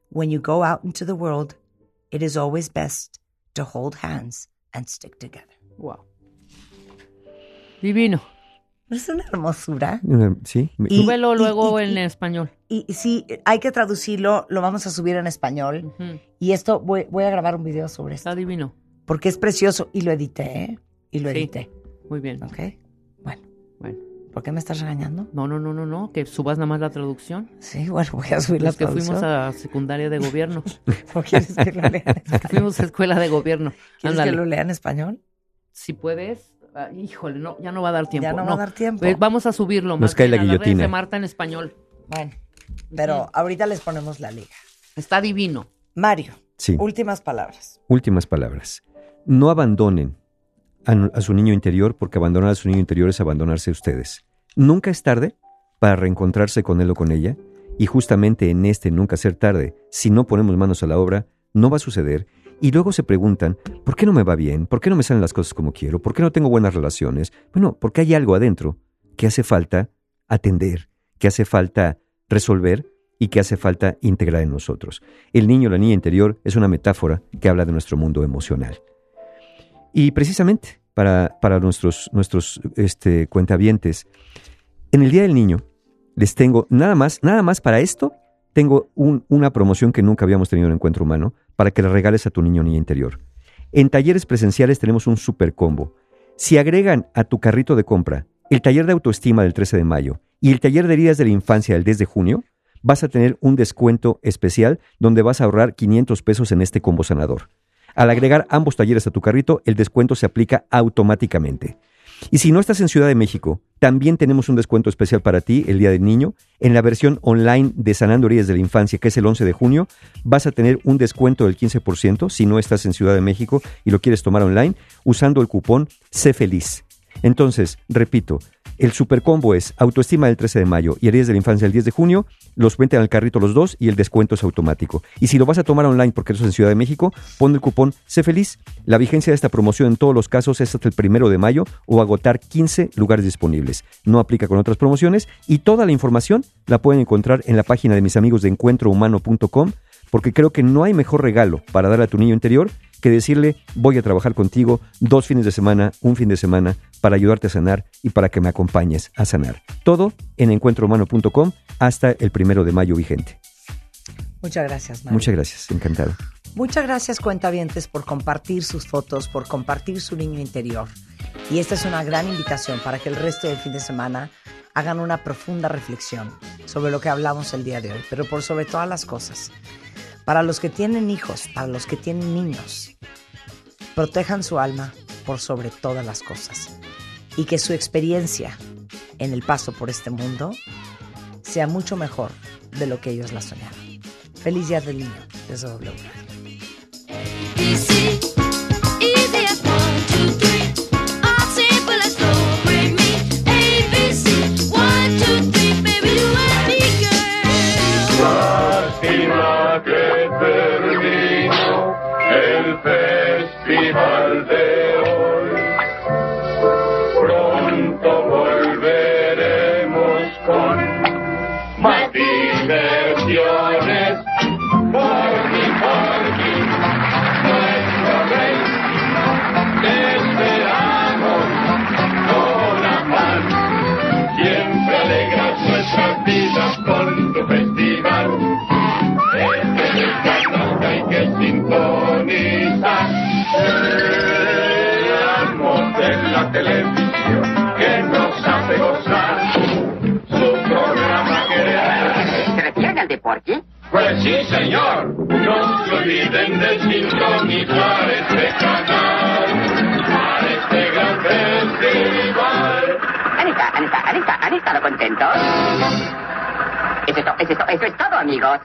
When you go out into the world, it is always best to hold hands and stick together. Wow. Divino. Es una hermosura. Sí. Súbelo luego en español. Y, y sí, hay que traducirlo, lo vamos a subir en español. Y esto voy, voy a grabar un video sobre esto. Está divino. Porque es precioso y lo edité, ¿eh? Y lo Sí. edité. Muy bien. ¿Ok? Bueno. Bueno. ¿Por qué me estás regañando? No, no, no, no, no. Que subas nada más la traducción. Sí, bueno, voy a subir la Los que traducción. fuimos a secundaria de gobierno. ¿O quieres que lo lea en Los que fuimos a escuela de gobierno. ¿Quieres Ándale. que lo lea en español? Si puedes. Ah, híjole, no, ya no va a dar tiempo. Ya no va a dar tiempo. Eh, vamos a subirlo. Nos más cae la guillotina. de Marta en español. Bueno, pero ahorita les ponemos la liga. Está divino. Mario, Sí. últimas palabras. Últimas palabras. No abandonen a, a su niño interior porque abandonar a su niño interior es abandonarse a ustedes. Nunca es tarde para reencontrarse con él o con ella y justamente en este nunca ser tarde, si no ponemos manos a la obra, no va a suceder y luego se preguntan, ¿por qué no me va bien? ¿Por qué no me salen las cosas como quiero? ¿Por qué no tengo buenas relaciones? Bueno, porque hay algo adentro que hace falta atender, que hace falta resolver y que hace falta integrar en nosotros. El niño, la niña interior, es una metáfora que habla de nuestro mundo emocional. Y precisamente para, para nuestros, nuestros este, cuentavientes, en el Día del Niño les tengo nada más, nada más para esto, tengo un- una promoción que nunca habíamos tenido en Encuentro Humano para que le regales a tu niño o niña interior. En talleres presenciales tenemos un super combo. Si agregan a tu carrito de compra el taller de autoestima del 13 de mayo y el taller de heridas de la infancia del 10 de junio, vas a tener un descuento especial donde vas a ahorrar 500 pesos en este combo sanador. Al agregar ambos talleres a tu carrito, el descuento se aplica automáticamente. Y si no estás en Ciudad de México, también tenemos un descuento especial para ti el Día del Niño. En la versión online de Sanando Heridas de la Infancia, que es el 11 de junio, vas a tener un descuento del 15% si no estás en Ciudad de México y lo quieres tomar online, usando el cupón Sé Feliz. Entonces, repito, el supercombo es autoestima del 13 de mayo y heridas de la infancia el 10 de junio, los meten al carrito los dos y el descuento es automático. Y si lo vas a tomar online porque eso es en Ciudad de México, pon el cupón Sé Feliz. La vigencia de esta promoción en todos los casos es hasta el primero de mayo o agotar 15 lugares disponibles. No aplica con otras promociones y toda la información la pueden encontrar en la página de mis amigos de encuentrohumano.com porque creo que no hay mejor regalo para darle a tu niño interior que decirle voy a trabajar contigo dos fines de semana, un fin de semana, para ayudarte a sanar y para que me acompañes a sanar. Todo en encuentrohumano.com hasta el primero de mayo vigente. Muchas gracias, Mario. Muchas gracias, encantado. Muchas gracias, cuentavientes, por compartir sus fotos, por compartir su niño interior. Y esta es una gran invitación para que el resto del fin de semana hagan una profunda reflexión sobre lo que hablamos el día de hoy, pero por sobre todas las cosas. Para los que tienen hijos, para los que tienen niños, protejan su alma por sobre todas las cosas. Y que su experiencia en el paso por este mundo sea mucho mejor de lo que ellos la soñaron. Feliz Día del Niño desde W deporte? Pues sí, señor. No se olviden de sintonizar este canal. Para este gran festival. Anita, Anita, Anita, ¿han estado contentos? Eso es, to- eso es to- eso es todo, amigos.